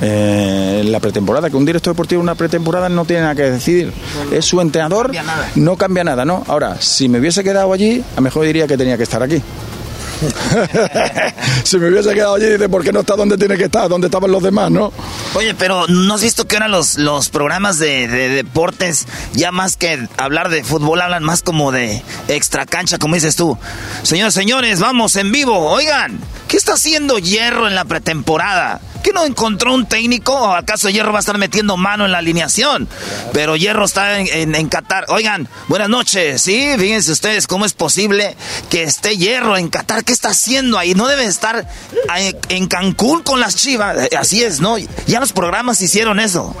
eh, la pretemporada, que un director deportivo en una pretemporada no tiene nada que decidir. es su entrenador, no cambia nada, ¿no? Ahora, si me hubiese quedado allí, a lo mejor diría que tenía que estar aquí. si me hubiese quedado allí, dice, ¿por qué no está donde tiene que estar? ¿Dónde estaban los demás, no? Oye, pero ¿no has visto que ahora los, los programas de, de, deportes, ya más que hablar de fútbol, hablan más como de extra cancha, como dices tú? Señores, señores, vamos en vivo. Oigan, ¿qué está haciendo Hierro en la pretemporada? ¿Qué no encontró un técnico? ¿O acaso Hierro va a estar metiendo mano en la alineación? Pero Hierro está en, Qatar. Oigan, buenas noches. Sí, fíjense ustedes cómo es posible que esté Hierro en Qatar. ¿Qué está haciendo ahí? No debe estar en Cancún con las chivas. Así es, ¿no? Ya los programas hicieron eso.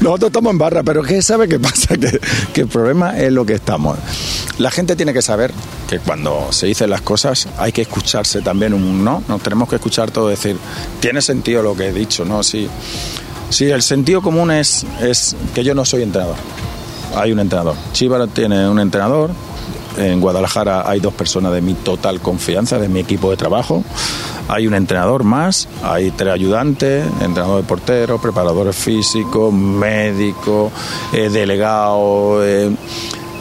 Nosotros estamos en barra, pero ¿qué sabe qué pasa? Que, que el problema es lo que estamos. La gente tiene que saber que cuando se dicen las cosas hay que escucharse también un no. Nos tenemos que escuchar todo, decir, tiene sentido lo que he dicho, ¿no? Sí, sí el sentido común es, es que yo no soy entrenador. Hay un entrenador. Chivas tiene un entrenador. En Guadalajara hay dos personas de mi total confianza, de mi equipo de trabajo. Hay un entrenador más, hay tres ayudantes, entrenador de portero, preparadores físicos, médicos, eh, delegados. Eh,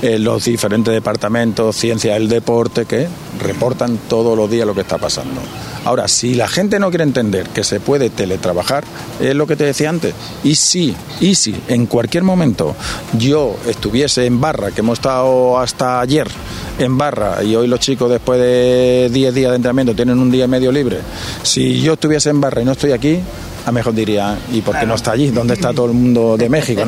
eh, los diferentes departamentos, ciencia del deporte, que reportan todos los días lo que está pasando. Ahora, si la gente no quiere entender que se puede teletrabajar, es lo que te decía antes. Y si, y si en cualquier momento yo estuviese en barra, que hemos estado hasta ayer en barra y hoy los chicos después de 10 días de entrenamiento tienen un día y medio libre, si yo estuviese en barra y no estoy aquí, a mejor diría, ¿y por qué no está allí? ¿Dónde está todo el mundo de México?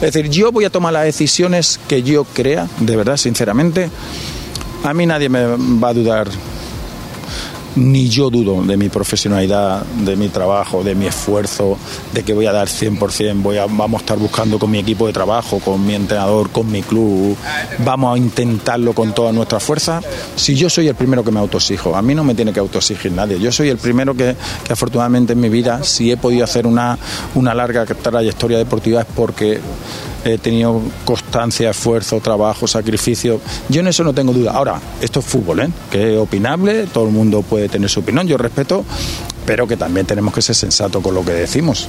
Es decir, yo voy a tomar las decisiones que yo crea, de verdad, sinceramente. A mí nadie me va a dudar ni yo dudo de mi profesionalidad, de mi trabajo, de mi esfuerzo, de que voy a dar 100%, voy a, vamos a estar buscando con mi equipo de trabajo, con mi entrenador, con mi club, vamos a intentarlo con toda nuestra fuerza. Si yo soy el primero que me autosijo, a mí no me tiene que autoexigir nadie, yo soy el primero que, que afortunadamente en mi vida, si he podido hacer una, una larga trayectoria deportiva es porque he tenido constancia, esfuerzo, trabajo, sacrificio. Yo en eso no tengo duda. Ahora, esto es fútbol, ¿eh? que es opinable, todo el mundo puede tener su opinión, yo respeto, pero que también tenemos que ser sensatos con lo que decimos.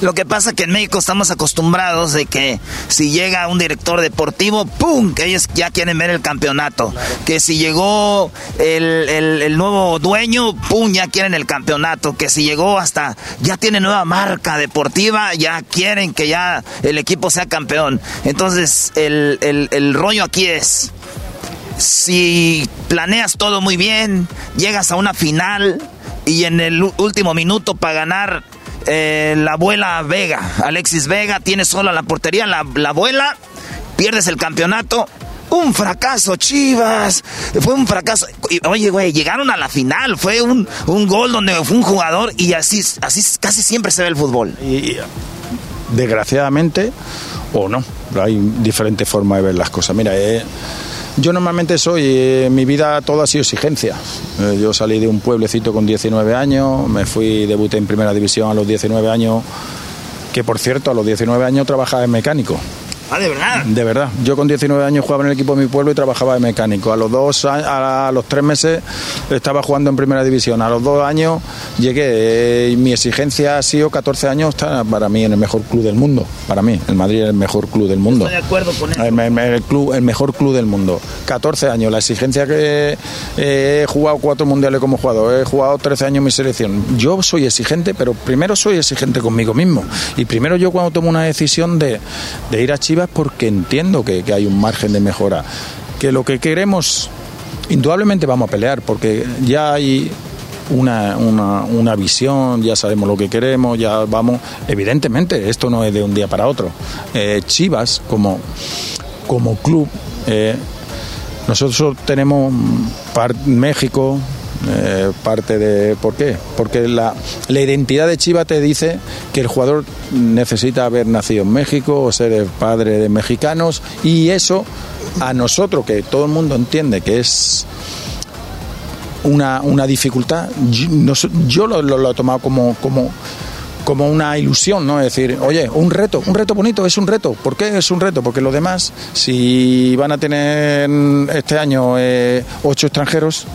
Lo que pasa que en México estamos acostumbrados de que si llega un director deportivo, ¡pum! que ellos ya quieren ver el campeonato. Que si llegó el, nuevo dueño, ¡pum! ya quieren el campeonato. Que si llegó hasta, ya tiene nueva marca deportiva, ya quieren que ya el equipo sea campeón. Entonces, el, el rollo aquí es, si planeas todo muy bien, llegas a una final y en el último minuto para ganar eh, la abuela Vega, Alexis Vega, tiene solo la portería, la, abuela, pierdes el campeonato. Un fracaso, Chivas. Fue un fracaso. Oye, güey, llegaron a la final. Fue un, gol donde fue un jugador y así, así casi siempre se ve el fútbol. Desgraciadamente, o no, hay diferentes formas de ver las cosas. Mira, eh, yo normalmente soy, eh, mi vida toda ha sido exigencia. Eh, yo salí de un pueblecito con 19 años, me fui, debuté en primera división a los 19 años, que por cierto a los 19 años trabajaba en mecánico. Ah, de verdad. De verdad. Yo con 19 años jugaba en el equipo de mi pueblo y trabajaba de mecánico. A los dos, a, los tres meses estaba jugando en primera división. A los dos años llegué. Eh, mi exigencia ha sido 14 años para mí en el mejor club del mundo. Para mí, el Madrid es el mejor club del mundo. Estoy de acuerdo con eso. El, club, el mejor club del mundo. 14 años, la exigencia que eh, he jugado cuatro mundiales como jugador, he jugado 13 años en mi selección. Yo soy exigente, pero primero soy exigente conmigo mismo. Y primero yo cuando tomo una decisión de, ir a Porque entiendo que, que hay un margen de mejora. Que lo que queremos indudablemente vamos a pelear porque ya hay una, una, visión, ya sabemos lo que queremos, ya vamos. Evidentemente, esto no es de un día para otro. Eh, Chivas, como, como club, eh, nosotros tenemos México, eh, parte de... ¿Por qué? Porque la, la, identidad de Chivas te dice que el jugador necesita haber nacido en México o ser el padre de mexicanos y eso a nosotros, que todo el mundo entiende que es una, una dificultad, yo, lo, he tomado como, como, como una ilusión, ¿no? Es decir, oye, un reto, un reto bonito, es un reto. ¿Por qué es un reto? Porque los demás, si van a tener este año eh, ocho extranjeros,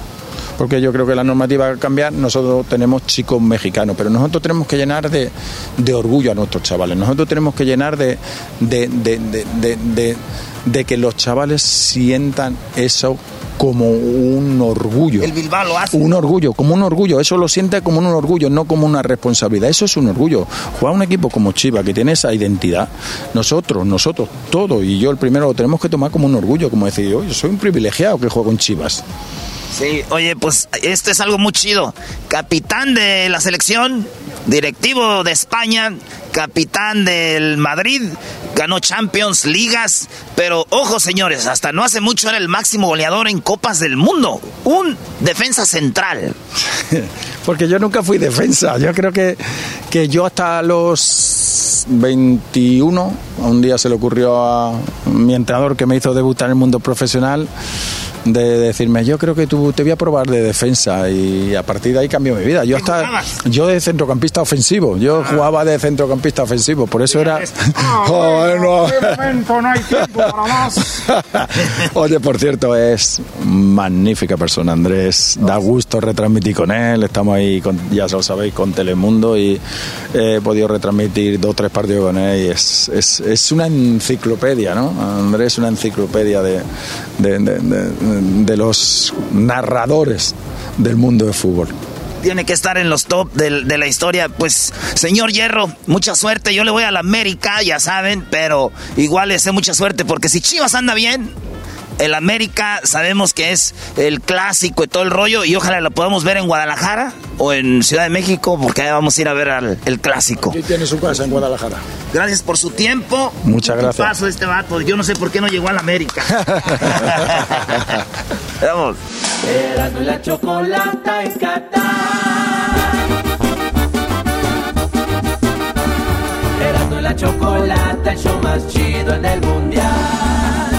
porque yo creo que la normativa va a cambiar, nosotros tenemos chicos mexicanos, pero nosotros tenemos que llenar de, de orgullo a nuestros chavales, nosotros tenemos que llenar de, de, de de que los chavales sientan eso como un orgullo. El Bilbao lo hace. Un orgullo, como un orgullo. Eso lo siente como un orgullo, no como una responsabilidad. Eso es un orgullo. Juega un equipo como Chivas, que tiene esa identidad, nosotros, nosotros, todo, y yo el primero lo tenemos que tomar como un orgullo, como decir, yo soy un privilegiado que juego en Chivas. Sí, oye, pues esto es algo muy chido. Capitán de la selección, directivo de España, capitán del Madrid, ganó Champions, ligas, pero ojo señores, hasta no hace mucho era el máximo goleador en Copas del Mundo, un defensa central. Porque yo nunca fui defensa, yo creo que, que yo hasta los 21, un día se le ocurrió a mi entrenador que me hizo debutar en el mundo profesional, de decirme, yo creo que tú te voy a probar de defensa y a partir de ahí cambió mi vida. Yo hasta yo de centrocampista ofensivo, yo ah. jugaba de centrocampista ofensivo, por eso era momento no hay tiempo para más. Oye, por cierto, es magnífica persona Andrés, da gusto retransmitir con él, estamos ahí con, ya lo sabéis con Telemundo y he podido retransmitir dos o tres partidos con él y es, es, es una enciclopedia, ¿no? Andrés es una enciclopedia de, de, de de los narradores del mundo del fútbol tiene que estar en los top de, de, la historia. Pues, señor Hierro, mucha suerte. Yo le voy a la América, ya saben, pero igual le sé mucha suerte porque si Chivas anda bien, el América sabemos que es el clásico y todo el rollo y ojalá lo podamos ver en Guadalajara o en Ciudad de México porque ahí vamos a ir a ver al, el clásico. Y tiene su casa en Guadalajara. Gracias por su tiempo. Muchas gracias. paso este vato. Yo no sé por qué no llegó al América. Vamos. la chocolata en Qatar. la chocolata, el show más chido en el mundial.